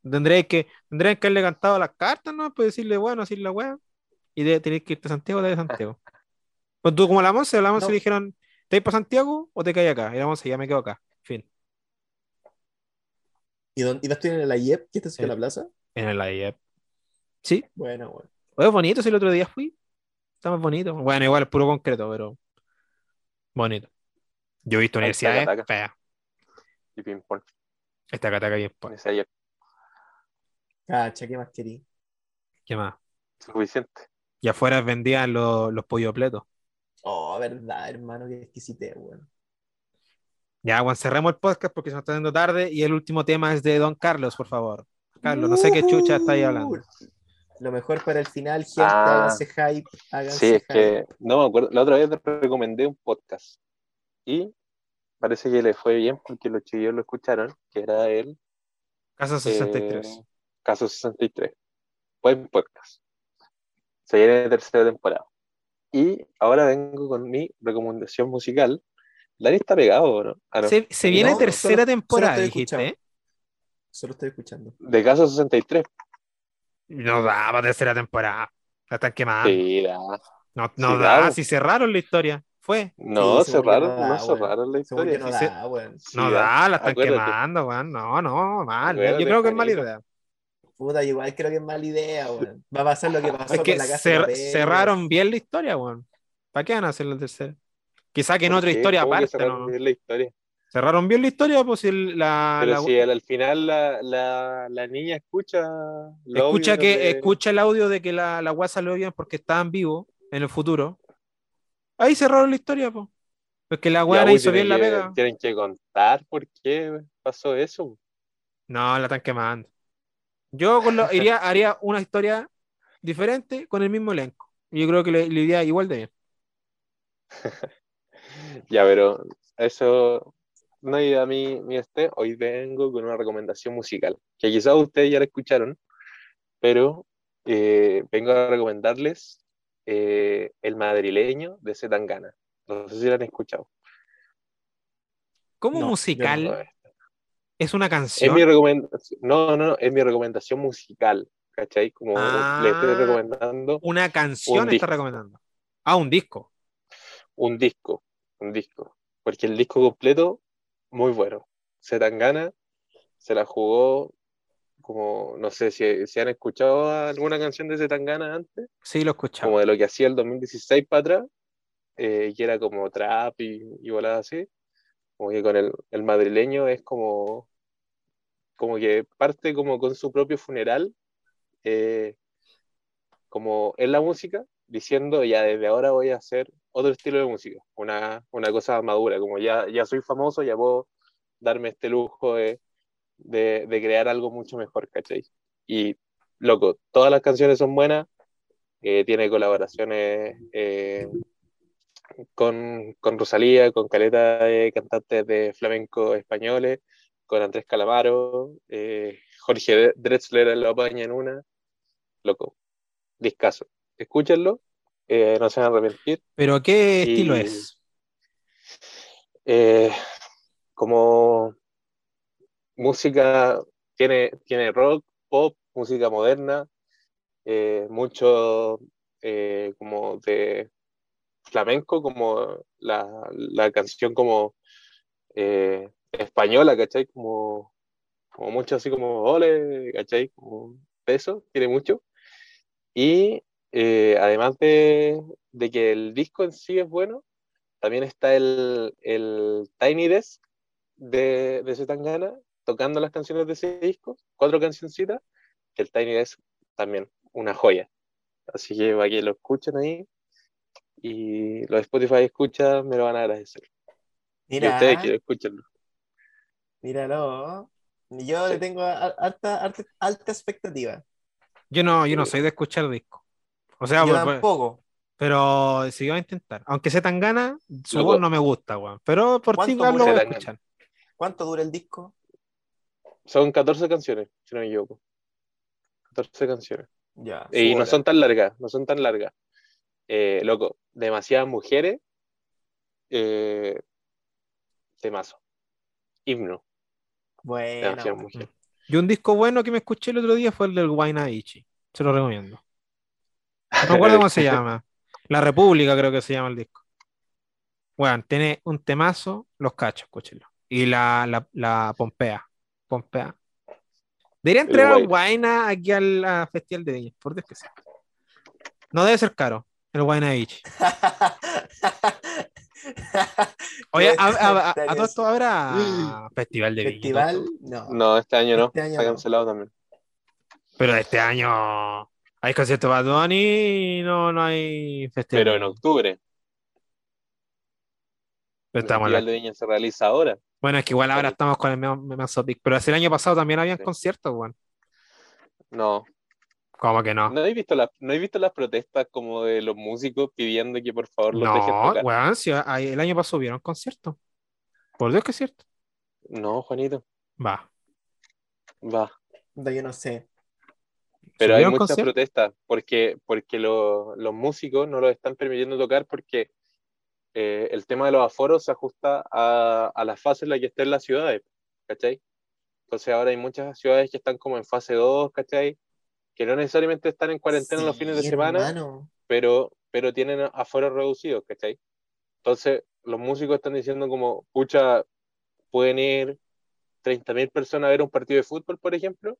tendréis que, tendréis que haberle cantado las cartas, ¿no? Pues decirle, bueno, así la weá. Y de, tenéis que irte a Santiago, te de Santiago. Pues tú, como la Monse, la Monse No. le dijeron, ¿te vas para Santiago o te caes acá? Y la Monse, ya me quedo acá. ¿Y, dónde, y no estoy en la IEP? ¿Qué estás en la plaza? En el IEP. Sí, Bueno, bueno. es bonito, si el otro día fui. Está más bonito. Bueno, igual es puro concreto, pero bonito. Yo he visto universidades feas. Y ping-pong. Esta cataca bien. Con pues. ese ayer. Cacha, ¿qué más querí? ¿Qué más? Suficiente. Y afuera vendían los, los pollo pletos. Oh, verdad, hermano, qué exquisite, weón. Ya, bueno, cerremos el podcast porque se nos está dando tarde y el último tema es de Don Carlos, por favor. Carlos, no sé qué chucha está ahí hablando. Lo mejor para el final, gente, Ah. háganse hype, háganse Sí, es hype. que no me acuerdo. La otra vez te recomendé un podcast y parece que le fue bien porque los chiquillos lo escucharon, que era el Casa 63. eh, Caso 63. Buen podcast. Se viene de tercera temporada. Y ahora vengo con mi recomendación musical. Dani está pegado, ¿no? Ah, no. Se, se viene No, tercera solo- temporada, solo dijiste. ¿eh? Solo estoy escuchando. De Caso 63. No da para tercera temporada. La están quemando. Sí, da. No, no Sí, da, da. si cerraron la historia. Fue. No, Sí, cerraron, no da, no weón. cerraron la historia. no Sí, da. Sí, No da, la están acuérdate. quemando, weón. No, no, mal. Yo creo que es mala idea. Puta, igual creo que es mala idea, weón. Va a pasar lo que pasó Es que con la casa cer- cerraron bien la historia, weón. ¿Para qué van a hacer la tercera? Quizá que en ¿Por otra qué? historia ¿Cómo que aparte, bien la historia? Cerraron bien la historia, pues si el- la, Pero la- si al, al final la, la, niña escucha escucha que de- escucha el audio de que la, la weá salió bien porque estaban vivos en el futuro. Ahí cerraron la historia, pues. Porque la pues, hizo bien la pega. Tienen que contar por qué pasó eso. No, la están quemando. Yo con lo- iría, haría una historia diferente con el mismo elenco. Yo creo que le, le iría igual de bien. Ya, pero eso no hay a mí mi este. Hoy vengo con una recomendación musical, que quizás ustedes ya la escucharon, pero eh, vengo a recomendarles eh, El madrileño de Zetangana. No sé si lo han escuchado. Como No, musical, No, es una Es canción. mi recomendación, no, no, no, es mi recomendación musical, ¿cachai? Como Ah. le estoy recomendando Una canción Un está disco. recomendando. Ah, un disco. un disco, un disco, porque el disco completo, muy bueno. Zetangana se la jugó como, no sé si, si han escuchado alguna canción de Zetangana antes, Sí, lo he escuchado. como de lo que hacía el 2016 para atrás, eh, que era como trap y, y voladas así, como que con el, el madrileño es como, como que parte como con su propio funeral, eh, como en la música, diciendo ya desde ahora voy a hacer otro estilo de música, una, una cosa madura, como ya, ya soy famoso, ya puedo darme este lujo de, de, de crear algo mucho mejor, ¿cachai? Y loco, todas las canciones son buenas, eh, tiene colaboraciones eh, con, con Rosalía, con caleta de cantantes de flamenco españoles, con Andrés Calamaro, eh, Jorge Drexler lo apaña en una, loco, discaso. Escúchenlo, eh, no se van a arrepentir. Pero ¿qué Y- estilo es? Eh, como música, tiene, tiene rock, pop, música moderna, eh, mucho como de flamenco, como la, la canción como española, ¿cachai? Como, como mucho así como ole, ¿cachai? Como eso, tiene mucho. Y eh, además de, de que el disco en sí es bueno, también está el, el Tiny Desk de, de Zetangana tocando las canciones de ese disco, cuatro cancioncitas, que el Tiny Desk también, una joya. Así que para que lo escuchen ahí y los de Spotify escuchan, me lo van a agradecer. y Mira, ustedes quiero escucharlo. míralo. Yo le tengo alta, alta, alta expectativa. Yo no, yo no soy de escuchar disco. O sea, Yo pues, pues, tampoco. pero si iba a intentar. Aunque sea tan gana, su voz no me gusta, weón. Pero por ti, ¿Cuánto Carlos, lo voy a escuchar. ¿Cuánto dura el disco? Son 14 canciones, si no me equivoco. 14 canciones. Ya. Y no son tan largas, no son tan largas. Eh, loco, demasiadas mujeres. Eh, temazo. Himno, Bueno. demasiadas mujeres. Y un disco bueno que me escuché el otro día fue el del Guaynaichi. Se lo recomiendo. No me acuerdo cómo se llama. La República creo que se llama el disco. Bueno, tiene un temazo, los cachos, escúchenlo. Y la, la, la Pompea. Pompea. Debería El entregar Guayna. Guayna aquí al a Festival de Viña, por Dios que sea. No debe ser caro, el Guaynaichi. Oye, a, a- a- a todo esto habrá Festival de Viña. Festival, no. No, este año no, Este año está no. cancelado también. Pero este año hay concierto de Bad Bunny y no, no hay festival. Pero en octubre, Pero el estamos Festival la- de Viña se realiza ahora. Bueno, es que igual ahora estamos con el topic, Pero hace el año pasado también habían Sí. conciertos, weón. No, ¿Cómo que no? ¿no he visto las, no he visto las protestas como de los músicos pidiendo que por favor los dejen No, tocar? weón, si hay- el año pasado hubieron conciertos. Por Dios que es cierto. No, Juanito, Va. va. No, yo no sé. Pero hay ¿Hubieron muchas protestas porque, porque lo- los músicos no los están permitiendo tocar porque eh, el tema de los aforos se ajusta a, a la fase en la que estén las ciudades, ¿cachai? Entonces ahora hay muchas ciudades que están como en fase 2, ¿cachai? que no necesariamente están en cuarentena los Sí, fines de semana, hermano. pero, pero tienen aforos reducidos, ¿cachai? Entonces, los músicos están diciendo como, pucha, pueden ir 30.000 personas a ver un partido de fútbol, por ejemplo,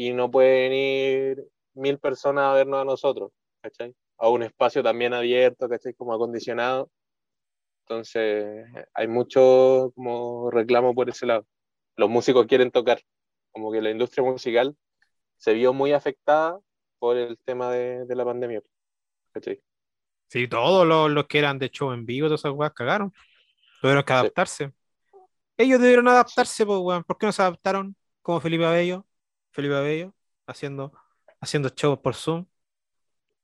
y no pueden ir mil personas a vernos a nosotros, ¿cachai? A un espacio también abierto, ¿cachai? Como acondicionado. Entonces, hay mucho como reclamo por ese lado. Los músicos quieren tocar, como que la industria musical se vio muy afectada por el tema de, de la pandemia, ¿cachai? Sí, todos los, los que eran de show en vivo, todas esas weas cagaron. Tuvieron que adaptarse. Ellos debieron adaptarse, pues, weón. ¿Por qué no se adaptaron? Como Felipe Abello. Felipe Abello, haciendo, haciendo shows por Zoom.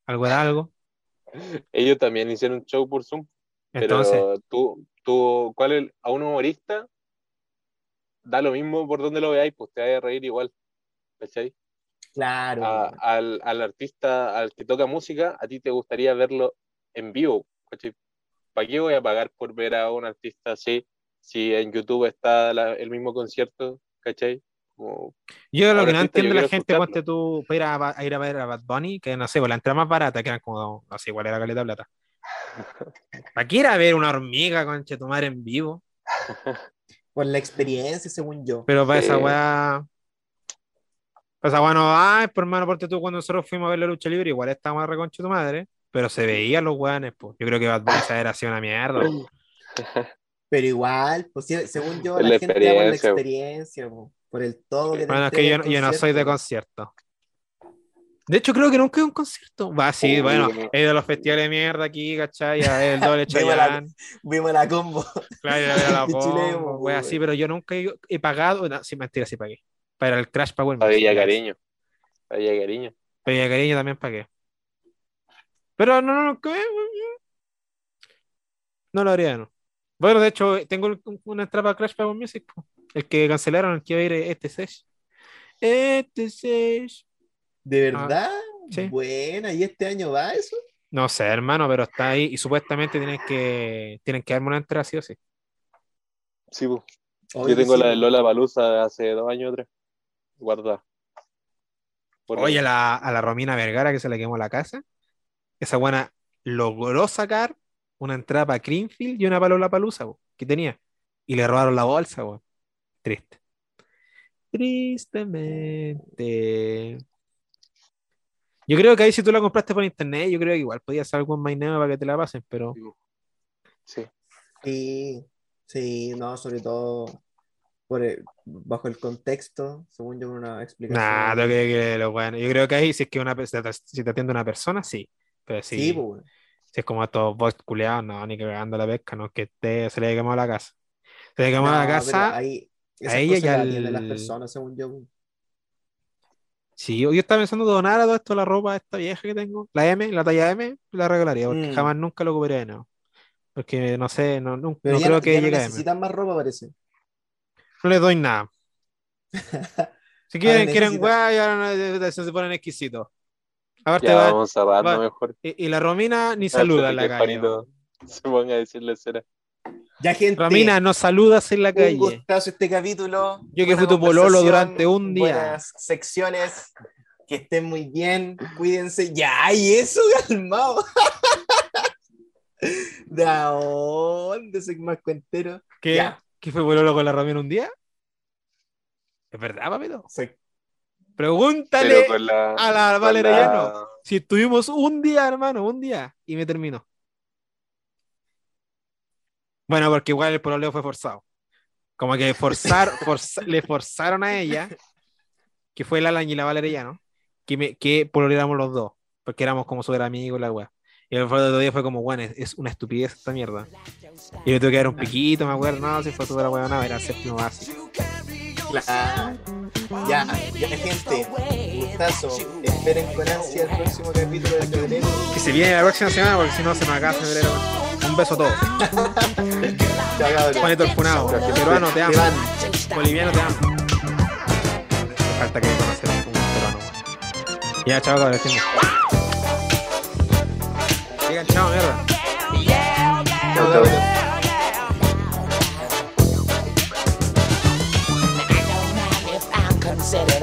Algo era algo. Ellos también hicieron un show por Zoom, Entonces, pero tú, tú, ¿cuál es? A un humorista da lo mismo por donde lo veáis, pues te vaya a reír igual, ¿cachai? Claro. A- al, al artista, al que toca música, a ti te gustaría verlo en vivo, ¿cachai? ¿Para qué voy a pagar por ver a un artista así si en YouTube está la- el mismo concierto, ¿cachai? Como- yo lo que no entiendo la gente, escucharlo. ponte tú, para ir a, a ir a ver a Bad Bunny, que no sé, pues la entrada más barata, que eran como, no sé, igual era caleta de plata. ¿Para qué ir a ver una hormiga, conche, tomar en vivo? Por la experiencia, según yo. Pero para Sí. esa weá. Para esa weá no va, por hermano, porque tú cuando nosotros fuimos a ver la lucha libre, igual estábamos a reconcha tu madre, pero se veían los weones, pues. Yo creo que Bad Bunny esa era así una mierda. Pero igual, pues sí, según yo, la, la gente va por la experiencia, po. Experiencia, po, por el todo que te Bueno, es que yo, yo no soy de concierto. De hecho, creo que nunca he ido a un concierto. Va, sí, Uy, bueno, no. he ido a los festivales de mierda aquí, ¿cachai? A el doble Vimos la- Chayanne, Vimos la combo. claro, a a la weón. así, pero yo nunca he, pagado, no, sí, mentira, sí pagué. Para el Crash Power Para Music, Villa ya. Cariño. Para Villa Cariño. Pero de cariño también pagué. Pero no, no, no, ¿qué? No lo haría, no. Bueno, de hecho, tengo una entrada para Crash Power Music, po. El que cancelaron, el que iba a ir este sesh. Este sesh. ¿De verdad? Ah, sí. Buena, ¿y este año va eso? No sé, hermano, pero está ahí y supuestamente tienen que, tienen que darme una entrada sí o sí. Sí, pues. Oye, Yo tengo sí, la de. Lola Palusa de hace dos años o tres. Guarda. Por Oye, a la, a la Romina Vergara que se le quemó la casa, esa buena logró sacar una entrada para Greenfield y una para Lola Palusa que tenía. Y le robaron la bolsa, weón. Triste. Tristemente. Yo creo que ahí si tú la compraste por internet, yo creo que igual podía hacer algún maineo para que te la pasen, pero Sí. Sí, sí, no, sobre todo por el- bajo el contexto, según yo, una explicación. nada, tengo que, que lo bueno. Yo creo que ahí si es que una si te, atiende una persona, sí. Pero Sí, pues, si es como estos bots culeados, no, ni que cagando la pesca, no, que te, se le haya quemado la casa. Se le quemó no, la pero casa. ahí, esas ella y al- atienden las personas, según yo. Sí, yo yo estaba pensando donar a todo esto la ropa a esta vieja que tengo, la M, la talla M, la regalaría, porque Mm. jamás nunca lo ocuparía de nuevo. Porque no sé, no, no, Pero no ya, creo no- que ya no llegue a M. necesitan más ropa, parece. No les doy nada. Si quieren, quieren necesita- weá y ahora no- se ponen exquisitos. Aparte, Ya va- vamos cerrando va- mejor. y, y la Romina ni saluda en la calle. Se ponga a decirle cera. Ya, gente, Romina, no saludas en la un calle. gustazo este capítulo. Yo que fui tu pololo durante un día. Buenas secciones. Que estén muy bien. Cuídense. Ya, y eso, calmado. ¿De dónde soy más cuentero? ¿Qué? Ya. ¿Qué fue pololo con la Romina un día? ¿Es verdad, papito? Soy Pregúntale la. a la Valeria la-. Si estuvimos un día, hermano, un día, y me terminó. Bueno, porque igual el pololeo fue forzado. Como que forzar, forza- le forzaron a ella, que fue la Alan y la Valeriano, que, me, que pololeáramos los dos, porque éramos como súper amigos, la weá. Y el otro día fue como, bueno, es, es una estupidez esta mierda. Y le tuve que dar un piquito, me acuerdo, no, si fue súper weá, no, era el séptimo básico. Claro. Ya, ya, gente vistazo. Esperen con ansia el próximo capítulo de febrero. Que se viene la próxima semana, porque si no se nos acaba febrero. Un beso a todos. Juanito el Funado. Peruano, te amo. Boliviano, te amo. Falta que conocer un peruano. Ya, chao, cabrón. Digan chao, mierda. Chao, cabrón. considered